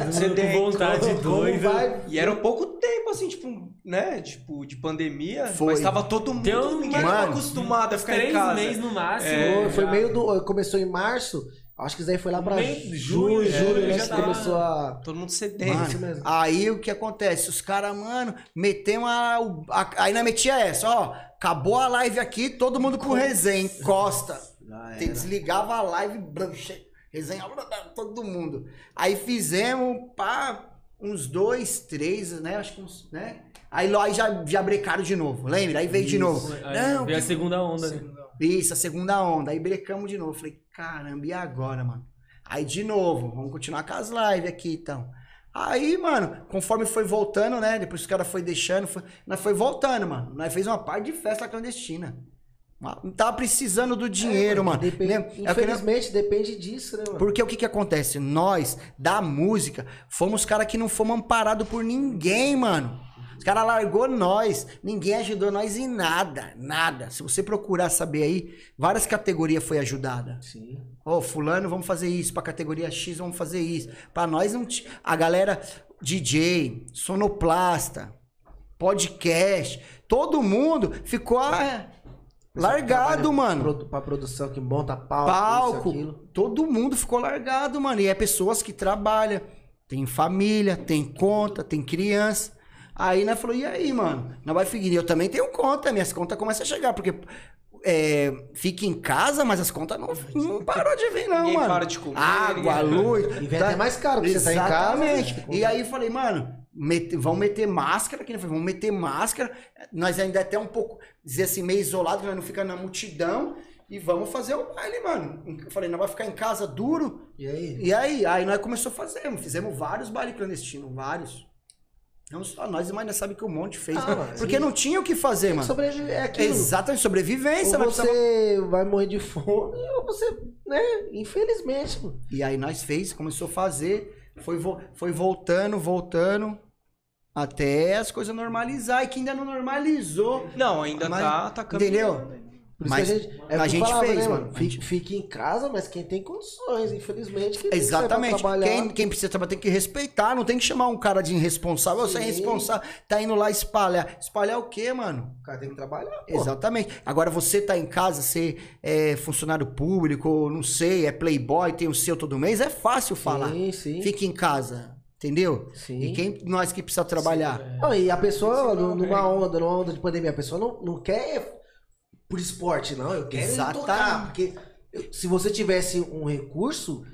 você mundo tem- com vontade Como doida. vai? E era pouco tempo, assim, tipo, né? Tipo, de pandemia. Foi. Mas tava todo mundo. Um- ninguém mano, tava acostumado a ficar em Três casa. meses no máximo. É, Foi, já. meio do. Começou em março. Acho que isso aí foi lá pra Meio- junho, junho, julho, julho, né? já tava- começou a. Todo mundo sedento. Mano, isso mesmo. Aí o que acontece? Os caras, mano, metemos a, a- Aí nós metia essa, ó. Acabou a live aqui, todo mundo com resenha, encosta. Você desligava a live, blam, che- resenha, blá, blá, todo mundo. Aí fizemos, pá, uns dois, três, né? Acho que uns, né? Aí lá aí já, já brecaram de novo, lembra? Aí veio de novo. Aí Não, veio a que- segunda onda, né? isso, a segunda onda. Aí brecamos de novo. Falei, caramba, e agora, mano? Aí de novo, vamos continuar com as lives aqui, então. Aí, mano, conforme foi voltando, né? Depois que os caras foi deixando, foi... nós foi voltando, mano. Nós fez uma parte de festa clandestina. Não tava precisando do dinheiro, mano. Depende- Né? É nós- Infelizmente, depende disso, né, mano? porque o que que acontece? Nós, da música, fomos caras que não fomos amparados por ninguém, mano. Os caras largou nós. Ninguém ajudou nós em nada. Nada. Se você procurar saber aí, várias categorias foi ajudada. Sim. Ô, fulano, vamos fazer isso. Pra categoria X, vamos fazer isso. Pra nós não ti- A galera DJ, sonoplasta, podcast, todo mundo ficou ah, largado, Trabalha mano Pra produção que monta palco, palco, isso, todo mundo ficou largado, mano. E é pessoas que trabalham, tem família, tem conta, tem criança. Aí nós falou, e aí, mano? Não vai seguir. Eu também tenho conta, minhas contas começam a chegar, porque é, fica em casa, mas as contas não, não parou de vir, não, Ninguém mano. para de comer, Água, luz. E vem até mais caro, porque você tá em casa. Exatamente. né? E aí eu falei, mano, mete- vamos meter máscara, que falei, vamos meter máscara. Nós ainda é até um pouco, dizer assim, meio isolado, nós não fica na multidão. E vamos fazer o baile, mano. Eu falei, não vai ficar em casa duro. E aí? E aí, aí nós começamos a fazer, fizemos vários bailes clandestinos, vários. Não só nós, mas nós sabe que um monte fez. Ah, porque não tinha o que fazer, mano. Sobreviver é aquilo. Exatamente, sobrevivência. Ou nós precisava- você vai morrer de fome, ou você, né? Infelizmente, mano. E aí nós fez, começou a fazer, foi, vo- foi voltando, voltando, até as coisas normalizar, e que ainda não normalizou. Não, ainda Mas- tá, tá caminhando. Entendeu? Por Mas isso que a gente, é a que gente falava, fez, né, mano. Fique, gente- fique em casa, mas quem tem condições, infelizmente. Que tem que pra Exatamente. trabalhar. Quem, quem precisa trabalhar tem que respeitar, não tem que chamar um cara de irresponsável. Você é Sim. irresponsável, tá indo lá espalhar. Espalhar o quê, mano? O cara tem que trabalhar. pô. Exatamente. Agora você tá em casa, você é funcionário público, ou não sei, é playboy, tem o seu todo mês, é fácil falar. Sim, sim. Fique em casa, entendeu? Sim. E quem nós que precisa trabalhar? Não, e a pessoa, nu- numa onda, numa onda de pandemia, a pessoa não, não quer por esporte, não. Eu quero Exatamente. tocar. Porque eu- se você tivesse um recurso,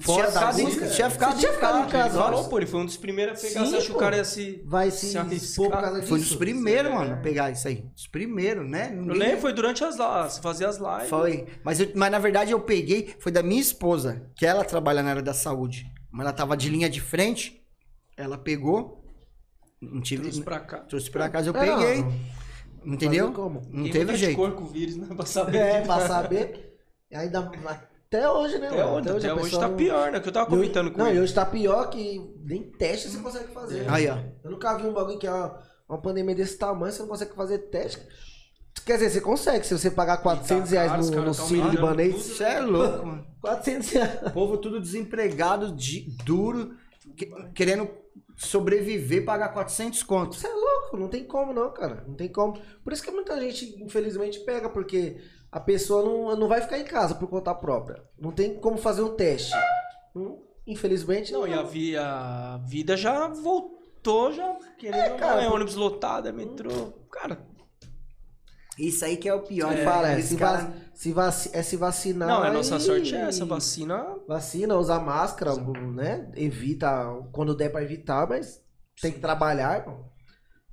fora Tinha da música, tinha ficado tinha ficado em casa. Falou, pô, ele foi um dos primeiros a pegar. Sim, Você acha o cara ia se. Vai se se arriscar. por causa disso. Foi um dos primeiros, mano, a pegar isso aí. Os primeiros, né? Eu Ninguém- lembro, foi durante as lives. Fazia as lives. Foi. Mas, eu- mas na verdade eu peguei, foi da minha esposa, que ela trabalha na área da saúde. Mas ela tava de linha de frente, ela pegou, não tive, Trouxe pra cá. trouxe pra casa, eu É, peguei, não, entendeu? fazer como? Não Quem teve jeito. cor com o vírus, né? Pra saber. É, pra saber. Ainda. Até hoje, né, Até hoje, até hoje pessoa tá não- pior, né? Que eu tava hoje- comentando com Não, ele. hoje tá pior que nem teste você consegue fazer. Aí, ó. Eu nunca vi um bagulho que é uma, uma pandemia desse tamanho, você não consegue fazer teste. Quer dizer, você consegue, se você pagar 400 tá reais no, no aumentando libanês. tudo. Isso é louco, mano. 400 reais. O povo tudo desempregado, de- duro, que- querendo sobreviver, pagar 400 contos. Você é louco, não tem como não, cara. Não tem como. Por isso que muita gente, infelizmente, pega, porque a pessoa não, não vai ficar em casa por conta própria. Não tem como fazer um teste. Não- infelizmente, Não, e a, vi- a vida já voltou, já querendo. cara, É, por- ônibus lotado, é metrô. Cara, Isso aí que é o pior. né? Fala, é, cara- se, vaci- é se vacinar. não, a nossa e- sorte é essa. Vacina. Vacina, usar máscara, né? Evita, quando der pra evitar, mas tem que trabalhar, pô.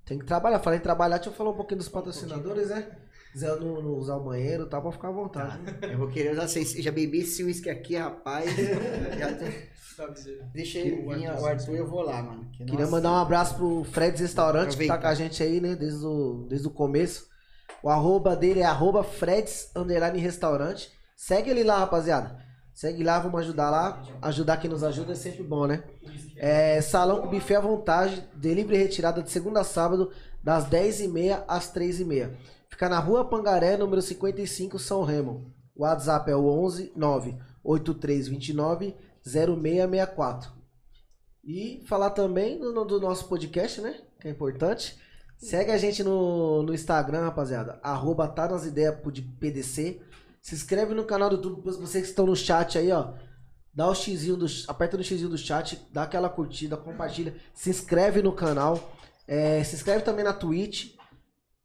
Tem que trabalhar. Falei em trabalhar, deixa eu falar um pouquinho dos patrocinadores, né? quiser não, não usar o banheiro, tá? Pode ficar à vontade. Eu vou querer usar. esse- Já bebi esse uísque aqui, rapaz. Já tô- Deixa ele vir, o Arthur, eu vou lá, mano. Que, Queria nossa, mandar um abraço pro Freds Restaurante, que tá com a gente aí, né? Desde o, desde o começo. O arroba dele é arroba Freds Underline Restaurante. Segue ele lá, rapaziada. Segue lá, vamos ajudar lá. Ajudar quem nos ajuda é sempre bom, né? É, salão com buffet à vontade, delivery retirada de segunda a sábado, das 10h30 às 3h30. Fica na rua Pangaré, número 55, São Remo. O WhatsApp é o 11 98329 0664. E falar também do, do nosso podcast, né? Que é importante. Segue a gente no, no Instagram, rapaziada. Arroba tá nas ideias de PDC. Se inscreve no canal do YouTube. Vocês que estão no chat aí, ó. Dá o xizinho do, aperta no xizinho do chat, dá aquela curtida, compartilha, se inscreve no canal, é, se inscreve também na Twitch,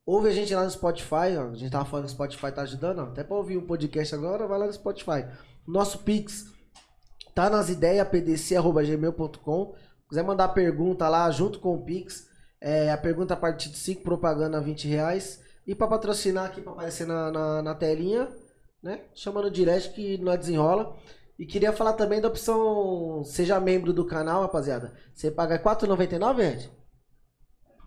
ouve a gente lá no Spotify, ó, a gente tava falando que o Spotify tá ajudando, ó, até pra ouvir um podcast agora, vai lá no Spotify. Nosso Pix tá nas ideias, pdc.gmail.com, quiser mandar pergunta lá junto com o Pix, é, a pergunta a partir de 5 propaganda a 20 reais, e pra patrocinar aqui, pra aparecer na, na, na telinha, né, chama no direct que nós desenrola. E queria falar também da opção Seja Membro do canal, rapaziada. Você paga R$ 4,99, Ed?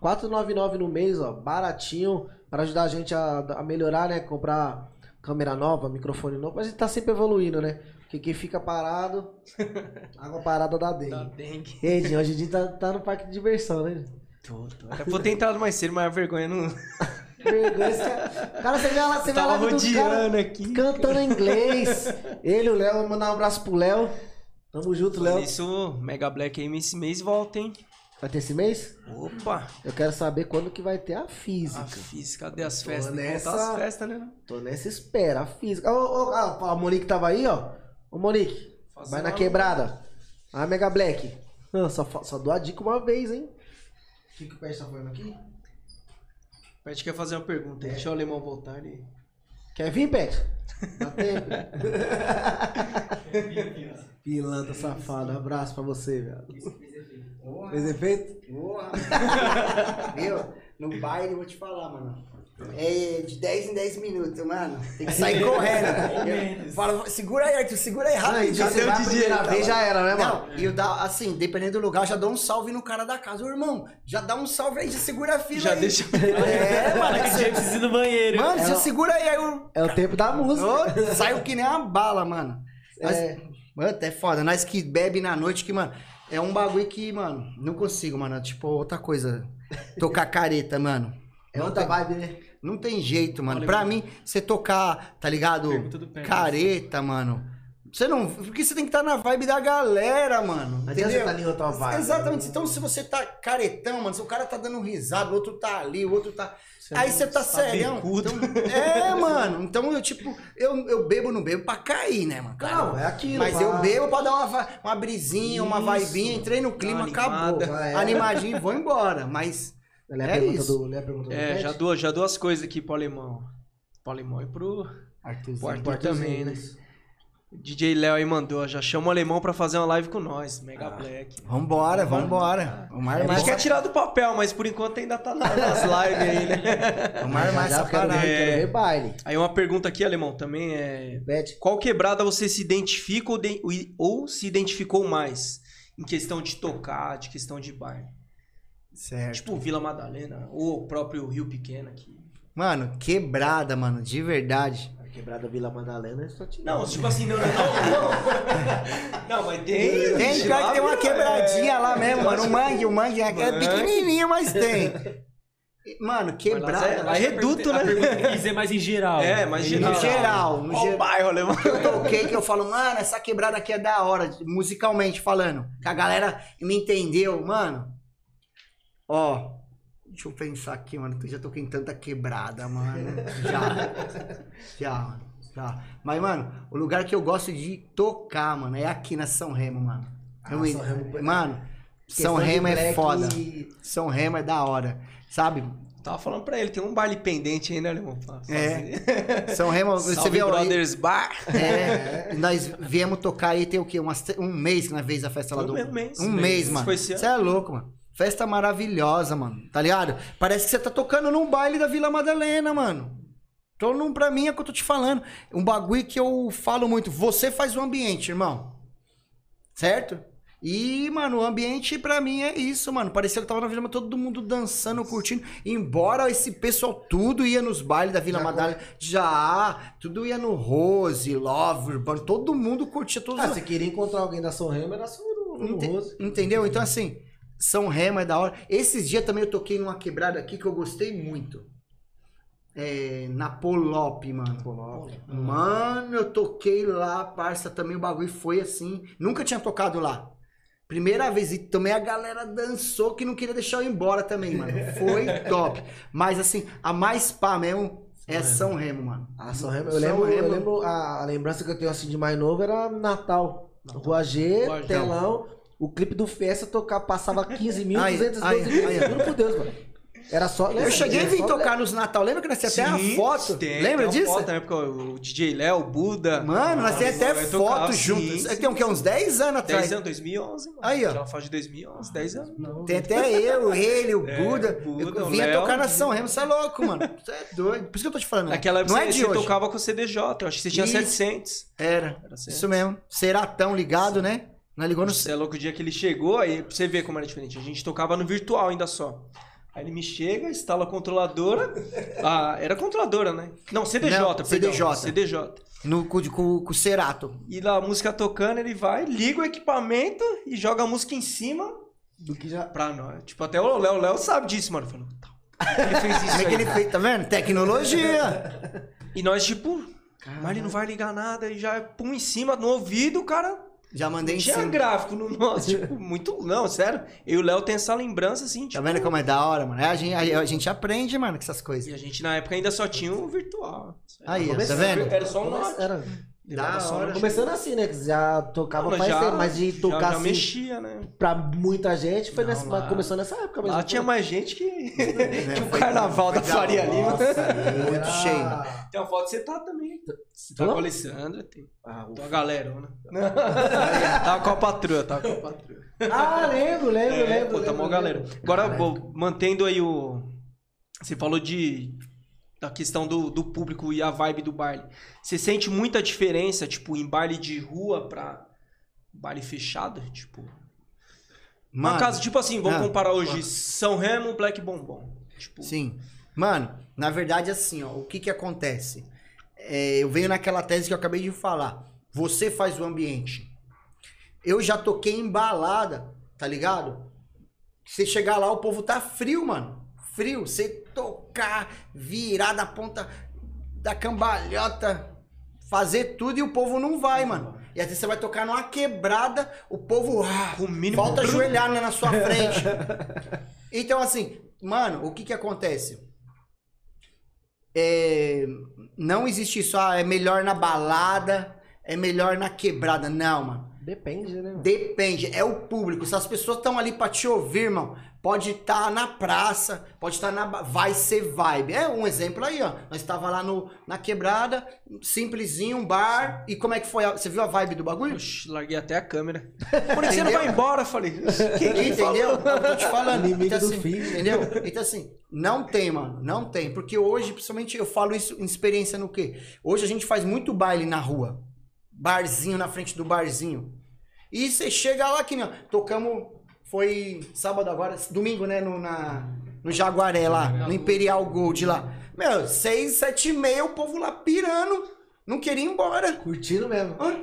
R$ 4,99 no mês, ó. Baratinho. Para ajudar a gente a, a melhorar, né? Comprar câmera nova, microfone novo. A gente tá sempre evoluindo, né? Porque quem fica parado, água parada dá Da dengue. dengue. Ed, hoje gente tá, tá no parque de diversão, né? Tô, tô. Eu ter entrado mais cedo, mas a vergonha não. Vergonha, cara, você vê lá, você vê do cara aqui. cantando em inglês. Ele, o Léo, mandar um abraço pro Léo. Tamo junto, Léo. Isso, Mega Black aí esse mês volta, hein? Vai ter esse mês? Opa! Eu quero saber quando que vai ter a A física. física, cadê as Tô festas? Nessa- as festas, né? Tô nessa espera, a física. Ô, ô, ó, a Monique tava aí, ó. Ô, Monique, vai na quebrada. A Mega Black. Ah, só, só dou a dica uma vez, hein? O que, que o Pet tá falando aqui? A gente quer fazer uma pergunta. aí. Deixa o alemão voltar ali. Quer vir, Pet? Dá tempo. Pilantra safado, abraço pra você, velho. Fez efeito? porra. Viu? No baile, eu vou te falar, mano. É de 10 em 10 minutos, mano. Tem que sair correndo. Eu falo, segura aí, Arthur, segura aí rápido. Já vai a primeira vez, já era, né, mano? Não, e eu dá, assim, dependendo do lugar, já dou um salve no cara da casa. Ô, irmão, já dá um salve aí, já segura a fila Já aí. deixa. É, Mano, mano. que dia precisa ir no banheiro. Mano, já segura aí, aí eu... É o tempo da música. Saiu que nem uma bala, mano. Nós- É. Mano, é foda. Nós que bebe na noite, que, mano, é um bagulho que, mano, não consigo, mano. Tipo, outra coisa. Tocar careta, mano. É outra vibe, né? Não tem jeito, mano. Olha, Pra mim, você tocar, tá ligado? Pérez. Careta, mano. Você não. Porque você tem que estar na vibe da galera, mano. Não adianta entendeu? você tá em outra vibe. Exatamente. Então, se você tá caretão, mano, se o cara tá dando risada, o outro tá ali, o outro tá. Aí você tá serião. Então, é, mano. Então eu, tipo, eu, eu bebo, não bebo pra cair, né, mano? Não, é aquilo. Mas pá. eu bebo pra dar uma, uma brisinha, uma Isso. vibinha, entrei no clima, Uma acabou. é. Animadinho e vou embora. Mas Lê a É pergunta isso. do. Lê a pergunta do É, Pet? já dou, já dou as coisas aqui pro alemão. Pro alemão e pro, Arthurzinho. pro Arthur também, né? DJ Léo aí mandou, já chama o alemão pra fazer uma live com nós, Mega Black. Vambora, vambora. Vamos A gente quer tirar do papel, mas por enquanto ainda tá na- nas lives aí, né? vamos armar Já, já essa quero, ver, parada. É. quero ver baile. Aí uma pergunta aqui, alemão, também é. Pet. Qual quebrada você se identifica ou, de- ou se identificou mais? Em questão de tocar, de questão de bar. Certo. Tipo Vila Madalena, ou o próprio Rio Pequeno aqui. Mano, quebrada, mano, de verdade. A quebrada Vila Madalena é só te Não, tipo assim, não, não, não. Não, mas tem. Tem, pior que tem uma quebradinha lá mesmo, mano. O mangue, o mangue é pequenininho, mas tem. Mano, quebrada. é reduto, né? dizer mais em geral. É, mas No geral. geral, no geral. bairro, alemão? eu toquei que eu falo, mano, essa quebrada aqui é da hora, musicalmente falando. Que a galera me entendeu, mano. Ó, Deixa eu pensar aqui, mano. Eu já toquei em tanta quebrada, mano. Já. já, mano. Já. Mas, mano, o lugar que eu gosto de tocar, mano, é aqui na São Remo, mano. Ah, Eu- São Remo- Mano, São Remo é foda. e- São Remo é da hora. Sabe? Tava falando pra ele, tem um baile pendente aí, né, irmão? Pra fazer. São Remo, você Salve ó, Brothers Bar. É, nós viemos tocar aí tem o quê? Umas, um mês que nós fez a festa lá do. um mês. Um Mês. mês, mano. Você é louco, mano. Festa maravilhosa, mano. Tá ligado? Parece que você tá tocando num baile da Vila Madalena, mano. Então, não, pra mim é o que eu tô te falando. Um bagulho que eu falo muito. Você faz o ambiente, irmão. Certo? E, mano, o ambiente pra mim é isso, mano. Parecia que eu tava na Vila Madalena, todo mundo dançando, curtindo. Embora esse pessoal tudo ia nos bailes da Vila Madalena. Já, tudo ia no Rose, Love, Urbano. Todo mundo curtia todos Ah, os você queria encontrar alguém da São Remo, era só no, no Ente- Rose. Entendeu? Então, assim, São Remo é da hora. Esses dias também eu toquei numa quebrada aqui que eu gostei muito. É, na Polop, mano. Mano, eu toquei lá, parça, também o bagulho foi assim. Nunca tinha tocado lá. Primeira vez, e também a galera dançou que não queria deixar eu ir embora também, mano. Foi top. Mas assim, a mais pá mesmo é São Remo, mano. Ah, São Remo. Eu São lembro, eu Remo. lembro a, lembrança que eu tenho assim de mais novo era Natal. Rua G, Rua G. telão. O clipe do Festa tocar, passava 15.212 Aí, vezes. Juro por Deus, mano. Era só. Eu cheguei a vir tocar nos Natal. Lembra que nós até a foto? tem, Lembra tem disso? Foto, na época, o DJ Léo, o Buda. Mano, nós temos até foto tocar, juntos. sim, Tem o quê? Uns 10 anos 10 atrás. anos, 2011, mano. Aí, ó. Já faz de 2011, 10 anos. Tem até eu, ele, o É, Buda. o Buda, eu o vinha Léo. tocar na São Remo, você é louco, mano. Você é doido. Por isso que eu tô te falando. Naquela época não é você, de você hoje. tocava com o CDJ, eu acho que você tinha Isso. 700. Era. Era certo. Isso mesmo. Seratão ligado, né? Nós ligou no. Você é louco o dia que ele chegou, aí pra você ver como era diferente. A gente tocava no virtual ainda só. Aí ele me chega, instala a controladora. Ah, era controladora, né? Não, CDJ, Não, perdão. CDJ. CDJ. No, com, com, com o Cerato. E lá a música tocando, ele vai, liga o equipamento e joga a música em cima Do que já. pra nós. Tipo, até o Léo, Léo sabe disso, mano. Falou, tá. Ele fez isso Como é que aí. ele fez? Tá vendo? Tecnologia. E nós, tipo, mas ele não vai ligar nada e já pum em cima no ouvido, o cara. Já mandei em Tinha cima. gráfico no nosso, tipo, muito. Não, sério. Eu e o Léo tem essa lembrança assim, Tá tipo. vendo como é da hora, mano? A gente, a, a gente aprende, mano, com essas E coisas. a gente na época ainda só tinha o virtual. Aí, tá vendo? Era só um. Era. Levava Da hora. Começando assim, né? Que já tocava Não, faz já- tempo, mas de já- tocar já, assim mexia, né? pra muita gente foi Não, nessa, lá- começou nessa época mesmo. Lá tinha mais gente que, que o Foi- carnaval da Faria Lima. Muito cheio. Tem uma foto que você tá também. Você tá Tô? com a Alessandra, tem. Ah, uma galera, né? tava com a patroa, tava com a patroa. ah, lembro, lembro, É, lembro. pô, tá mó galera. Agora, bom, mantendo aí o. Você falou de. Da questão do, do público e a vibe do baile. Você sente muita diferença, tipo, em baile de rua pra baile fechado? Tipo. Mano, no caso, tipo assim, vamos ah, comparar hoje São Remo, Black Bombom. Tipo, Sim. Mano, na verdade, assim, ó, o que que acontece? É, eu venho naquela tese que eu acabei de falar. Você faz o ambiente. Eu já toquei em balada, tá ligado? Você chegar lá, o povo tá frio, mano. Frio. Você tocar, virar da ponta da cambalhota, fazer tudo e o povo não vai, mano. E às vezes você vai tocar numa quebrada, o povo ah, o mínimo- volta ajoelhar né, na sua frente. Então, assim, mano, o que que acontece? É, não existe isso, ah, é melhor na balada, é melhor na quebrada. Não, mano. Depende, né? mano? Depende, é o público. Se as pessoas estão ali pra te ouvir, irmão, pode estar na praça, pode estar na. ba- Vai ser vibe. É um exemplo aí, ó. Nós estava lá no, na quebrada, simplesinho, um bar. E como é que foi? a- Você viu a vibe do bagulho? Oxi, larguei até a câmera. Por que você não vai embora? Falei. Quem que Entendeu? Eu tô te falando. Inimigo Então, do assim, fim. Entendeu? Então, assim, não tem, mano. Não tem. Porque hoje, principalmente, eu falo isso em experiência no quê? Hoje a gente faz muito baile na rua. Barzinho na frente do barzinho. E você chega lá que, meu, tocamos. Foi sábado agora, domingo, né? No, na, no Jaguaré lá, no Imperial Gold lá. Meu, seis, sete e meia, o povo lá pirando. Não queria ir embora. Curtindo mesmo. Hã?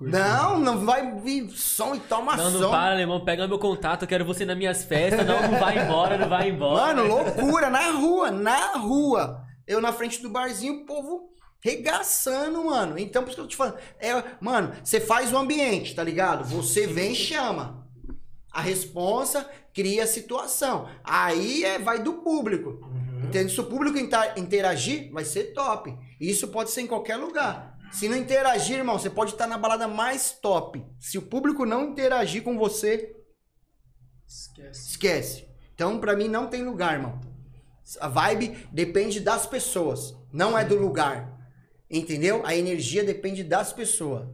Não, não vai vir som e toma Não, som. não para, alemão. Pega meu contato, eu quero você nas minhas festas. Não, não vai embora, não vai embora. Mano, loucura, na rua, na rua. Eu na frente do barzinho, o povo regaçando, mano. Então, por isso que eu tô te falando. É, mano, você faz o ambiente, tá ligado? Você vem e chama. A responsa cria a situação. Aí é, vai do público. Uhum. Entende? Se o público interagir, vai ser top. Isso pode ser em qualquer lugar. Se não interagir, irmão, você pode estar na balada mais top. Se o público não interagir com você, Esquece. esquece. Então, pra mim, não tem lugar, irmão. A vibe depende das pessoas, não é do lugar. Entendeu? A energia depende das pessoas.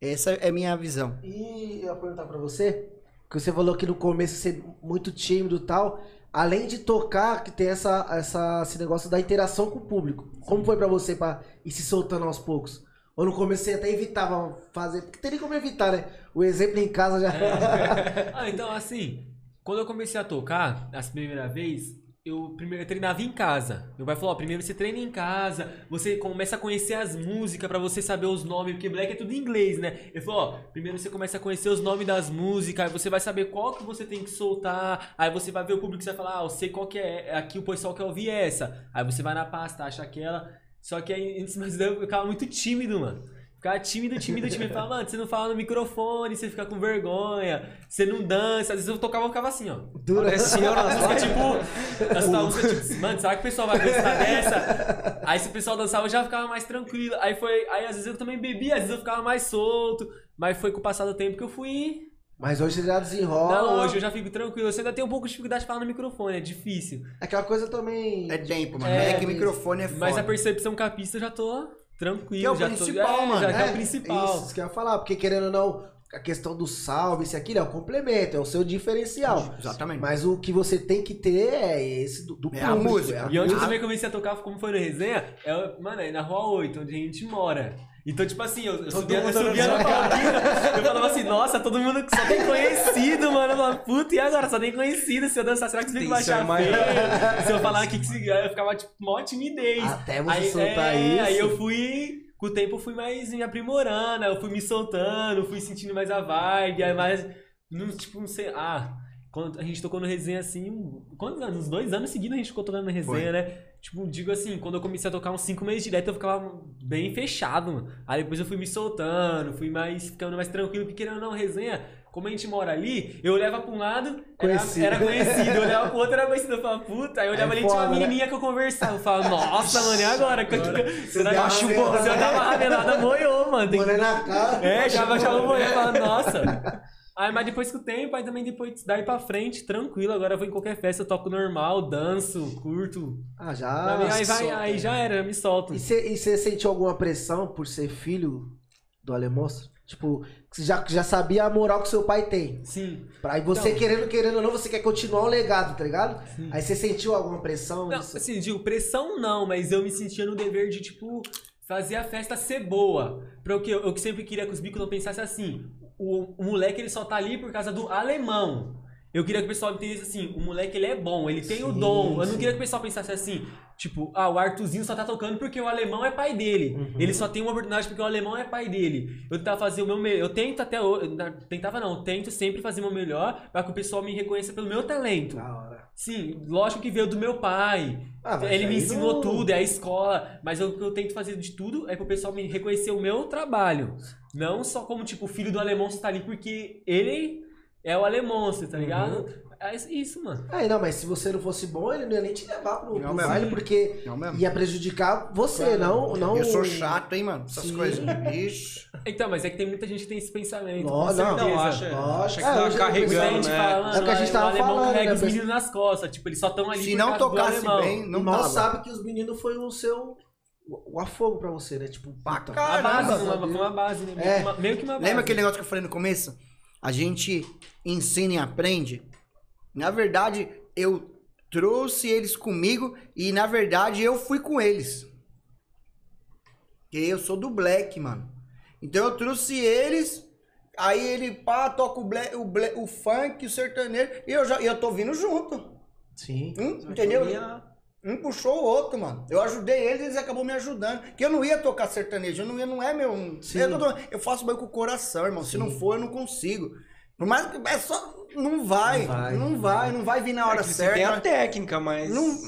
Essa é a minha visão. E eu ia perguntar pra você, que você falou que no começo ser muito tímido e tal, além de tocar, que tem essa, essa, esse negócio da interação com o público. Como foi pra você pra ir se soltando aos poucos? Ou no começo você até evitava fazer, porque teria como evitar, né? O exemplo em casa já... Ah, então assim, quando eu comecei a tocar, as primeira vez, eu primeiro eu treinava em casa. Meu pai falou, ó, primeiro você treina em casa, você começa a conhecer as músicas pra você saber os nomes, porque black é tudo em inglês, né? Ele falou, ó, primeiro você começa a conhecer os nomes das músicas, aí você vai saber qual que você tem que soltar, aí você vai ver o público e você vai falar, ah, eu sei qual que é, aqui o pessoal quer ouvir essa. Aí você vai na pasta, acha aquela. Só que aí, antes mas eu ficava muito tímido, mano. Ficava tímido, tímido, tímido. Falava, mano, você não fala no microfone, você fica com vergonha, você não dança. Às vezes eu tocava, eu ficava assim, ó. Dura. Parece senhora A nas música, lives. tipo, essa música, tipo, mano, será que o pessoal vai gostar dessa? Aí se o pessoal dançava, eu já ficava mais tranquilo. Aí foi, aí às vezes eu também bebia, às vezes eu ficava mais solto. Mas foi com o passar do tempo que eu fui. Mas hoje você já desenrola. Não, hoje eu já fico tranquilo. Eu ainda tenho um pouco de dificuldade de falar no microfone, é difícil. Aquela coisa também... É tempo, mano. É, É, que microfone é foda. Mas a percepção capista eu já tô tranquilo. Que é o já principal, tô, é, mano. Já que é É, o principal. Isso, que eu ia falar, porque querendo ou não, a questão do salve, isso aqui é o complemento, é o seu diferencial. Exatamente. Mas o que você tem que ter é esse do, do É a música. E onde eu também comecei a tocar, como foi no resenha, é, mano, é na rua 8, onde a gente mora. Então, tipo assim, eu, eu subia, eu subia na eu falava assim, nossa, todo mundo só tem conhecido, mano. Eu falava, puta, e agora? Só tem conhecido. Se eu dançar, será que vocês vão Isso é achar feio? Se eu falar aqui que se- eu ficava, tipo, mó timidez. Até você aí, soltar é, isso. Aí eu fui, com o tempo eu fui mais me aprimorando, eu fui me soltando, fui sentindo mais a vibe, aí mais, não, tipo, não sei, ah, quando a gente tocou no resenha assim, quantos anos? Uns dois anos seguidos a gente ficou tocando no resenha, Foi. né? Tipo, digo assim, quando eu comecei a tocar uns cinco meses direto, eu ficava bem fechado, mano. Aí depois eu fui me soltando, fui mais, ficando mais tranquilo, porque querendo ou não, resenha, como a gente mora ali, eu olhava pra um lado, era Conhecido. era conhecido, eu olhava pro outro, era conhecido, eu falava, puta, aí eu olhava É ali, tinha uma foda, né? menininha que eu conversava, eu falava, nossa, mano, e agora? Que deu eu uma dava ramelada, moiou, mano. Tem Morena na cara. É, já baixava o moiou, eu falava, nossa. Aí, mas depois com o tempo, aí também depois daí pra frente, tranquilo, agora eu vou em qualquer festa, eu toco normal, danço, curto. Ah, Pra mim, já. aí, vai, solta, aí né? já era, eu me solto. E você e sentiu alguma pressão por ser filho do Alemonstro? Tipo, você já, já sabia a moral que seu pai tem. Sim. Aí você Então- querendo, querendo ou não, você quer continuar o legado, tá ligado? Sim. Aí você sentiu alguma pressão? Não, nisso? assim, digo, pressão não, mas eu me sentia no dever de, tipo, fazer a festa ser boa. Pra o que eu, eu que sempre queria que os bicos não pensassem assim, o, o moleque ele só tá ali por causa do alemão. Eu queria que o pessoal entendesse assim, o moleque ele é bom, ele tem o Sim, dom. Eu não queria que o pessoal pensasse assim, tipo, ah, o Artuzinho só tá tocando porque o alemão é pai dele. Uhum. Ele só tem uma oportunidade porque o alemão é pai dele. Eu tentava fazer o meu melhor. Eu tento até hoje. Tentava não, eu tento sempre fazer o meu melhor pra que o pessoal me reconheça pelo meu talento. Da hora. Sim, lógico que veio do meu pai. Ah, Ele me ensinou não- tudo, é a escola. Mas o que eu tento fazer de tudo é pro pessoal me reconhecer o meu trabalho. Não só como, tipo, o filho do alemão você tá ali porque ele é o alemão, você tá ligado? Uhum. É isso, mano. É, não, mas se você não fosse bom, ele não ia nem te levar pro, Não pro baile, porque Não ia prejudicar você, Claro. não, não... Eu sou chato, hein, mano? Essas Sim. coisas. Ixi. Então, mas é que tem muita gente que tem esse pensamento. Não, com certeza. Não, acha, acha que É, tá carregando, né? fala, É o que a gente "Ah, tava o alemão falando, carrega né, os meninos nas costas. Tipo, eles só estão ali Se por não tocasse bem, não mal tava. sabe que os meninos foi o seu... O afogo pra você, né? Tipo, Pra puta, A caramba, base, uma, uma base, né? Meio, É. que uma, meio que uma base. Lembra aquele negócio que eu falei no começo? A gente ensina e aprende. Na verdade, eu trouxe eles comigo e, na verdade, eu fui com eles. Porque eu sou do black, mano. Então eu trouxe eles, aí ele, pá, toca o, black, o, black, o funk, o sertanejo, e eu, já, e eu tô vindo junto. Sim. Hum, entendeu? Um puxou o outro, mano. Eu ajudei eles e eles acabou me ajudando. Que eu não ia tocar sertanejo, eu não, ia, não é meu. Eu, eu faço bem com o coração, irmão. Se Sim. não for, eu não consigo. Por mais que. É só. Não vai. Não vai. Não vai, não vai vir na hora É que você certa. tem a técnica, mas. Não-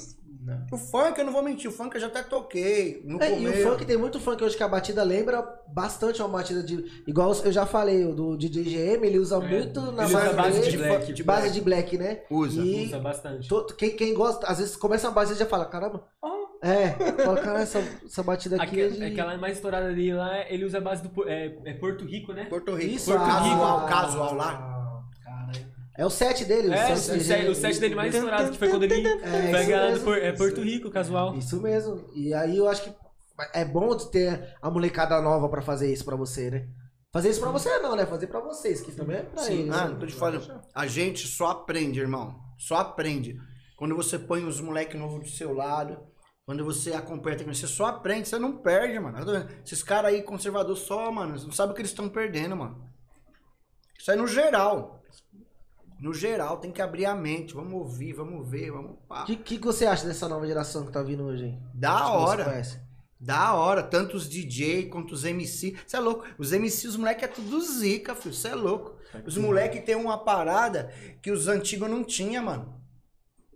Não. O funk, eu não vou mentir, o funk eu já até toquei. No É, e começo. o funk tem muito funk hoje que a batida lembra bastante uma batida de. Igual eu já falei, o do DJ GM, ele usa muito na usa base, base dele, de black. de base de black, né? Usa. E Usa bastante. to- quem, quem gosta, às vezes começa uma base e já fala, caramba. É, fala, caramba, essa, essa batida aqui é Aque- de. Aquela mais estourada ali lá, ele usa a base do. É, é Porto Rico, né? Porto Rico. Isso, Porto ah, casual, ah, casual lá. É o set dele, É, o, set set, dele. o set dele mais estourado, que foi quando ele É, mesmo. Por- é Porto Rico, casual. Isso mesmo. E aí eu acho que é bom de ter a molecada nova pra fazer isso pra você, né? Fazer isso pra você não, né? Fazer pra vocês, que também é pra Sim, eles. ah, né? tô te falando. A gente só aprende, irmão. Só aprende. Quando você põe os moleque novo do seu lado, quando você acompanha, você só aprende, você não perde, mano. Esses caras aí conservador só, mano, não sabe o que eles estão perdendo, mano. Isso é no geral. No geral, tem que abrir a mente. Vamos ouvir, vamos ver, vamos. O que, que você acha dessa nova geração que tá vindo hoje, hein? Da Que você hora. Da hora, tanto os DJ quanto os MC. Você é louco. Os MC, os moleques é tudo zica, filho. Você é louco. Os moleques têm uma parada que os antigos não tinham, mano.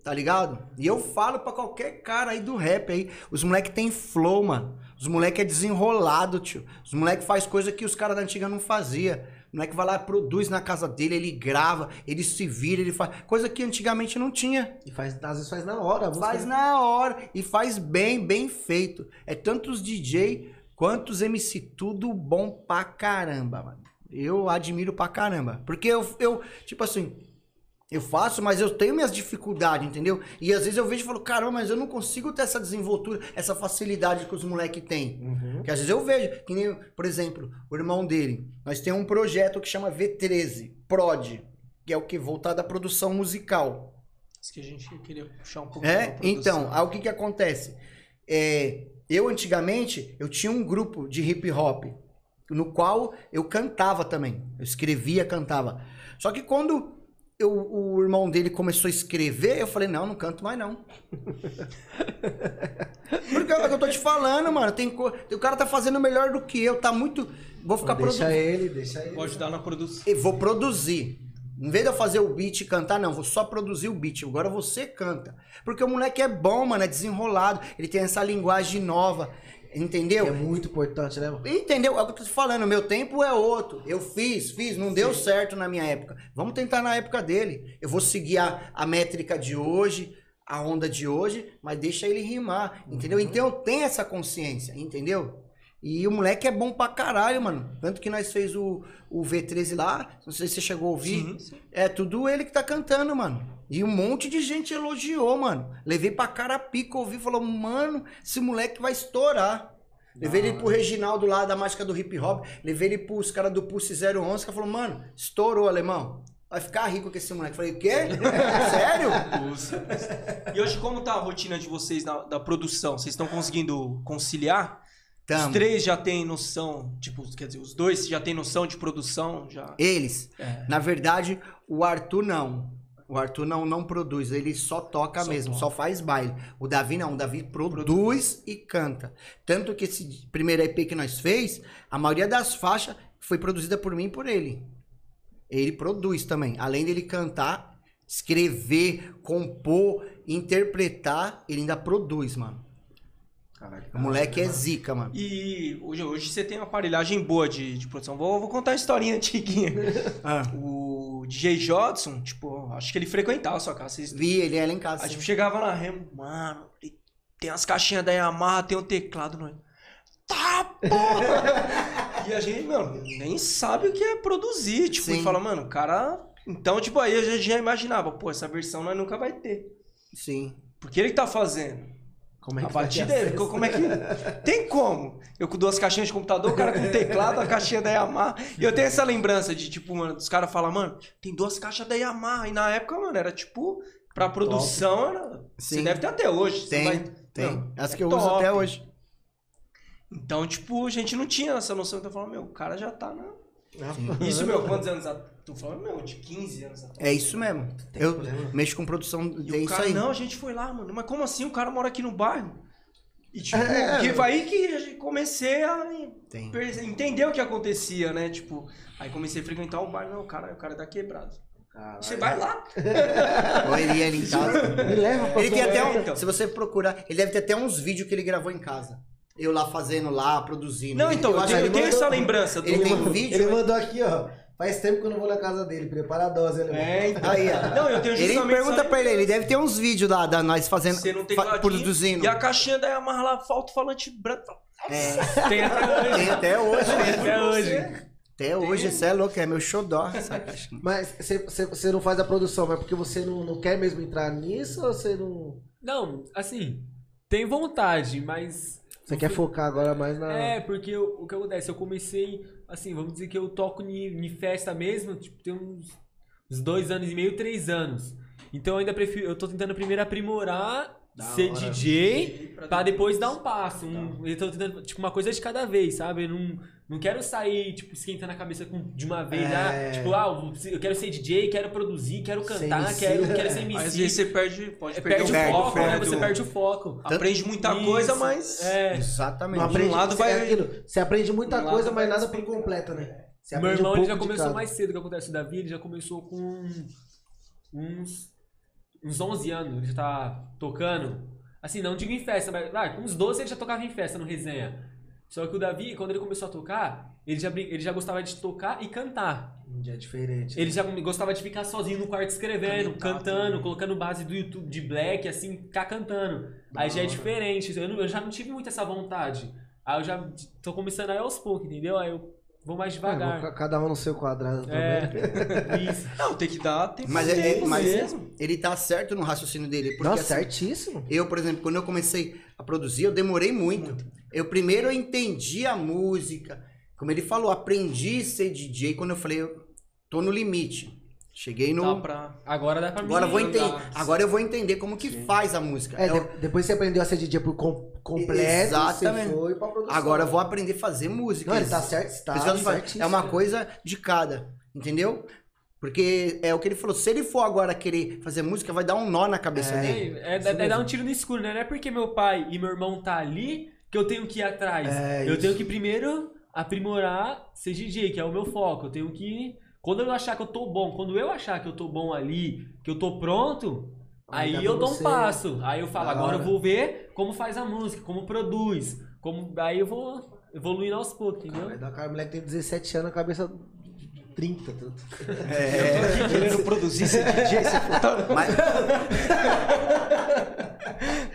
Tá ligado? E eu falo pra qualquer cara aí do rap aí. Os moleques tem flow, mano. Os moleques é desenrolado, tio. Os moleques faz coisa que os caras da antiga não fazia. O moleque vai lá, produz na casa dele, ele grava, ele se vira, ele faz. Coisa que antigamente não tinha. E faz, às vezes faz na hora. Faz né? na hora e faz bem, bem feito. É tanto os DJ quanto os MC, tudo bom pra caramba, mano. Eu admiro pra caramba. Porque eu, eu tipo assim, eu faço, mas eu tenho minhas dificuldades, entendeu? E às vezes eu vejo e falo, caramba, mas eu não consigo ter essa desenvoltura, essa facilidade que os moleques têm. Uhum. Que às vezes eu vejo, que nem, por exemplo, o irmão dele. Nós temos um projeto que chama V13, Prod, que é o que? Voltado à produção musical. Isso que a gente queria puxar um pouco. É, então, aí o que que acontece? É, eu antigamente, eu tinha um grupo de hip hop, no qual eu cantava também. Eu escrevia, cantava. Só que quando eu- o irmão dele começou a escrever, eu falei, não, não canto mais não. Porque é o que eu tô te falando, mano. Tem co... O cara tá fazendo melhor do que eu, tá muito... Vou ficar Deixa produzindo. ele, deixa ele. Pode ajudar na produção. E vou produzir. Em vez de eu fazer o beat e cantar, não, vou só produzir o beat. Agora você canta. Porque o moleque é bom, mano, é desenrolado. Ele tem essa linguagem nova. Entendeu? É muito importante, né, mano? Entendeu? É o que eu tô te falando. Meu tempo é outro. Eu fiz, fiz, não deu certo na minha época. Vamos tentar na época dele. Eu vou seguir a, a métrica de hoje, a onda de hoje, mas deixa ele rimar. Entendeu? Então eu tenho essa consciência, entendeu? E o moleque é bom pra caralho, mano. Tanto que nós fez o, o V13 lá, não sei se você chegou a ouvir. Sim, sim. É tudo ele que tá cantando, mano. E um monte de gente elogiou, mano. Levei pra Carapica, ouvi, falou, mano, esse moleque vai estourar. Levei ele pro Reginaldo lá da Mágica do Hip Hop. Levei ele pros caras do Pulse 011, que falou, mano, estourou, alemão. Vai ficar rico com esse moleque. Falei, o quê? Sério? E hoje, como tá a rotina de vocês na, da produção? Vocês estão conseguindo conciliar? Tamo. Os três já têm noção, tipo, quer dizer, os dois já têm noção de produção, já. Eles. É. Na verdade, o Arthur não. O Arthur não, não produz, ele só toca Só mesmo, toca. só faz baile. O Davi não, o Davi produz, e canta. Tanto que esse primeiro EP que nós fez, a maioria das faixas foi produzida por mim e por ele. Ele produz também. Além dele cantar, escrever, compor, interpretar, ele ainda produz, mano. O moleque é zica, mano. E hoje, hoje você tem uma aparelhagem boa de, de produção. Vou, vou contar uma historinha antiguinha. Ah, O DJ Jodson, tipo, acho que ele frequentava a sua casa. Vocês vi, ele lá em casa. Aí sim. tipo, chegava na Remo, mano, ele tem as caixinhas da Yamaha, tem um teclado no. Tá, porra! e a gente, mano, nem sabe o que é produzir. Tipo, Sim. e fala, mano, o cara. Então, tipo, aí a gente já imaginava, pô, essa versão nós nunca vai ter. Sim. Porque ele que tá fazendo. Como é a que vai batida é. Como é que. Tem como? Eu com duas caixinhas de computador, o cara com teclado, a caixinha da Yamaha. E eu tenho essa lembrança de, tipo, mano, os caras falam, mano, tem duas caixas da Yamaha. E na época, mano, era tipo. Pra produção, era. Você deve ter até hoje. Tem, vai- tem. Não, As é que eu uso top. até hoje. Então, tipo, a gente não tinha essa noção. Então, eu falava, meu, o cara já tá na. Isso, meu, quantos anos atrás? Tô falando, meu, de 15 anos atrás. É isso mesmo. Eu né, mano? mexo com produção, E tem o isso cara, aí. não, a gente foi lá, mano. Mas como assim? O cara mora aqui no bairro. E tipo, É, que é. foi aí que a gente comecei a Tem. entender o que acontecia, né? Tipo, aí comecei a frequentar o bairro, não, o cara, o cara é da quebrada. Caralho. Você vai lá. Ou ele ia ali em casa. Me leva pra Ele tem até É, um, então. Se você procurar, ele deve ter até uns vídeos que ele gravou em casa. Eu lá fazendo lá, produzindo. Não, então, eu acho tenho, que eu ele tenho mandou- essa lembrança do. Ele tem mandou- vídeo, Ele né? mandou aqui, ó. Faz tempo que eu não vou na casa dele. Prepara a dose, ele É, então. Aí, ó. Não, eu tenho Ele justamente pergunta essa pra ele, ele deve ter uns vídeos da, da nós fazendo, Você não tem fa- ladinho, produzindo. E a caixinha daí amarra lá, alto-falante branco. É, Tem até hoje. tem até hoje. Tem até hoje. Até hoje, você é louco, é meu xodó essa caixinha. Mas você- não faz a produção, mas porque você não, não quer mesmo entrar nisso ou você não. Não, assim, tem vontade, mas. Você quer focar agora mais na. É, porque o, o que acontece? Eu comecei, assim, vamos dizer que eu toco em festa mesmo, tipo, tem uns, uns dois anos e meio, três anos. Então eu ainda prefiro, eu tô tentando primeiro aprimorar, Da ser hora. DJ, pra depois dar um passo. Um, eu tô tentando, tipo, uma coisa de cada vez, sabe? Eu não, não quero sair, tipo, esquentando a cabeça com- de uma vez, É. ah, tipo, ah, eu quero ser DJ, quero produzir, quero cantar, quero, quero ser MC. Às vezes você perde, pode É, perder perde o perde, foco, né? perde Você o- perde o foco. Aprende muita Isso. coisa, mas. É. Exatamente. Não aprende, um lado você- vai- é aquilo, você aprende muita um coisa, mas nada por completo, né? Você Meu aprende um irmão ele já começou cada. mais cedo. Que acontece? O Davi ele já começou com uns, uns 11 anos. Ele já tá tocando. Assim, não digo em festa, mas ah, com uns 12 ele já tocava em festa no resenha. Só que o Davi, quando ele começou a tocar, ele já, ele já gostava de tocar e cantar. Um dia diferente. Ele já gostava de ficar sozinho no quarto escrevendo, Cantar cantando, também. colocando base do YouTube de black, assim, ficar cantando. Aí já é diferente. Eu, não- eu já não tive muito essa vontade. Aí eu já tô começando aí aos poucos, entendeu? Aí eu vou mais É, devagar. ca- cada um no seu quadrado também. É, isso. Não, tem que dar tempo Mas, é- é- tempo mas mesmo. ele tá certo no raciocínio dele. Porque, Nossa, assim, certíssimo. eu, por exemplo, quando eu comecei a produzir, eu demorei muito. Eu primeiro eu entendi a música. Como ele falou, aprendi a ser DJ quando eu falei, eu tô no limite. Cheguei no. Dá pra. Agora dá pra mim. Agora eu vou Sim, entender. Agora eu vou entender como que faz a música. É, É depois você aprendeu a ser DJ por com- completo, Exatamente. você foi pra produção. Agora eu vou aprender a fazer música. Não, ele tá certo, tá falo, certíssimo. é uma coisa de cada, entendeu? Porque é o que ele falou, se ele for agora querer fazer música, vai dar um nó na cabeça dele. É, é, é dar um tiro no escuro, né? Não é porque meu pai e meu irmão tá ali que eu tenho que ir atrás. É, eu isso. tenho que primeiro aprimorar ser DJ, que é o meu foco. Eu tenho que. Quando eu achar que eu tô bom, quando eu achar que eu tô bom ali, que eu tô pronto, Aí eu dou um você- passo. Aí eu falo, Da agora eu vou ver como faz a música, como produz. Como... Aí eu vou evoluindo aos poucos, entendeu? Cara, cara, o moleque tem 17 anos, a cabeça de 30. tudo. Eu tô querendo produzir esse DJ, tá Mas,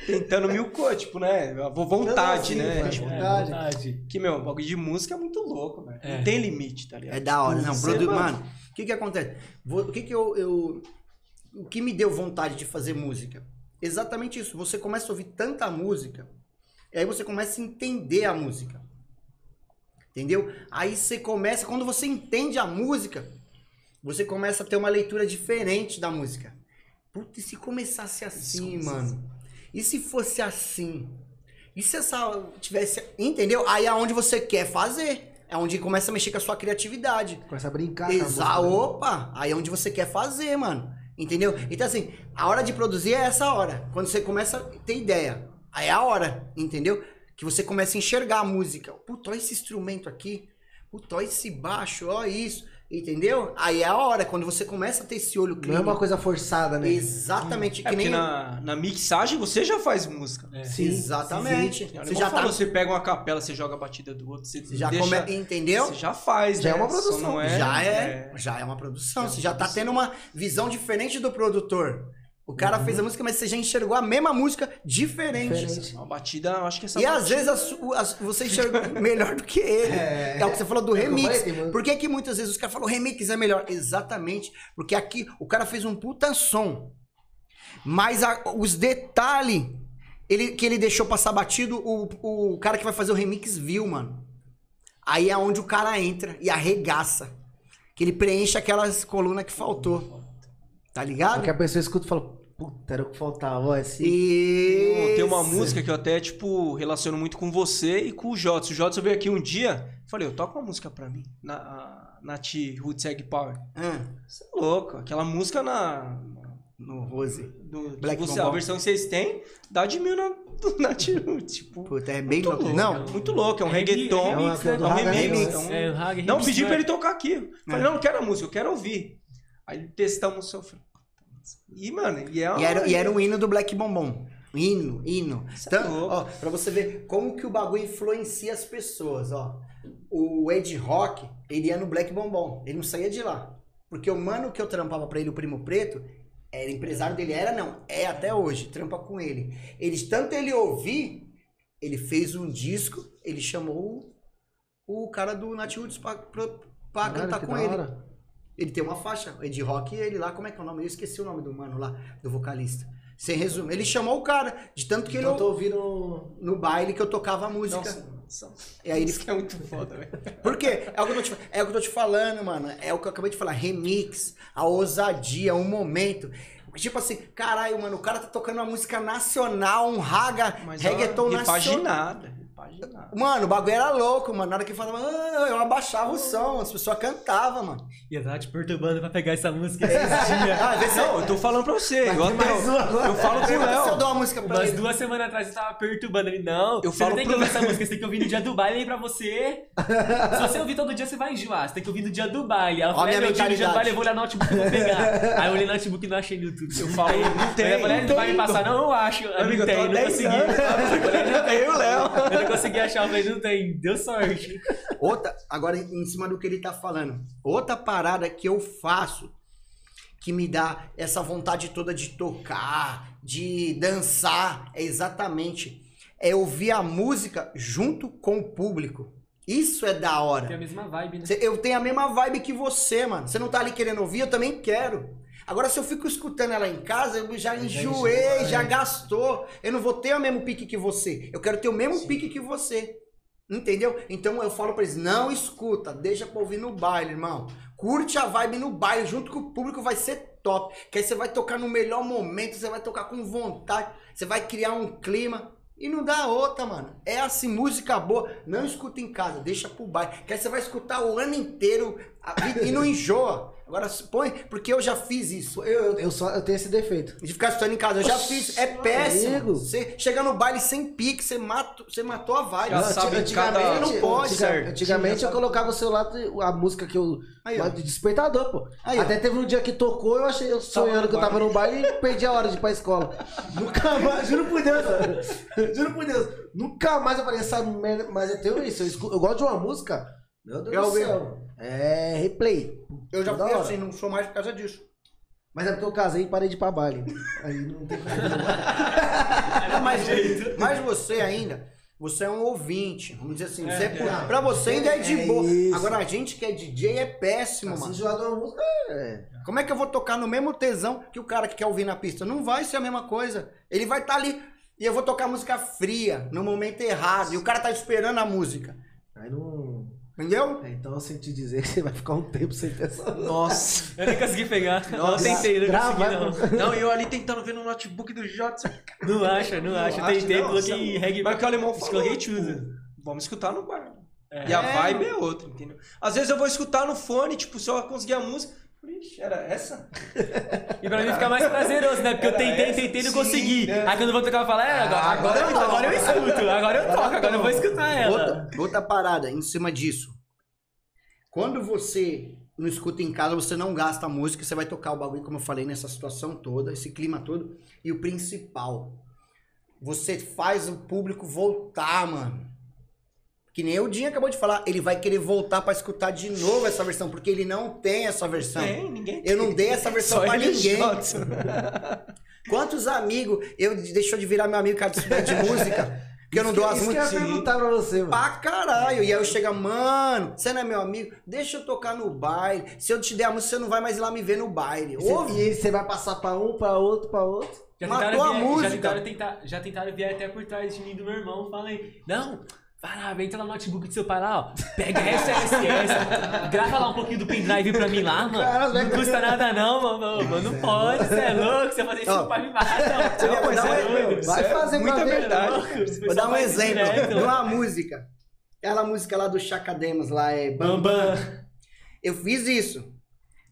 tentando mil coisas, tipo, né? Vontade, Não, né? assim, Tipo. É, Verdade. verdade. que, meu, o bagulho de música é muito louco, velho. É. Não tem limite, tá ligado? é da hora. Não, Você, produ... mano, Mano, o que que acontece? Vou- O que que eu, eu... O que me deu vontade de fazer música? Exatamente isso. Você começa a ouvir tanta música, e aí você começa a entender a música. Entendeu? Aí você começa, quando você entende a música, você começa a ter uma leitura diferente da música. Puta, e se começasse assim, mano? E se fosse assim? E se essa tivesse. Entendeu? Aí é onde você quer fazer. É onde começa a mexer com a sua criatividade. Começa a brincar. Exa né? opa! Aí é onde você quer fazer, mano. Entendeu? Então, assim, a hora de produzir é essa hora. Quando você começa a ter ideia. Aí é a hora, entendeu? Que você começa a enxergar a música. Puta, olha esse instrumento aqui. Puta, olha esse baixo, olha isso. Entendeu? Aí é a hora, quando você começa a ter esse olho Não é clínico. uma coisa forçada, né? Exatamente. É que porque nem... na, na mixagem você já faz música. É. Sim, Exatamente. Você Você já tá. Você pega uma capela, você joga a batida do outro, você, Você já deixa, come... Entendeu? Você já faz, Já né? é uma produção. não é, já é, já é uma produção. você já tá tendo uma visão diferente do produtor. O cara fez a música, mas você já enxergou a mesma música diferente. Diferente. Uma batida, acho que essa E às batida- vezes a a você enxergou melhor do que ele. É, o que você falou do É remix. falei, música- Por que, que muitas vezes os caras falam remix é melhor? Exatamente. Porque aqui o cara fez um puta som. Mas a- os detalhes ele, que ele deixou passar batido, o, o cara que vai fazer o remix viu, mano. Aí é onde o cara entra e arregaça. Que ele preenche aquelas colunas que faltou. Tá ligado? Porque a pessoa escuta e fala, puta, era o que faltava. Ó, esse... E Tem uma música que eu até, tipo, relaciono muito com você e com o Jotson. O Jotson veio aqui um dia, falei, eu toco uma música pra mim, na, a- na T Roots Egg Power. Ah, Você é louco, aquela música na... no Rose. Do, Black você, a versão que vocês têm, dá de mil na, na T Roots, tipo... Puta, é bem louco. louco. Não, Muito louco, é um É reggaeton. é remix, né? é um Do remix. Remix. é um- É, Não, pedi né? pra ele tocar aqui. Falei, É. não, não quero a música, eu quero ouvir. Aí testamos o som. E, mano, e é E era, e era um hino do Black Bombom. Hino, hino. É Então, louco. ó, pra você ver como que o bagulho influencia as pessoas, ó. O Ed Rock, ele ia no Black Bombom. Ele não saía de lá. Porque o mano que eu trampava pra ele, o Primo Preto, era empresário dele. Era não, é até hoje, trampa com ele. Eles, tanto ele ouvir, ele fez um disco, ele chamou o, o cara do Nat Roots pra, pra, pra Caralho, cantar com ele. hora. Ele tem uma faixa, o Ed Rock, ele lá, como é que é o nome? Eu esqueci o nome do mano lá, do vocalista. Sem resumo, ele chamou o cara, de tanto que ele Então eu tô ouvindo. no baile que eu tocava a música. Nossa. E aí ele Isso que é muito foda, velho. por quê? É o, que eu tô te, é o que eu tô te falando, mano. É o que eu acabei de falar. Remix, a ousadia, um momento. Tipo assim, caralho, mano, o cara tá tocando uma música nacional, um raga, Mas reggaeton nacional. repaginada, Mano, o bagulho era louco, mano. Na hora que falava, ah, eu abaixava o som, as pessoas cantavam, mano. E eu tava te perturbando pra pegar essa música esses dias. Ah, Não, eu tô falando pra você. Eu, até, mais uma agora. eu falo pro se eu Léo. dou uma música pra Umas ele. duas semanas atrás eu tava perturbando ele. Não, Eu você falo não tem que pro- ouvir essa música, você tem que ouvir no dia do baile aí pra você. Se você ouvir todo dia, você vai enjoar. Você tem que ouvir no dia do baile. Aí eu Ó falei, a é, meu dia do baile, eu vou olhar no notebook e vou pegar. Aí eu olhei no notebook e não achei no YouTube. Eu falo, não tem. Aí eu falei, "É, não vai me passar, não? Eu acho. Amigo, eu tô há não 10 consegui. anos. Eu e o Léo. Consegui achar, eu falei, não tem. Deu sorte. Outra, agora em cima do que ele tá falando. Outra parada que eu faço que me dá essa vontade toda de tocar, de dançar, é exatamente é ouvir a música junto com o público. Isso é da Tem a hora. mesma vibe, né? Eu tenho a mesma vibe que você, mano. Você não tá ali querendo ouvir, eu também quero. Agora, se eu fico escutando ela em casa, eu já enjoei, já gastou. Eu não vou ter o mesmo pique que você. Eu quero ter o mesmo pique que você. Entendeu? Então eu falo pra eles, não escuta, deixa pra ouvir no baile, irmão. Curte a vibe no baile, junto com o público vai ser top. Que aí você vai tocar no melhor momento, você vai tocar com vontade, você vai criar um clima. E não dá outra, mano. É assim, música boa. Não escuta em casa, deixa pro baile. Que aí você vai escutar o ano inteiro e não enjoa. Agora põe, porque eu já fiz isso. Eu, eu, eu só, eu tenho esse defeito. De ficar escutando em casa, eu já fiz. É péssimo. amigo. Você chega no baile sem pique, você, mata, você matou a vibe. Já Não, sabe anti- cada- antigamente, não pode, antiga- certo. Antigamente eu colocava o celular, a música que eu. Aí, ó. de despertador, pô. Aí, ó. Até teve um dia que tocou, eu achei, eu sonhando que eu tava no baile e perdi a hora de ir pra escola. Nunca mais, juro por Deus, mano. Juro por Deus. Nunca mais eu falei essa merda. Mas eu tenho isso, eu, escu- eu gosto de uma música. Meu Deus Eu do céu. É replay. Eu já fui assim, não sou mais por causa disso. Mas é porque eu casei e parei de ir pra baile. Aí não tem como. Mas, mas você ainda, você é um ouvinte, vamos dizer assim. você, é. Pra você ainda é de É boa. isso. Agora a gente que é DJ é péssimo, Se mano. de uma música, é. Como é que eu vou tocar no mesmo tesão que o cara que quer ouvir na pista? Não vai ser a mesma coisa. Ele vai estar ali e eu vou tocar música fria, no momento errado. E o cara tá esperando a música. Aí não. Entendeu? É, então eu senti dizer que você vai ficar um tempo sem ter essa. Nossa. Eu nem consegui pegar. Nossa. eu tentei, não Grava, consegui, não. Não, eu ali tentando ver no notebook do Jotson. Não acha, não acha. Eu acho, tentei, não, coloquei reggae. Mas que o alemão falou, Coloquei tudo. vamos escutar no bar. É. E a vibe é outra, entendeu? Às vezes eu vou escutar no fone, tipo, se eu conseguir a música. Ixi, era essa? E pra mim fica mais prazeroso, né? Porque eu tentei, tentei e não consegui. né? Aí quando eu vou tocar, eu falo, é, agora, agora, eu, agora eu escuto, agora eu toco, agora eu vou escutar ela. Outra, outra parada em cima disso. Quando você não escuta em casa, você não gasta a música, você vai tocar o bagulho, como eu falei, nessa situação toda, esse clima todo. E o principal, você faz o público voltar, mano. Que nem o Dinho acabou de falar, ele vai querer voltar pra escutar de novo essa versão, porque ele não tem essa versão. Tem, ninguém Eu não dei essa versão o ninguém. Quantos amigos eu deixou de virar meu amigo cara de música? Que eu não dou as Isso que eu músicas. ia perguntar pra você, mano. Pra caralho. E aí eu chego, mano, você não é meu amigo? Deixa eu tocar no baile. Se eu te der a música, você não vai mais ir lá me ver no baile. E você- Ouve. E você vai passar pra um, pra outro, pra outro. Já Matou tentaram, a vir, música. já, tentaram tentar, já tentaram vir até por trás de mim do meu irmão. Falei, não, vai lá, entra lá no notebook do seu pai lá, ó. Pega essa, essa, essa. Grava lá um pouquinho do pendrive pra mim lá, mano. Cara, não custa nada não, mano. Mano, não pode, você é louco. Você fazer isso, Ó. o pai me mata. Não, é- é doido. Vai Isso é fazer muita pra ver, verdade. Vou dar um exemplo direto. de uma música. Aquela música lá do Chacademos lá é Bam Bambam. Eu fiz isso.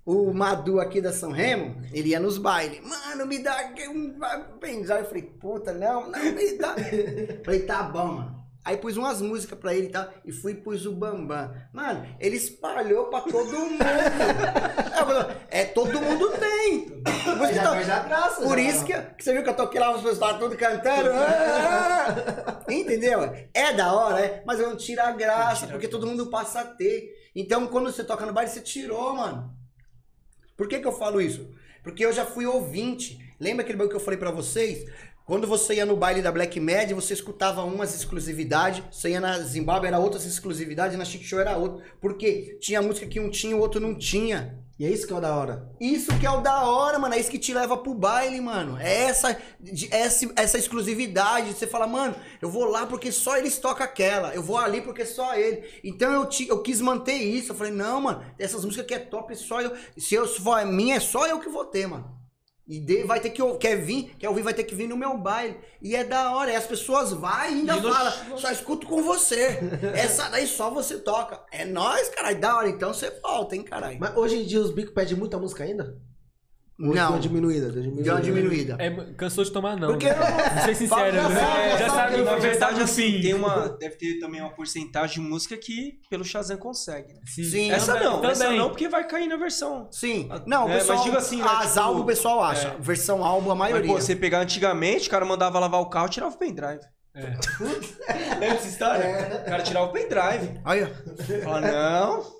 O Madu aqui da São Remo, ele ia nos bailes. Mano, me dá um pendrive. Eu falei, puta, não, não me dá. falei, tá bom, mano. Aí pus umas músicas pra ele e tal, e fui e pus o Bambam. Mano, ele espalhou pra todo mundo. É, todo mundo tem. Por Já tá- a graça, por já. isso que, que você viu que eu toquei lá, os pessoas estavam tudo cantando. Entendeu? É da hora, é, mas eu não tiro a graça, porque todo mundo passa a ter. Então, quando você toca no baile, você tirou, mano. Por que, que eu falo isso? Porque eu já fui ouvinte. Lembra aquele bagulho que eu falei pra vocês? Quando você ia no baile da Black Mad, você escutava umas exclusividades. Você ia na Zimbábue, era outras exclusividades. Na Chic Show era outra. Porque tinha música que um tinha e o outro não tinha. E é isso que é o da hora. Isso que é o da hora, mano. É isso que te leva pro baile, mano. É essa, essa, essa exclusividade. Você fala, mano, eu vou lá porque só eles tocam aquela. Eu vou ali porque só ele. Então eu, ti- eu quis manter isso. Eu falei, não, mano, essas músicas que é top, só eu. Se eu se for a minha, é só eu que vou ter, mano. E de- vai ter que quer vir, quer ouvir, vai ter que vir no meu baile. E é da hora. E as pessoas vai e ainda E no- fala, só escuto com você. Essa daí só você toca. É nóis, caralho. Da hora. Então você volta, hein, caralho. Mas hoje em dia os bicos pedem muita música ainda? Ou Deu Não. uma diminuída, deu diminuída. Deu uma diminuída. É, cansou de tomar não. Porque né? Vou ser sincero, Já né? já já sabe, na verdade, assim, tem uma, deve ter também uma porcentagem de música que pelo Shazam consegue. né? Sim. Essa Também- não, essa também. não, porque vai cair na versão. Sim. Ah, Não, o é, pessoal. mas digo assim, né, as tipo, álbum o pessoal acha. é. Versão álbum, a Mas, maioria. pô, você pegar antigamente, o cara mandava lavar o carro, tirava o pendrive. É. Lembra dessa história? O cara tirava o pendrive. Olha. Fala, não, essa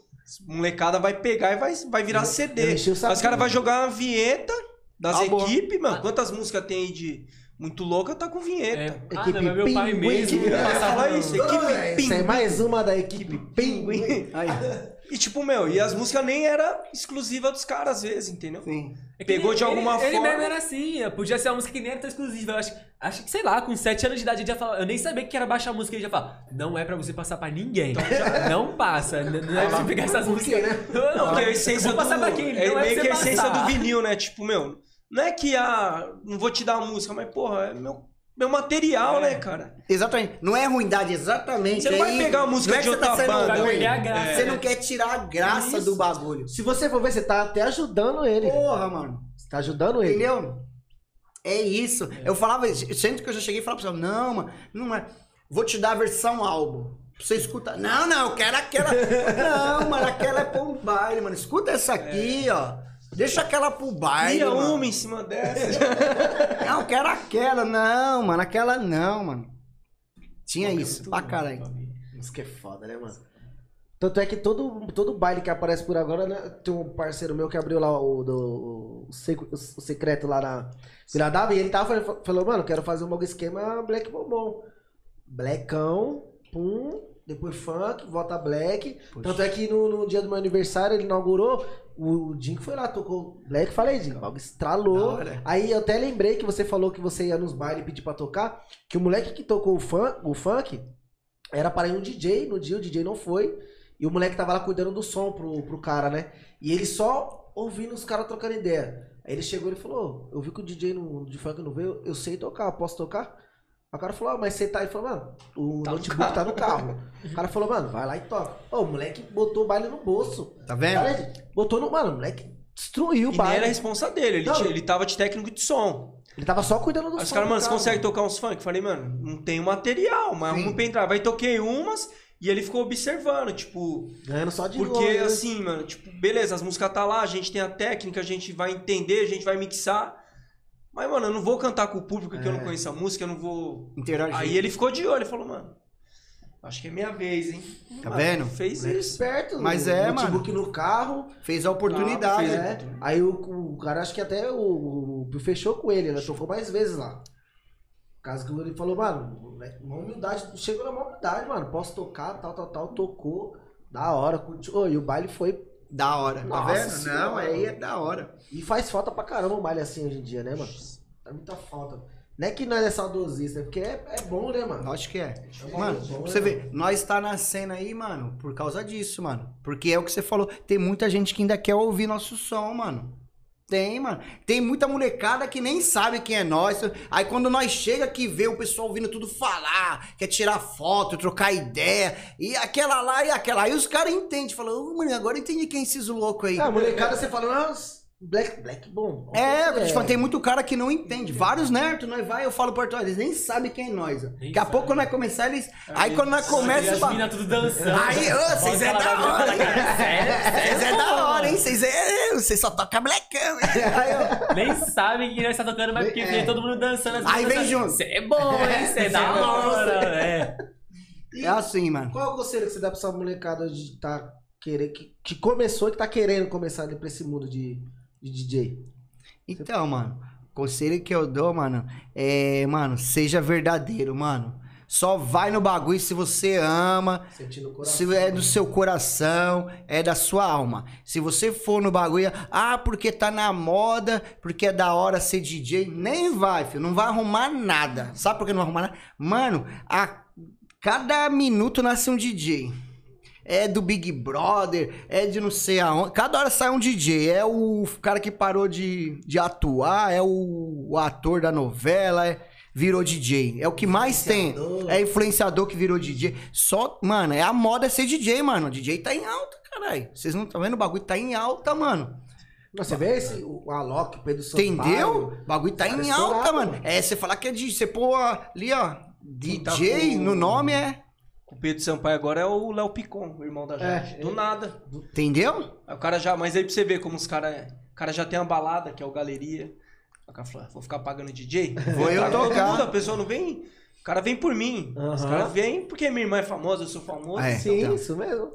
molecada vai pegar e vai, vai virar Eu CD. Mas os caras vão jogar uma vinheta das Acabou. equipes, mano. Quantas músicas tem aí de muito louca, tá com É. vinheta. Ah, Equipe não, meu pai Pinguim. mesmo É, passava fala isso, equipe Essa é Pinguim. mais uma da equipe Pinguim. Aí. E tipo, meu, e as músicas nem era exclusiva dos caras às vezes, entendeu? Sim. É Pegou ele- de alguma ele, Ele forma. mesmo era assim, é, podia ser uma música que nem era tão exclusiva. Eu acho, acho que, sei lá, com 7 anos de idade ele já falava. Eu nem sabia que era baixar a música, ele já falava. Não é pra você passar pra ninguém. não passa. N- Não é pra você pegar essas músicas. né? Não, porque a essência Vou passar do, pra quem? é Não é meio pra que a essência passar. do vinil, né? Tipo, meu, não é que ah, não vou te dar a música, mas porra, é meu, meu material, né, cara? Exatamente. Não é ruindade, exatamente. Você não é vai pegar a música Não é de que você tá outra sendo banda. Ruim. a graça. Você não quer tirar a graça Isso. do bagulho. Se você for ver, você tá até ajudando ele. Porra, mano. Você tá ajudando ele. Entendeu? É isso. Eu falava, sempre que eu já cheguei e falava pra você, não, mano, não é. Vou te dar a versão álbum. Pra você escuta. Não, não, eu quero aquela. não, mano, aquela é pro baile, mano. Escuta essa aqui, ó. Deixa aquela pro baile. Cria mano. uma em cima dessa. Não, quero aquela. Não, mano, aquela não, mano. Tinha isso, pra caralho. Isso que é foda, né, mano? Tanto é que todo, todo baile que aparece por agora, né? Tem um parceiro meu que abriu lá o, do, o, o secreto lá na Vila d'Água e ele tava falando, falou, mano, quero fazer um esquema Black Bombom. Blackão, pum, depois funk, volta black. Tanto é que no, no dia do meu aniversário ele inaugurou, o, o Dinho foi lá, tocou black, falei, Dinho, o bagulho estralou. Aí eu até lembrei que você falou que você ia nos bailes pedir pra tocar, que o moleque que tocou o, fun, o funk era para ir um DJ, no dia o DJ não foi, e o moleque tava lá cuidando do som pro, pro cara, né? E ele só ouvindo os caras trocando ideia. Aí ele chegou e falou, eu vi que o DJ no, de funk não veio, eu sei tocar, posso tocar? O cara falou, ah, mas você tá aí? Ele falou, mano, o Tá no notebook tá no carro. O cara falou, mano, vai lá e toca. Ô, o moleque botou o baile no bolso. Tá vendo? Cara, botou no. Mano, o moleque destruiu o E nem baile. era a responsa dele, ele, ele tava de técnico de som. Ele tava só cuidando do Aí os som caras, do mano, você consegue tocar uns funk? Falei, mano, não tem o material, mas Sim. um pendrive. Aí toquei umas e ele ficou observando, tipo, Ganhando só de Porque, longe. assim, mano, tipo, beleza, as músicas tá lá, a gente tem a técnica, a gente vai entender, a gente vai mixar. Mas, mano, eu não vou cantar com o público que eu não É. conheço a música, eu não vou. Interagir. Aí ele ficou de olho, ele falou, mano, acho que é minha vez, hein? Tá Mano, vendo? Fez Moleque isso. esperto. Mas é, notebook no carro. Fez a oportunidade. Ah, É. Aí o, o cara, acho que até o, o fechou com ele, né? Tocou mais vezes lá. Caso que ele falou, mano, uma humildade, chegou na maior humildade, mano. Posso tocar, tal, tal, tal. Tocou, da hora, curtiu. E o baile foi. Da hora. Tá Nossa vendo? senhora. Não, aí é da hora. E faz falta pra caramba um baile assim hoje em dia, né, mano? Faz muita falta. Não é que nós é saudosista, é porque é, é bom, né, mano? Acho que é. bom, Mano, é bom, pra você é ver, nós tá na cena aí, mano, por causa disso, mano. Porque é o que você falou, tem muita gente que ainda quer ouvir nosso som, mano. Tem, mano. Tem muita molecada que nem sabe quem é nós. Aí quando nós chega que vê o pessoal ouvindo tudo falar, quer tirar foto, trocar ideia, e aquela lá e aquela. Aí os caras entendem, falam, ô, mano, agora entendi quem é esses loucos aí. Ah, molecada, você fala, nossa, Black, Black bom. É, te falando, tem muito cara que não entende. Vários nerds, nós vai, eu falo português, eles nem sabem quem é nós. ó. Daqui a pouco quando nós começar, eles. Aí quando nós começa, meninas tudo dançando. Aí, ô, vocês é da hora, cara. Vocês é da hora, hein? Vocês é. Vocês só tocam blackão. Aí. Nem sabem que nós tá tocando, mas porque É. vê todo mundo dançando. as Aí vem junto. Você é bom, hein? Você é da hora. É. É assim, mano. Qual é o conselho que você dá pra essa molecada de tá querer, que, que começou e que tá querendo começar ali pra esse mundo de, de DJ? Então, mano, conselho que eu dou, mano, é, mano, seja verdadeiro, mano. Só vai no bagulho se você ama, coração. se é do seu coração, é da sua alma. Se você for no bagulho, ah, porque tá na moda, porque é da hora ser DJ, nem vai, filho, não vai arrumar nada. Sabe por que não vai arrumar nada? Mano, a cada minuto nasce um DJ. É do Big Brother, é de não sei aonde. Cada hora sai um DJ. É o cara que parou de, de atuar, é o, o ator da novela, é- virou DJ. É o que mais tem. É influenciador que virou DJ. Só, mano, é a moda ser DJ, mano. O DJ tá em alta, caralho. Vocês não estão vendo? O bagulho tá em alta, mano. Você vê esse, o Alok, o Pedro Sampaio. Entendeu? O bagulho tá em alta, mano. É, você falar que é DJ. Você pôr ali, ó, Quem tá DJ com- no nome é. O Pedro Sampaio agora é o Léo Picon, o irmão da Jade. É, Do ele- nada. Entendeu? Aí o cara já. Mas aí pra você ver como os caras. O cara já tem uma balada, que é o Galeria. O cara falou, "Ah, vou ficar pagando DJ? Vou eu todo tocar." mundo, a pessoa não vem. O cara vem por mim. Os Aham. caras vêm porque minha irmã é famosa, eu sou famoso. É. Sim, Então. isso mesmo.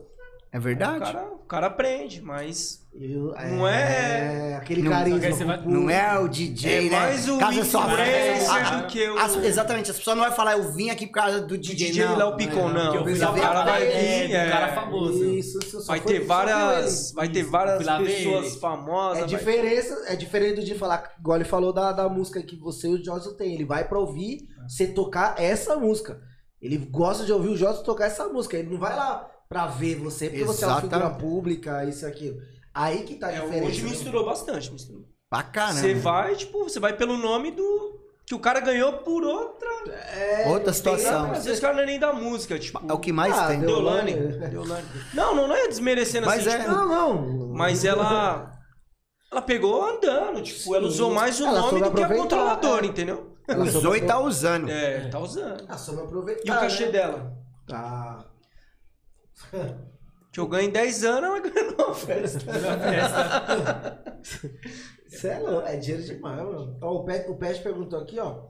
É O verdade? cara, o cara aprende, mas. Eu- Não é- Aquele Não- carisma. Só vai- com- Não é o DJ, É né? mais o influencer festa. do que o- As- exatamente, as pessoas não vão falar, eu vim aqui por causa do DJ, DJ não. Léo Picon, é, não. Fui O ver cara vai vir. do é. cara famoso. Isso, isso, só Vai foi- ter só várias, vai ter várias pessoas famosas. É diferença, é diferente de falar, igual ele falou da, da música que você e o Josso tem. Ele vai pra ouvir você tocar essa música. Ele gosta de ouvir o Josso tocar essa música. Ele não vai lá pra ver você, porque você é uma figura Exatamente. pública, isso e aquilo. Aí que tá a É, diferença. hoje né? misturou bastante. Misturou. Pra caramba. Você vai, tipo, você vai pelo nome do. Que o cara ganhou por outra. Outra situação. Às vezes o cara não é nem da música, tipo. É o que mais Ah, tem. Deolane. Não, não, não é desmerecendo Mas assim, é. tipo, Não, não. Mas ela. Ela pegou andando, tipo, ela Sim. usou mais o Ela nome do que a controladora, é. entendeu? Ela Usou e tá usando. É, tá usando. Ah, soube aproveitar. E o cachê né? dela? Tá. Que eu ganho em 10 anos, ela ganhou uma festa. Isso é, louco, é dinheiro demais, mano. Ó, o Pet, o Pet perguntou aqui, ó.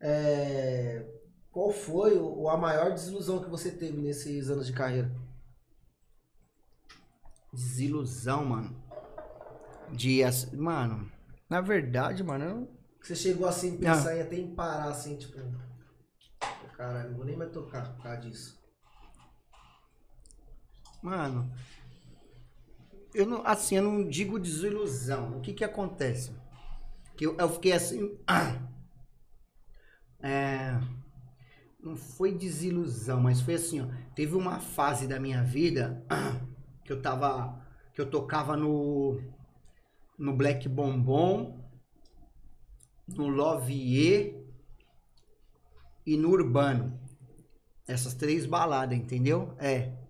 é, qual foi o, a maior desilusão que você teve nesses anos de carreira? Desilusão, mano. De. Mano, na verdade, mano, eu. Você chegou assim, pensar em até em parar, assim, tipo. Caralho, não vou nem mais tocar por causa disso. Mano. Eu não, assim, eu não digo desilusão. O que que acontece? Que eu, eu fiquei assim. É, não foi desilusão, mas foi assim, ó. Teve uma fase da minha vida que eu tava. Que eu tocava no. No Black Bombom, no Lovier e no Urbano. Essas três baladas, entendeu? É.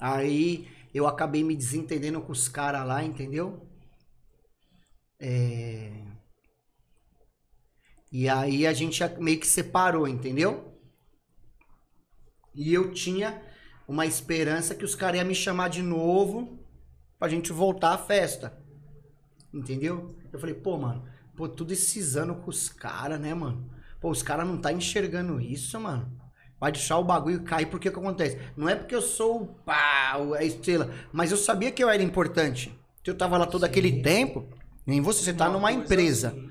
Aí eu acabei me desentendendo com os caras lá, entendeu? É... E aí a gente meio que separou, entendeu? E eu tinha uma esperança que os caras iam me chamar de novo pra gente voltar à festa. Entendeu? Eu falei, pô, mano, pô, tudo esses anos com os caras, né, mano? Pô, os caras não tá enxergando isso, mano. Vai deixar o bagulho cair, porque o que acontece? Não é porque eu sou o pá, a estrela, mas eu sabia que eu era importante. Que eu tava lá todo aquele tempo, nem você, você tá Uma numa empresa. assim.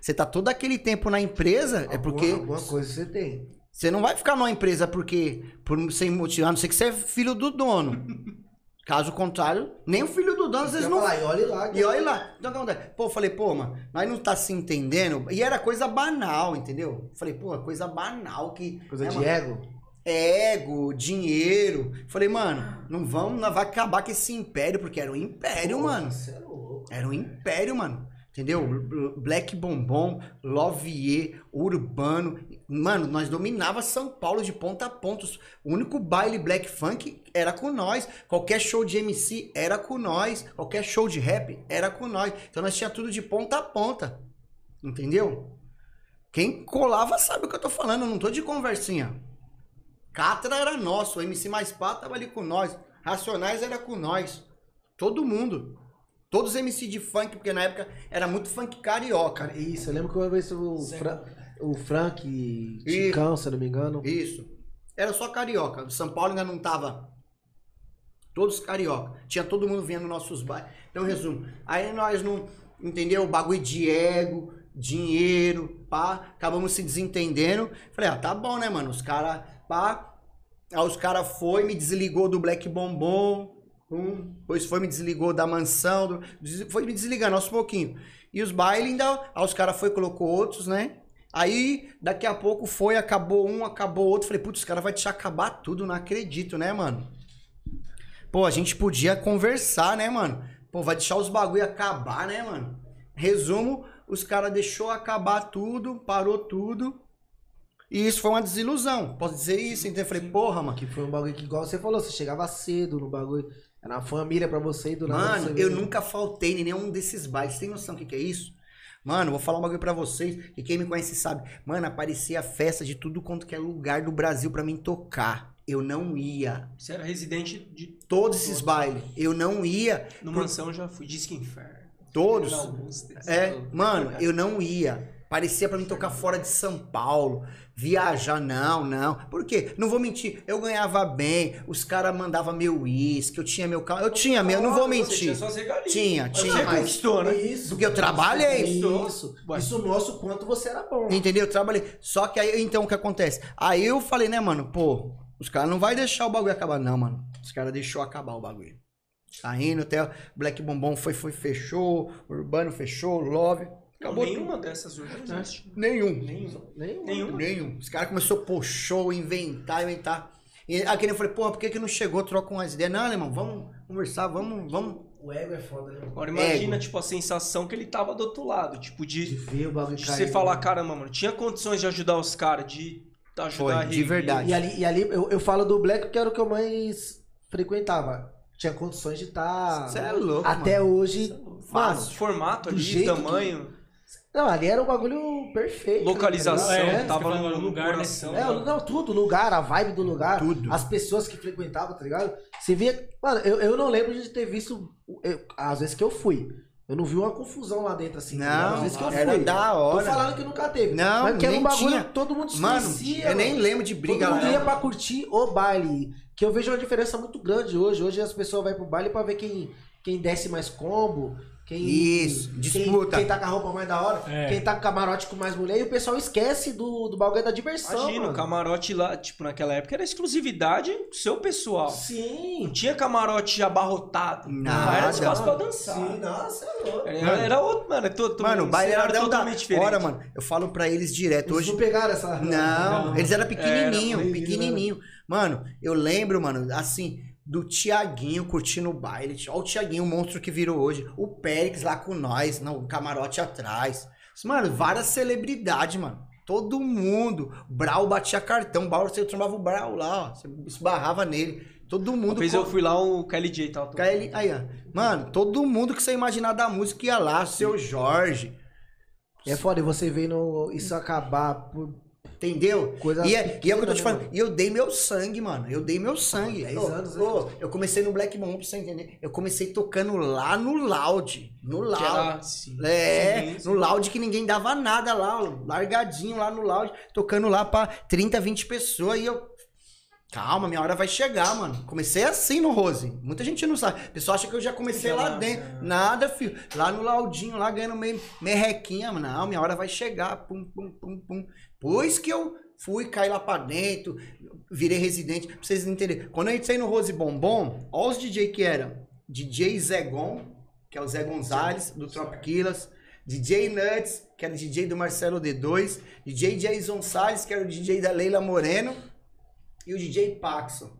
Você tá todo aquele tempo na empresa, é porque Alguma, alguma coisa você tem. você não vai ficar numa empresa porque, por sem motivo, a não ser que você é filho do dono. Caso contrário, nem o filho do dono às vezes não falar, e olha lá. e olha lá. Então, o que acontece? Pô, eu falei, pô, mano, nós não tá se entendendo. E era coisa banal, entendeu? Falei, pô, coisa banal que. Coisa né, de mano? ego. Ego, dinheiro. Falei, mano, não vamos, nós vai acabar com esse império, porque era um império, Pô, mano. Você é louco. Era um império, mano. Entendeu? Black Bombom, Lovier, Urbano. Mano, nós dominava São Paulo de ponta a ponta. O único baile Black Funk era com nós. Qualquer show de MC era com nós. Qualquer show de rap era com nós. Então nós tinha tudo de ponta a ponta. Entendeu? Quem colava sabe o que eu tô falando. Eu não tô de conversinha. Catra era nosso. O MC Mais Pá tava ali com nós. Racionais era com nós. Todo mundo. Todos os MC de funk, porque na época era muito funk carioca. Cara, isso, eu lembro que uma vez o, Fra o Frank, Chicão, se eu não me engano. Isso. Era só carioca. O São Paulo ainda não tava. Todos carioca. Tinha todo mundo vendo nossos bairros. Então, resumo. Aí nós não. Entendeu? Bagulho de ego, dinheiro, pá. Acabamos se desentendendo. Falei, ah, tá bom, né, mano? Os caras, pá. Aí os caras foi, me desligou do Black Bombom. Um, depois foi, me desligou da mansão. Do, foi me desligando aos pouquinho. E os bailes ainda. Aí os caras foi, colocou outros, né? Aí, daqui a pouco foi, acabou um, acabou outro. Falei, putz, os caras vão deixar acabar tudo, não acredito, né, mano? Pô, a gente podia conversar, né, mano? Pô, vai deixar os bagulho acabar, né, mano? Resumo, os caras deixou acabar tudo, parou tudo. E isso foi uma desilusão. Posso dizer isso? Então eu falei, porra, mano. Que foi um bagulho que, igual você falou, você chegava cedo no bagulho. Era uma família pra você e do nada. Mano, eu nunca faltei em nenhum desses bailes. Tem noção do que, que é isso? Mano, vou falar um bagulho pra vocês. E quem me conhece sabe. Mano, aparecia festa de tudo quanto que é lugar do Brasil pra mim tocar. Eu não ia. Você era residente de. Todos esses bailes. Eu não ia. No por- Mansão já fui. Disque Inferno. Todos. Alguns. É, mano, eu não ia. Parecia pra mim tocar fora de São Paulo, viajar, não, não. Por quê? Não vou mentir, eu ganhava bem, os caras mandavam meu uísque, eu tinha meu carro, eu tinha meu, não vou mentir. tinha. Tinha, Mas tinha, Você mas- conquistou, né? Isso. Porque eu trabalhei. Isso. Isso mostra o quanto você era bom. Entendeu? Eu trabalhei. Só que aí, então, o que acontece? Aí eu falei, né, mano, pô, os caras não vai deixar o bagulho acabar, não, mano. Os caras deixou acabar o bagulho. Tá indo até Black Bombom foi, foi, fechou, Urbano fechou, Love. Acabou Nenhuma tudo. dessas existe. Nenhum. Nenhuma. Nem Nenhuma. Nenhum. Os caras começaram a pôr show, inventar, inventar. E aqui eu falei, porra, por que, que não chegou? Troca umas ideias. Não, irmão, vamos conversar, vamos, vamos. O ego é foda, né? Agora imagina, Ego. tipo, a sensação que ele tava do outro lado. Tipo, De de, ver o bagulho de cair. você falar, caramba, mano, tinha condições de ajudar os caras, de ajudar Foi, a de verdade. E ali, e ali eu, eu falo do Black porque era o que eu mais frequentava. Tinha condições de estar. Cê é louco, Até hoje. Mano, Fácil, formato ali, tamanho, não, ali era um bagulho perfeito. localização, tá ligado? É, tava no, lugar, né? coração. É, não, tudo, lugar, a vibe do lugar, Tudo. as pessoas que frequentavam, tá ligado? Você via. Mano, eu, eu não lembro de ter visto. eu- às vezes que eu fui. Eu não vi uma confusão lá dentro assim. tá? Não, às vezes que eu era fui. da Tô hora. falando que nunca teve. Não, mas que era um nem bagulho tinha. que todo mundo se Mano, conhecia, eu nem mano. lembro de briga Todo lá. mundo ia pra curtir o baile. Que eu vejo uma diferença muito grande hoje. Hoje as pessoas vão pro baile pra ver quem, quem desce mais combo. Quem, Isso, quem- disputa. Quem, tá com a roupa mais da hora. É. Quem tá com camarote com mais mulher. E o pessoal esquece do, do bagulho da diversão. Imagina, mano. o camarote lá, tipo, naquela época era exclusividade do seu pessoal. Não Sim. tinha camarote abarrotado. Nada. Era espaço pra dançar. Sim, nossa, é louco. Era, Mano. era outro, mano. é todo, Mano, o baile era totalmente diferente. hora, mano. Eu falo pra eles direto. Eles Hoje, não pegaram essa. Não, Não. eles eram pequenininho, Era, pequenininho. Mano, eu lembro, mano, assim, do Tiaguinho curtindo o baile. Olha o Tiaguinho, o monstro que virou hoje. O Périx lá com nós, no camarote atrás. Mano, várias celebridades, mano. Todo mundo. Brau batia cartão. Brau, você trombava o Brau lá, ó. Você esbarrava nele. Todo Uma mundo. vez co- eu fui lá, o KLJ tava tocando. KL Aí, ó. Mano, todo mundo que você imaginar da música ia lá. Seu Jorge. É foda, e você vendo isso acabar por Entendeu? coisa. E é, e é o que eu tô te né, falando. E eu dei meu sangue, mano. Eu dei meu sangue. 10 Ô, anos, né? eu comecei no Black Moon, pra você entender. Eu comecei tocando lá no Loud. No Loud. era, sim, É, sim, sim. no Loud que ninguém dava nada lá, largadinho lá no Loud, tocando lá pra 30, 20 pessoas. E eu. Calma, minha hora vai chegar, mano. Comecei assim no Rose. Muita gente não sabe. O pessoal acha que eu já comecei Já lá dentro. é. Nada, filho. Lá no Laudinho, lá ganhando meio merrequinha. Não, minha hora vai chegar. Pum, pum, pum, pum. Pois que eu fui, caí lá pra dentro, virei residente. Pra vocês entenderem. Quando a gente saiu no Rose Bombom, olha os DJ que eram. DJ Zegon, que é o Zé Gonzalez, do Trop Killers. DJ Nuts, que era DJ do Marcelo D2. DJ Jason Salles, que era o DJ da Leila Moreno. E o DJ Paxson.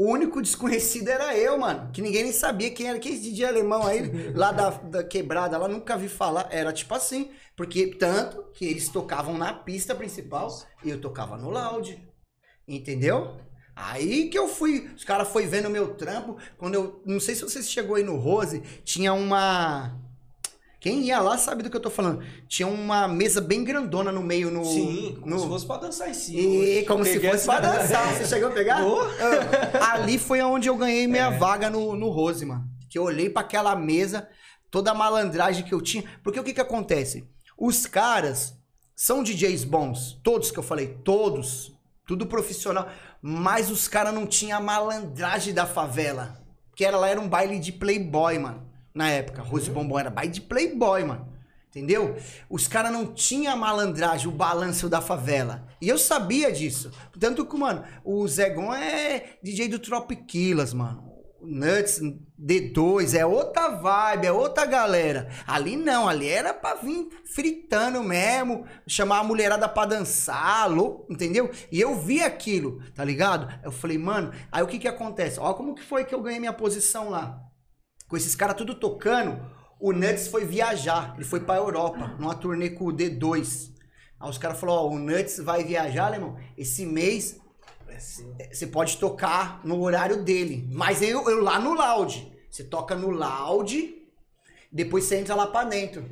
O único desconhecido era eu, mano. Que ninguém nem sabia quem era. Quem é esse DJ alemão aí, lá da, da quebrada, lá nunca vi falar. Era tipo assim. Porque tanto que eles tocavam na pista principal e eu tocava no loud. Entendeu? Aí que eu fui. Os caras foi vendo o meu trampo. Quando eu. Não sei se você chegou aí no Rose, tinha uma. Quem ia lá sabe do que eu tô falando. Tinha uma mesa bem grandona no meio no. Sim, como no... se fosse pra dançar em cima. E como se fosse pra dançar. Você chegou a pegar? Ah, Ali foi onde eu ganhei minha É. vaga no, no Rose, mano. Que eu olhei pra aquela mesa, toda a malandragem que eu tinha. Porque o que que acontece? Os caras são DJs bons. Todos que eu falei, todos. Tudo profissional. Mas os caras não tinham a malandragem da favela. Que era lá, era um baile de playboy, mano. Na época. Rose Bombom era baile de playboy, mano. Entendeu? Os caras não tinham a malandragem, o balanço da favela. E eu sabia disso. Tanto que, mano, o Zegon é DJ do Tropiquilas, mano. Nuts, D2, é outra vibe, é outra galera. Ali não, ali era pra vir fritando mesmo, chamar a mulherada pra dançar, louco, entendeu? E eu vi aquilo, tá ligado? Eu falei, mano, aí o que que acontece? Ó, como que foi que eu ganhei minha posição lá? Com esses caras tudo tocando, o Nuts foi viajar. Ele foi pra Europa, numa turnê com o D2. Aí os caras falaram, ó, o Nuts vai viajar, alemão, esse mês é, você pode tocar no horário dele. Mas eu, eu lá no loud. Você toca no loud, depois você entra lá pra dentro.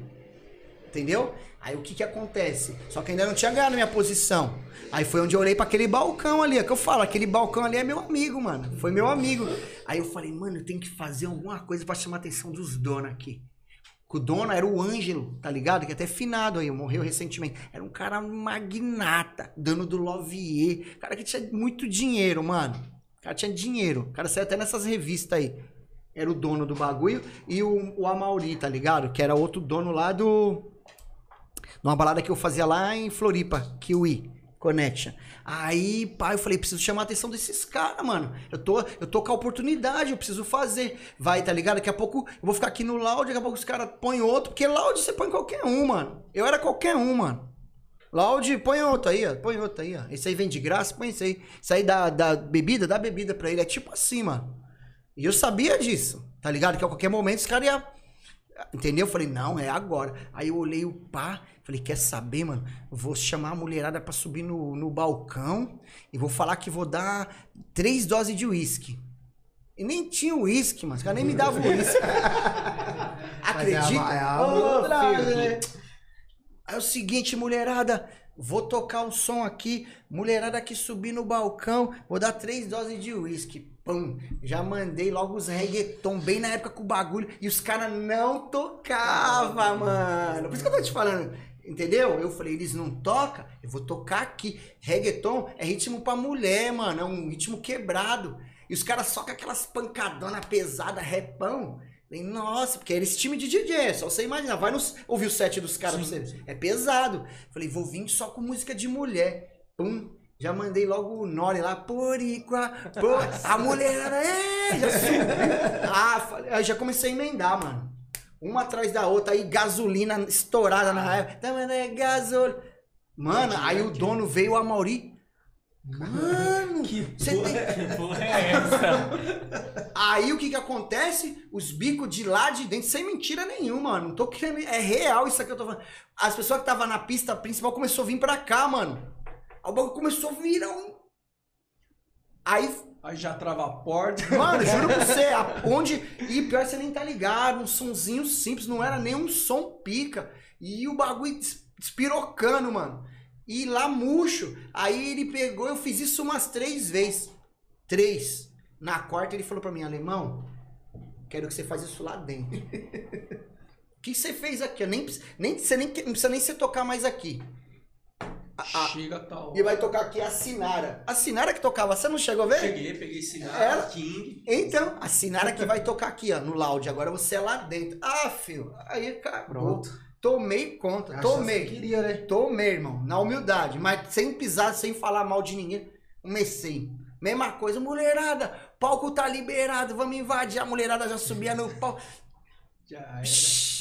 Entendeu? Aí o que que acontece? Só que ainda não tinha ganhado minha posição. Aí foi onde eu olhei pra aquele balcão ali, é que eu falo, aquele balcão ali é meu amigo, mano. Foi meu amigo. Aí eu falei, mano, eu tenho que fazer alguma coisa pra chamar a atenção dos donos aqui. O dono era o Ângelo, tá ligado? Que até finado aí, morreu recentemente. Era um cara magnata, dono do Lovier. Cara que tinha muito dinheiro, mano. O cara tinha dinheiro. O cara saiu até nessas revistas aí. Era o dono do bagulho. E o, o Amauri, tá ligado? Que era outro dono lá do. Numa balada que eu fazia lá em Floripa, Kiwi Connection. Aí, pai, eu falei, preciso chamar a atenção desses caras, mano. Eu tô, eu tô com a oportunidade, eu preciso fazer. Vai, tá ligado? Daqui a pouco eu vou ficar aqui no loud, daqui a pouco os caras põem outro, porque loud você põe qualquer um, mano. Eu era qualquer um, mano. Loud, põe outro aí, ó. Põe outro aí, ó. Esse aí vem de graça, põe esse aí. Isso aí dá, dá bebida, dá bebida pra ele. É tipo assim, mano. E eu sabia disso, tá ligado? Que a qualquer momento os caras iam. Entendeu? Eu falei, não, é agora. Aí eu olhei o pá, falei, quer saber, mano? Vou chamar a mulherada pra subir no, no balcão e vou falar que vou dar três doses de uísque. E nem tinha uísque, mano. Os caras nem me davam uísque. Acredita? Mas é a- é outra, né? Aí é o seguinte, mulherada, vou tocar um som aqui, mulherada que subir no balcão, vou dar três doses de uísque. Pum, já mandei logo os reggaeton, bem na época com o bagulho, e os caras não tocavam, mano. Por isso que eu tô te falando, entendeu? Eu falei, eles não tocam, eu vou tocar aqui. Reggaeton é ritmo pra mulher, mano, é um ritmo quebrado. E os caras só com aquelas pancadonas pesadas, repão. Falei, nossa, porque era esse time de DJ, é só você imaginar. Vai nos, ouvir o set dos caras pra você. É pesado. Falei, vou vir só com música de mulher. Pum. Já mandei logo o Nori lá, poricua, por... a mulher, é, já subiu. Ah, aí já comecei a emendar, mano. Uma atrás da outra, aí gasolina estourada na época. Tá, mano, é gasol. Mano, aí o dono veio, a Mauri. Mano, tem, Que porra é essa? Aí o que que acontece? Os bicos de lá de dentro, sem mentira nenhuma, mano. Não tô querendo. É real isso aqui que eu tô falando. As pessoas que estavam na pista principal começou a vir pra cá, mano. Aí o bagulho começou a virar um. Aí, Aí já trava a porta. mano, juro pra você, onde. E pior você nem tá ligado, um sonzinho simples, não era nem um som pica. E o bagulho des- despirocando, mano. E lá murcho. Aí ele pegou, eu fiz isso umas três vezes. Três. Na quarta ele falou pra mim, alemão, quero que você faça isso lá dentro. O que você fez aqui? Eu nem, nem, você nem, não precisa nem você tocar mais aqui. A- a- Chega tal. e vai tocar aqui a Sinara. A Sinara que tocava, você não chegou a ver? Cheguei, peguei sinal, Era? King. Então, a Sinara que vai tocar aqui, ó, no loud. Agora você é lá dentro. Ah, filho, aí acabou. Tomei conta, Achasse tomei. que queria, né? Tomei, irmão, na humildade, mas sem pisar, sem falar mal de ninguém. Comecei. Mesma coisa, mulherada, palco tá liberado, vamos invadir. A mulherada já subia no palco. Já era.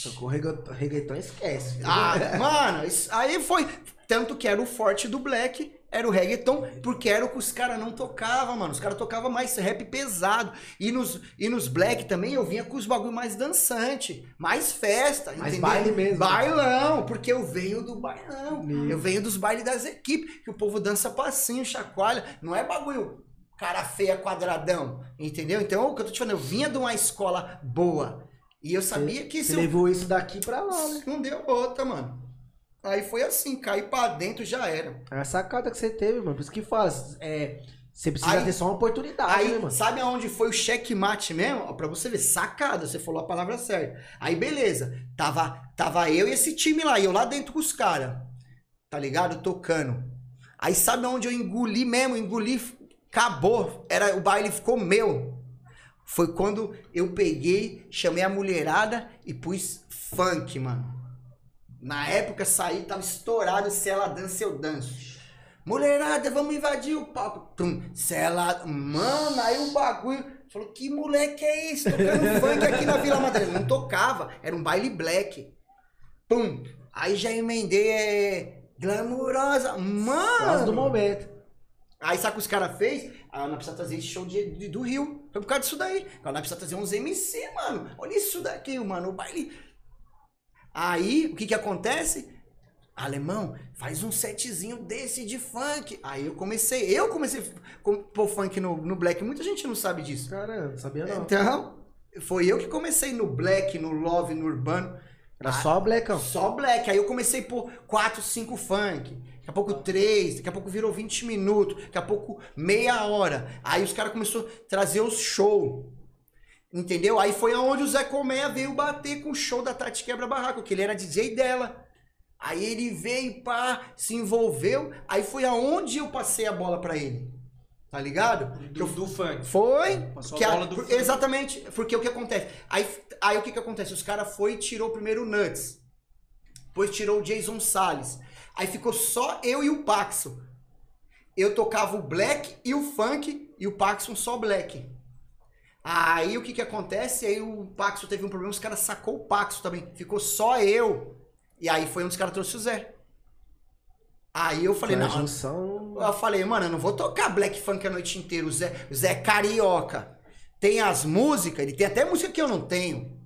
Tocou reggaeton, reggaeton esquece. Ah, mano, isso aí foi. Tanto que era o forte do Black era o reggaeton, porque era o que os caras não tocavam, mano. Os caras tocavam mais rap pesado. E nos, e nos black também eu vinha com os bagulho mais dançante, mais festa, Mais entendeu? baile mesmo. Bailão, porque eu venho do bailão. Eu venho dos bailes das equipes, que o povo dança passinho, chacoalha. Não é bagulho cara feia quadradão, entendeu? Então, o que eu tô te falando, eu vinha de uma escola boa. E eu sabia que se eu levou isso daqui pra lá, né? não deu outra, mano. Aí foi assim, cair pra dentro já era. É a sacada que você teve, mano. Por isso que fala, é, você precisa Aí- ter só uma oportunidade, Aí, né, mano? sabe aonde foi o checkmate mesmo? Pra você ver, sacada, você falou a palavra certa. Aí, beleza. Tava, tava eu e esse time lá, e eu lá dentro com os caras. Tá ligado? Tocando. Aí sabe aonde eu engoli mesmo? Engoli, acabou. Era, o baile ficou meu. Foi quando eu peguei, chamei a mulherada e pus funk, mano. Na época saí, tava estourado, se ela dança, eu danço. Mulherada, vamos invadir o palco. Tum, se ela. Mano, aí o bagulho. Falou, que moleque é esse? Tocando funk aqui na Vila Madalena. Não tocava, era um baile black. Pum. Aí já emendei, é. Glamurosa. Mano! do momento. Aí sabe o que os caras fez? A Ana precisa trazer esse show de, de- do Rio. Foi por causa disso daí. A Ana precisa trazer uns MC, mano. Olha isso daqui, mano. O baile. Aí, o que que acontece? Alemão, faz um setzinho desse de funk. Aí eu comecei, eu comecei a pôr funk no, no black. Muita gente não sabe disso. Cara, não sabia não. Então, foi eu que comecei no black, no love, no urbano. Era só Blackão. Só black. Aí eu comecei por 4, 5 funk. Daqui a pouco 3, daqui a pouco virou 20 minutos, daqui a pouco meia hora. Aí os caras começaram a trazer os show. Entendeu? Aí foi aonde o Zé Colmeia veio bater com o show da Tati Quebra Barraco, que ele era DJ dela. Aí ele veio, pá, se envolveu. Aí foi aonde eu passei a bola pra ele. Tá ligado? Do, eu do funk. foi. Passou que a a- bola do por- exatamente. Porque o que acontece? Aí, aí o que, que acontece? Os caras foi e tirou primeiro o Nuts. Depois tirou o Jason Salles. Aí ficou só eu e o Paxo. Eu tocava o black e o funk e o Paxson só black. Aí o que que acontece? Aí o Paxo teve um problema, os caras sacou o Paxo também. Ficou só eu. E aí foi onde os caras trouxeram o Zé. Aí eu falei, não, junção. eu falei, mano, eu não vou tocar black funk a noite inteira. O Zé, o Zé é carioca. Tem as músicas, ele tem até música que eu não tenho.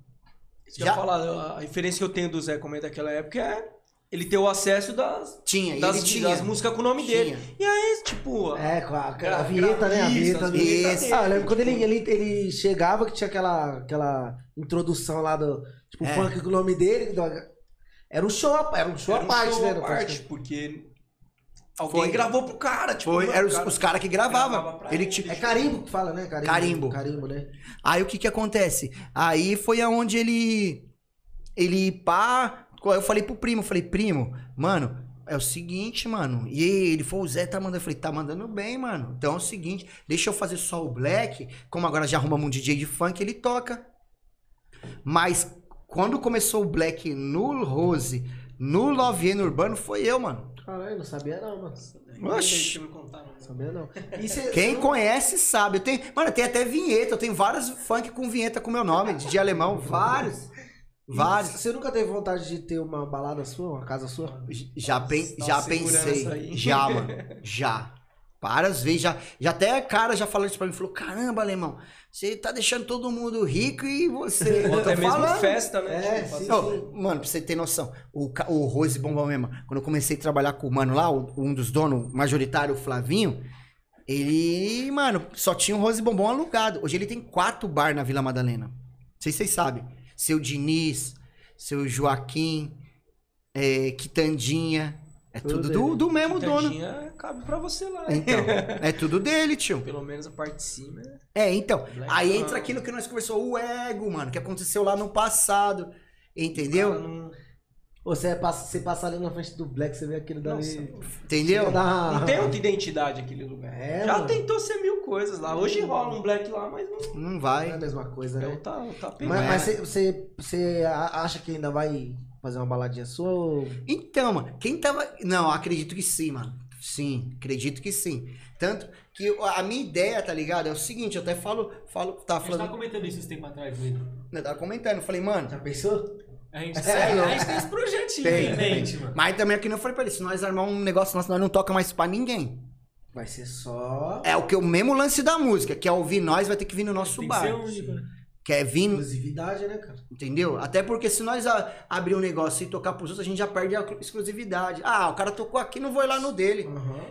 Isso que eu Já- falar, a referência que eu tenho do Zé Comé daquela época é ele ter o acesso das, Tinha, e das, ele tinha. das músicas com o nome dele. Tinha. E aí, tipo, É, com a, a Gra- vinheta, né? A vinheta. do- dele. Ah, eu lembro quando ele, ele, ele chegava que tinha aquela, aquela introdução lá do. Tipo, É. funk com o nome dele. do- Era um show, a- era um show era à um parte, show né? à do parte, porque alguém Foi. gravou pro cara, tipo, Foi, eram os, cara- os caras que gravava gravavam. pra Ele, ele. tipo, É carimbo que fala, né? Carimbo. Carimbo. Carimbo, né? Aí o que que acontece? Aí foi aonde ele. Ele pá. Eu falei pro primo, falei, primo, mano, é o seguinte, mano. E ele falou, o Zé tá mandando. Eu falei, tá mandando bem, mano. Então é o seguinte, deixa eu fazer só o black. Como agora já arrumamos um DJ de funk, ele toca. Mas quando começou o black no Rose, no Love e no Urbano, foi eu, mano. Caralho, não sabia não, mano. Oxi. Deixa eu me contar, mano. Não sabia não. E cê- Quem cê- conhece sabe. Eu tenho, mano, tem até vinheta. Eu tenho vários funk com vinheta com meu nome, de alemão. Vários. Vários. Você nunca teve vontade de ter uma balada sua, uma casa sua? Já, pen, já pensei. Já, mano. Já. Várias vezes. Já, já até a cara já falou isso pra mim. Falou: caramba, alemão, você tá deixando todo mundo rico e você. Ou até mesmo falando. festa, né? É, Tipo, sim. Ô, mano, pra você ter noção, o, o Rose Bombom mesmo, quando eu comecei a trabalhar com o mano lá, o- um dos donos majoritário, o Flavinho, ele, mano, só tinha um Rose Bombom alugado. Hoje ele tem quatro bar na Vila Madalena. Não sei se vocês sabem. Seu Diniz, seu Joaquim, é, Quitandinha. É Tudo tudo do, do mesmo dono. Tadinha, cabe pra você lá. Então, é tudo dele, tio. Pelo menos a parte de cima. é- É, então. Black Aí entra aquilo que nós conversou, o ego, mano, que aconteceu lá no passado. Entendeu? Cara, não- Você passa, você passa ali na frente do Black, você vê aquele dali. Nossa, Entendeu? Chega a dar uma- Não tem outra identidade aquele lugar. É, Já mano. tentou ser mil coisas lá. Hoje rola um black lá, mas não, Não Não é a vai. mesma coisa, né? o tá, o tá Mas, pegando. mas você, você, você acha que ainda vai fazer uma baladinha sua ou... Então, mano, quem tava. Não, acredito que sim, mano. Sim, acredito que sim. Tanto que a minha ideia, tá ligado? É o seguinte, eu até falo. falo tava A gente tava falando. comentando isso esse tempo atrás, Luiz. Eu tava comentando, eu falei, mano, Já pensou? A gente, É, a não. gente tem esse projetinho Tem, em mente, mano. Mas também aqui não foi pra ele. Se nós armar um negócio nosso, nós não toca mais pra ninguém. Vai ser só É o que o mesmo lance da música, que é ouvir nós, vai ter que vir no nosso Tem que bar. ser único, né? Que é vir, exclusividade, né, cara? entendeu? Até porque se nós a- abrir um negócio e tocar pros outros, a gente já perde a exclusividade. Ah, o cara tocou aqui, não vou ir lá no dele.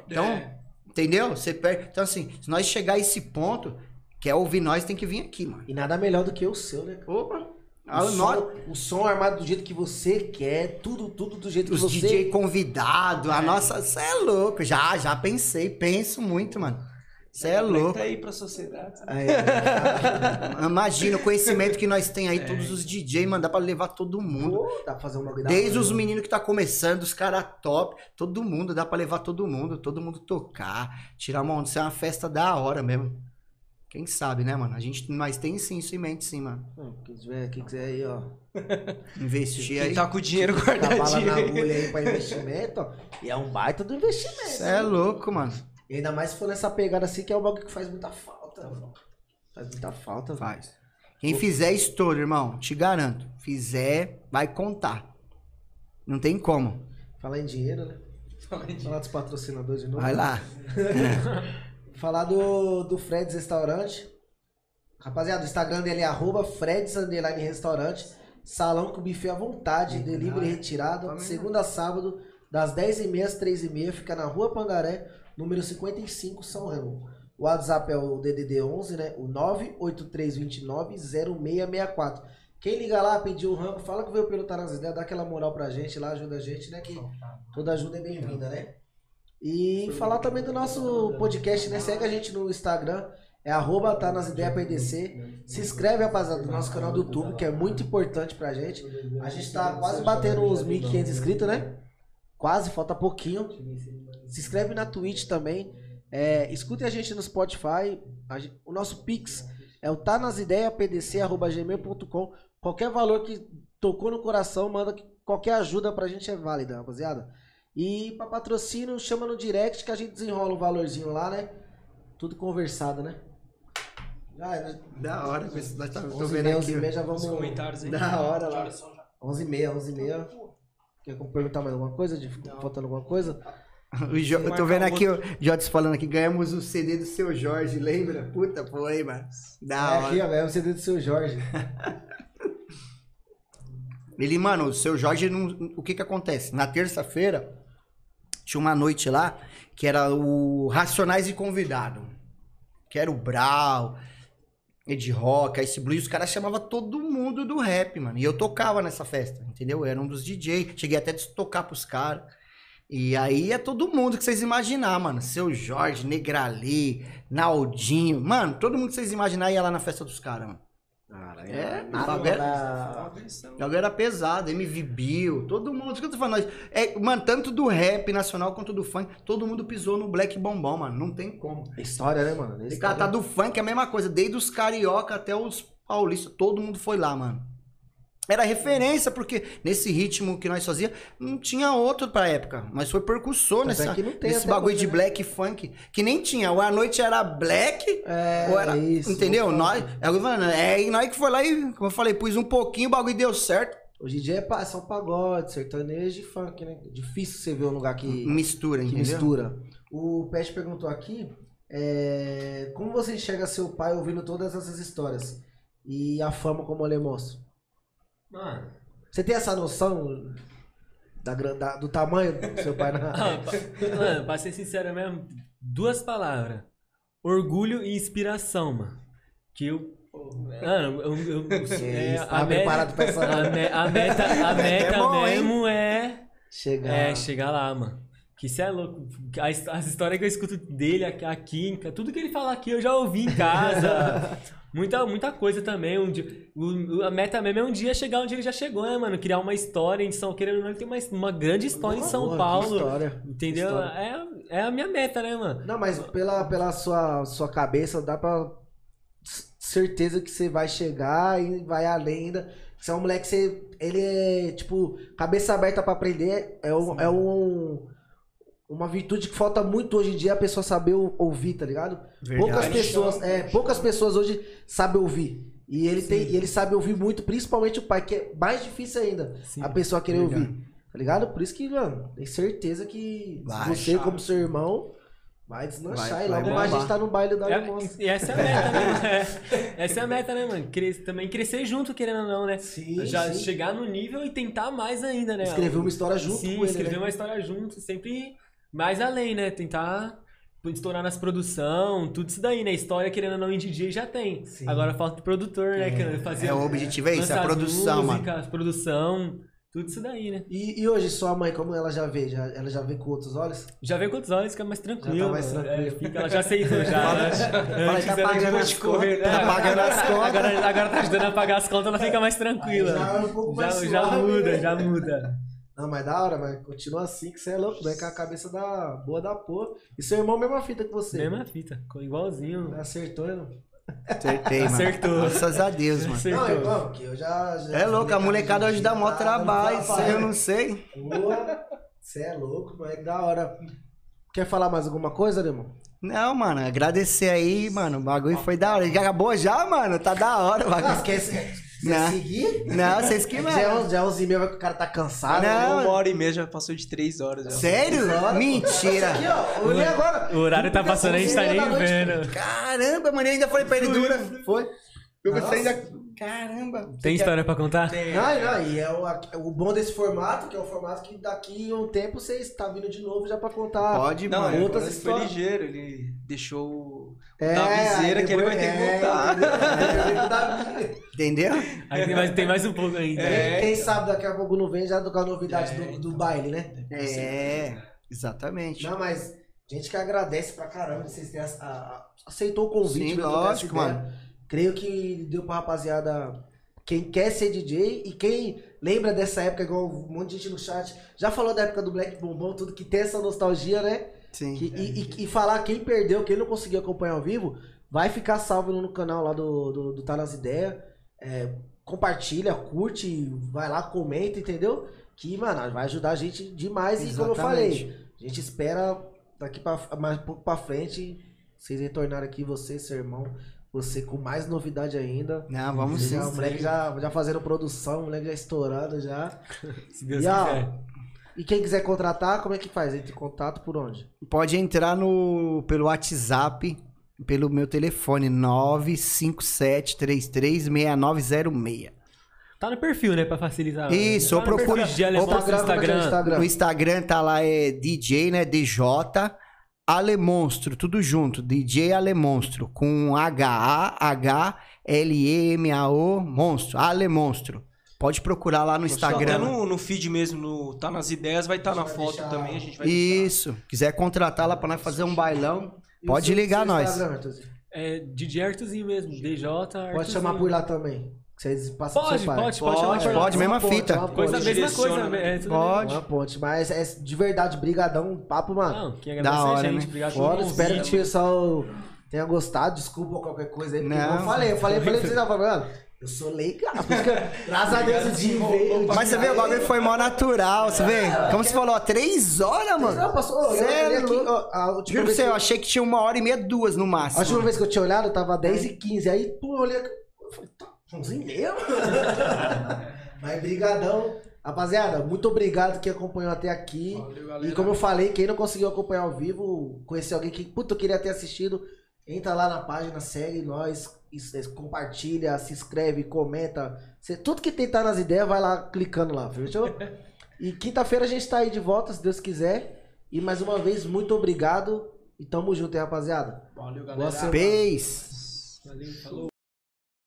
Então, É. entendeu? Você perde. Então, assim, se nós chegar a esse ponto, que é ouvir nós, tem que vir aqui, mano. E nada melhor do que o seu, né, cara? Opa! O, Ah, som, o som armado do jeito que você quer, tudo, tudo do jeito que Os você DJ convidados, a nossa. Você é louco. Já, já pensei, penso muito, mano. Você é louco. Tá aí pra sociedade. É, Imagina o conhecimento que nós tem aí, todos os DJ, mano, dá pra levar todo mundo. pô, dá pra fazer um bagulho Desde os né? meninos que tá começando, os caras top, todo mundo, dá pra levar todo mundo, todo mundo tocar, tirar uma onda, isso é uma festa da hora mesmo. Quem sabe, né, mano? A gente, nós tem sim isso em mente, sim, mano. Hum, Quem tiver, quem quiser aí, ó. Investir Quem aí. tá com o dinheiro Tá bala na guardadinho. agulha aí pra investimento, ó. E é um baita do investimento. Você é louco, mano. E ainda mais se for nessa pegada assim, que é o bagulho que faz muita falta. Faz muita falta. Faz. Quem fizer estouro, irmão, te garanto. Fizer, vai contar. Não tem como. Falar em dinheiro, né? Falar dos patrocinadores de novo. Vai lá. Falar do, do Fred's Restaurante. Rapaziada, o Instagram dele é arroba Fred's Underline Restaurante. Salão com buffet à vontade, delivery retirado. Segunda a sábado, das 10h30 às 3h30. Fica na rua Pangaré, número 55, São Remo. O WhatsApp é o DDD 11, né? O 983290664. Quem liga lá, pediu o rango, fala que veio pelo Tá nas Ideias, dá aquela moral pra gente lá, ajuda a gente, né? Que toda ajuda é bem-vinda, né? E falar também do nosso podcast, né? Segue a gente no Instagram, é arroba tá nas ideias. Se inscreve, rapaziada, no nosso canal do YouTube, que é muito importante pra gente. A gente tá quase batendo os 1.500 inscritos, né? Quase, falta pouquinho. Se inscreve na Twitch também. É, escute a gente no Spotify. O nosso Pix é o tá nas ideias pdc@gmail.com. Qualquer valor que tocou no coração, manda que qualquer ajuda pra gente é válida, rapaziada. E pra patrocínio, chama no direct que a gente desenrola o valorzinho lá, né? Tudo conversado, né? Ah, Da hora, nós tá, tô 11 vendo h aqui. 11 já vamos. Os comentários aí. Da hora lá. 11 h 11 h Quer perguntar mais alguma coisa? De, faltando alguma coisa? O Jo- eu tô vendo aqui o Jotes falando aqui, ganhamos o CD do seu Jorge, lembra? Puta, foi, mano. Da é hora. aqui, ó, é o CD do seu Jorge. Ele, mano, o seu Jorge, não- o que que acontece? Na terça-feira, tinha uma noite lá, que era o Racionais e Convidado. Que era o Brau, Ed Rock, Ice Blue, e os caras chamavam todo mundo do rap, mano. E eu tocava nessa festa, entendeu? Eu era um dos DJ, cheguei até a tocar pros caras. E aí é todo mundo que vocês imaginar, mano. Seu Jorge, Negrali, Naldinho. Mano, todo mundo que vocês imaginar ia lá na festa dos caras, mano. Cara, É, nada bagulho era- bagulho era pesado, MV Bill, todo mundo. Isso que eu tô falando. É, mano, tanto do rap nacional quanto do funk, todo mundo pisou no Black Bombom, mano. Não tem como. História, né, mano? Esse cara tá do funk é a mesma coisa, desde os carioca até os paulistas, todo mundo foi lá, mano. Era referência, porque nesse ritmo que nós fazia, não tinha outro pra época. Mas foi percussor é nessa, nesse bagulho hoje, de né? black funk. Que nem tinha. Ou a noite era black, É, ou era. isso. entendeu? Nós, é, é, e nós que foi lá e, como eu falei, pus um pouquinho, o bagulho deu certo. Hoje em dia é pa- são pagode, sertanejo e funk, né? Difícil você ver um lugar que, Mistura, que entendeu? mistura. O Pet perguntou aqui, é, como você enxerga seu pai ouvindo todas essas histórias? E a fama como ele é moço? Mano, Você tem essa noção da, da- do tamanho do seu pai na... ah, pra, mano, pra ser sincero mesmo, duas palavras. Orgulho e inspiração, mano. Que eu. Mano, eu, eu, é, isso, tava preparado pra essa- a, me- a meta, a meta bom, hein? mesmo é. Chegar... É, chegar lá, mano. Que isso é louco. As, as histórias que eu escuto dele aqui, aqui, em- tudo que ele fala aqui eu já ouvi em casa. Muita, muita coisa também. Um dia, o- a meta mesmo é um dia chegar onde ele já chegou, né, mano? Criar uma história em São Querendo ou não, tem uma, uma grande história em São Boa, Paulo. história. Entendeu? História. É, é a minha meta, né, mano? Não, mas pela, pela sua, sua cabeça dá pra certeza que você vai chegar e vai além ainda. Você é um moleque, você, ele é, tipo, cabeça aberta pra aprender. É, um, é um, uma virtude que falta muito hoje em dia a pessoa saber ou- ouvir, tá ligado? Verdade. Poucas pessoas, é, poucas pessoas hoje sabem ouvir. E ele, tem, e ele sabe ouvir muito, principalmente o pai, que é mais difícil ainda. Sim. a pessoa querer Verdade. ouvir. Tá ligado? Por isso que, mano, tem certeza que Vai, você, como seu irmão, vai deslanchar. Vai- e logo mais a gente tá no baile da É, e essa é a meta, né? mano? É, essa é a meta, né, mano? Cres- também crescer junto, querendo ou não, né? Sim, Já sim. chegar no nível e tentar mais ainda, né? Escrever uma história junto Sim, com ele, escrever né? uma história junto, sempre mais além, né? Tentar estourar nas produção, tudo isso daí, né? História, querendo ou não, em DJ já tem. Sim. Agora falta o produtor, né? Que fazer, É, o objetivo é isso, é a produção, mano. músicas, produção, tudo isso daí, né? E, e hoje, sua mãe, como ela já vê? Já, ela já vê com outros olhos? Já vem com outros olhos, fica mais tranquilo. mais mano. tranquilo. É, fica- ela já aceitou, já. Fala- Antes fala que tá era pagando de as correr, contas, né? tá pagando as contas. Agora, agora tá ajudando a pagar as contas, ela fica mais tranquila. Aí já é um pouco mais Já, já suave, muda, né? já muda. Não, mas da hora, mas continua assim que você é louco, vem com a cabeça da boa da porra. E seu irmão, mesma fita que você. Mesma fita, igualzinho. Acertou, não? Acertei, mano. Acertou. Graças a Deus, mano. Acertou. Não, irmão, que eu já. já É louco, a molecada hoje dá mó dando trabalho, isso aí eu não sei. Você é louco, mas é da hora. Quer falar mais alguma coisa, irmão? Não, mano, agradecer aí, mano. O bagulho foi da hora. Já acabou já, mano? Tá da hora o bagulho. quer, quer Não. seguir? Não, vocês que, Já é mano. 11 já é 11 e meia, o cara tá cansado. Não. Uma hora e meia já passou de três horas. Já. Sério? Mentira. Aqui, ó, olhei agora. O horário tá passando, a gente tá nem vendo. Caramba, mano, eu ainda falei pra ele dura. Foi. Eu Nossa. gostei ainda. Caramba. Tem história pra contar? Não, não, e é o, o bom desse formato, que é o formato que daqui a um tempo você está vindo de novo já pra contar. Pode, Não, mano. outras ele foi histórias. ligeiro, ele deixou o É, da viseira que ele vai depois- ter que é, voltar. entendeu? É, é, Entendeu? Aí tem mais, tem mais um pouco ainda. Quem, quem sabe daqui a pouco não vem já com a novidade do, do baile, né? É, exatamente. Não, mas gente que agradece pra caramba de vocês terem aceitou o convite. Sim, lógico, ideia. mano. Creio que deu pra rapaziada, quem quer ser DJ e quem lembra dessa época, igual um monte de gente no chat, já falou da época do Black Bombom, tudo que tem essa nostalgia, né? Sim. Que- e, e- e falar quem perdeu, quem não conseguiu acompanhar ao vivo, vai ficar salvo no canal lá do, do, do Tá Nas Ideias. É, compartilha, curte, vai lá, comenta, entendeu? Que, mano, vai ajudar a gente demais. E como eu Exatamente. falei, a gente espera daqui pra, mais um pouco pra frente vocês retornarem aqui, você, seu irmão, você com mais novidade ainda. Não, vamos sim. Já, o moleque já, já fazendo produção, o moleque já estourando já. Se Deus E, ó, quiser. E quem quiser contratar, como é que faz? Entre em contato por onde? Pode entrar no pelo WhatsApp, pelo meu telefone 957336906. Tá no perfil, né? Pra facilitar. Isso, tá ou no procura- ou no Instagram. Instagram. No Instagram tá lá é DJ, né? DJ Alemonstro, tudo junto. DJ Alemonstro com H A H L E M A O Monstro, Alemonstro. Pode procurar lá no Até Instagram. no, no feed mesmo, no, tá nas ideias, vai estar na vai foto deixar- também, a gente vai deixar. Isso. Quiser contratar lá pra nós fazer um bailão, E pode ligar nós. Instagram, Arthurzinho? É DJ Artuzinho mesmo, DJ Artuzinho. Pode chamar por lá também. Vocês passam pro Pode, seu pai. pode, pode, Pode, por lá. pode, mesma ponte, fita. uma Coisa, ponte. mesma coisa. né? É, Pode. Uma ponte, mas é de verdade, brigadão, papo, mano. Não, quem Da agradece hora, é a gente. né? Obrigado Foda, espero que o pessoal tenha gostado. Desculpa qualquer coisa aí. porque Não. Eu falei, eu falei, eu falei pra vocês, eu mano, eu sou legal. Que, graças a Deus, dia veio. Mas você vê, o bagulho foi mó natural, você vê? Como você falou, ó, três horas, Não, mano. passou. ó, eu a última Juro pra vez você, que eu achei que tinha uma hora e meia, duas no A máximo. última vez que eu tinha olhado, tava 10 e 15. Aí, pô, eu olhei. Eu falei, tá, 11 e meia? Mas brigadão. Rapaziada, muito obrigado que acompanhou até aqui. Valeu, E como eu falei, quem não conseguiu acompanhar ao vivo, conhecer alguém que, puta, eu queria ter assistido, entra lá na página, segue nós, compartilha, se inscreve, comenta. Cê- tudo que tentar nas ideias, vai lá clicando lá, fechou? E quinta-feira a gente tá aí de volta, se Deus quiser. E mais uma vez, muito obrigado. E tamo junto, hein, rapaziada. Valeu, Boa galera. semana. Peace. Valeu, falou.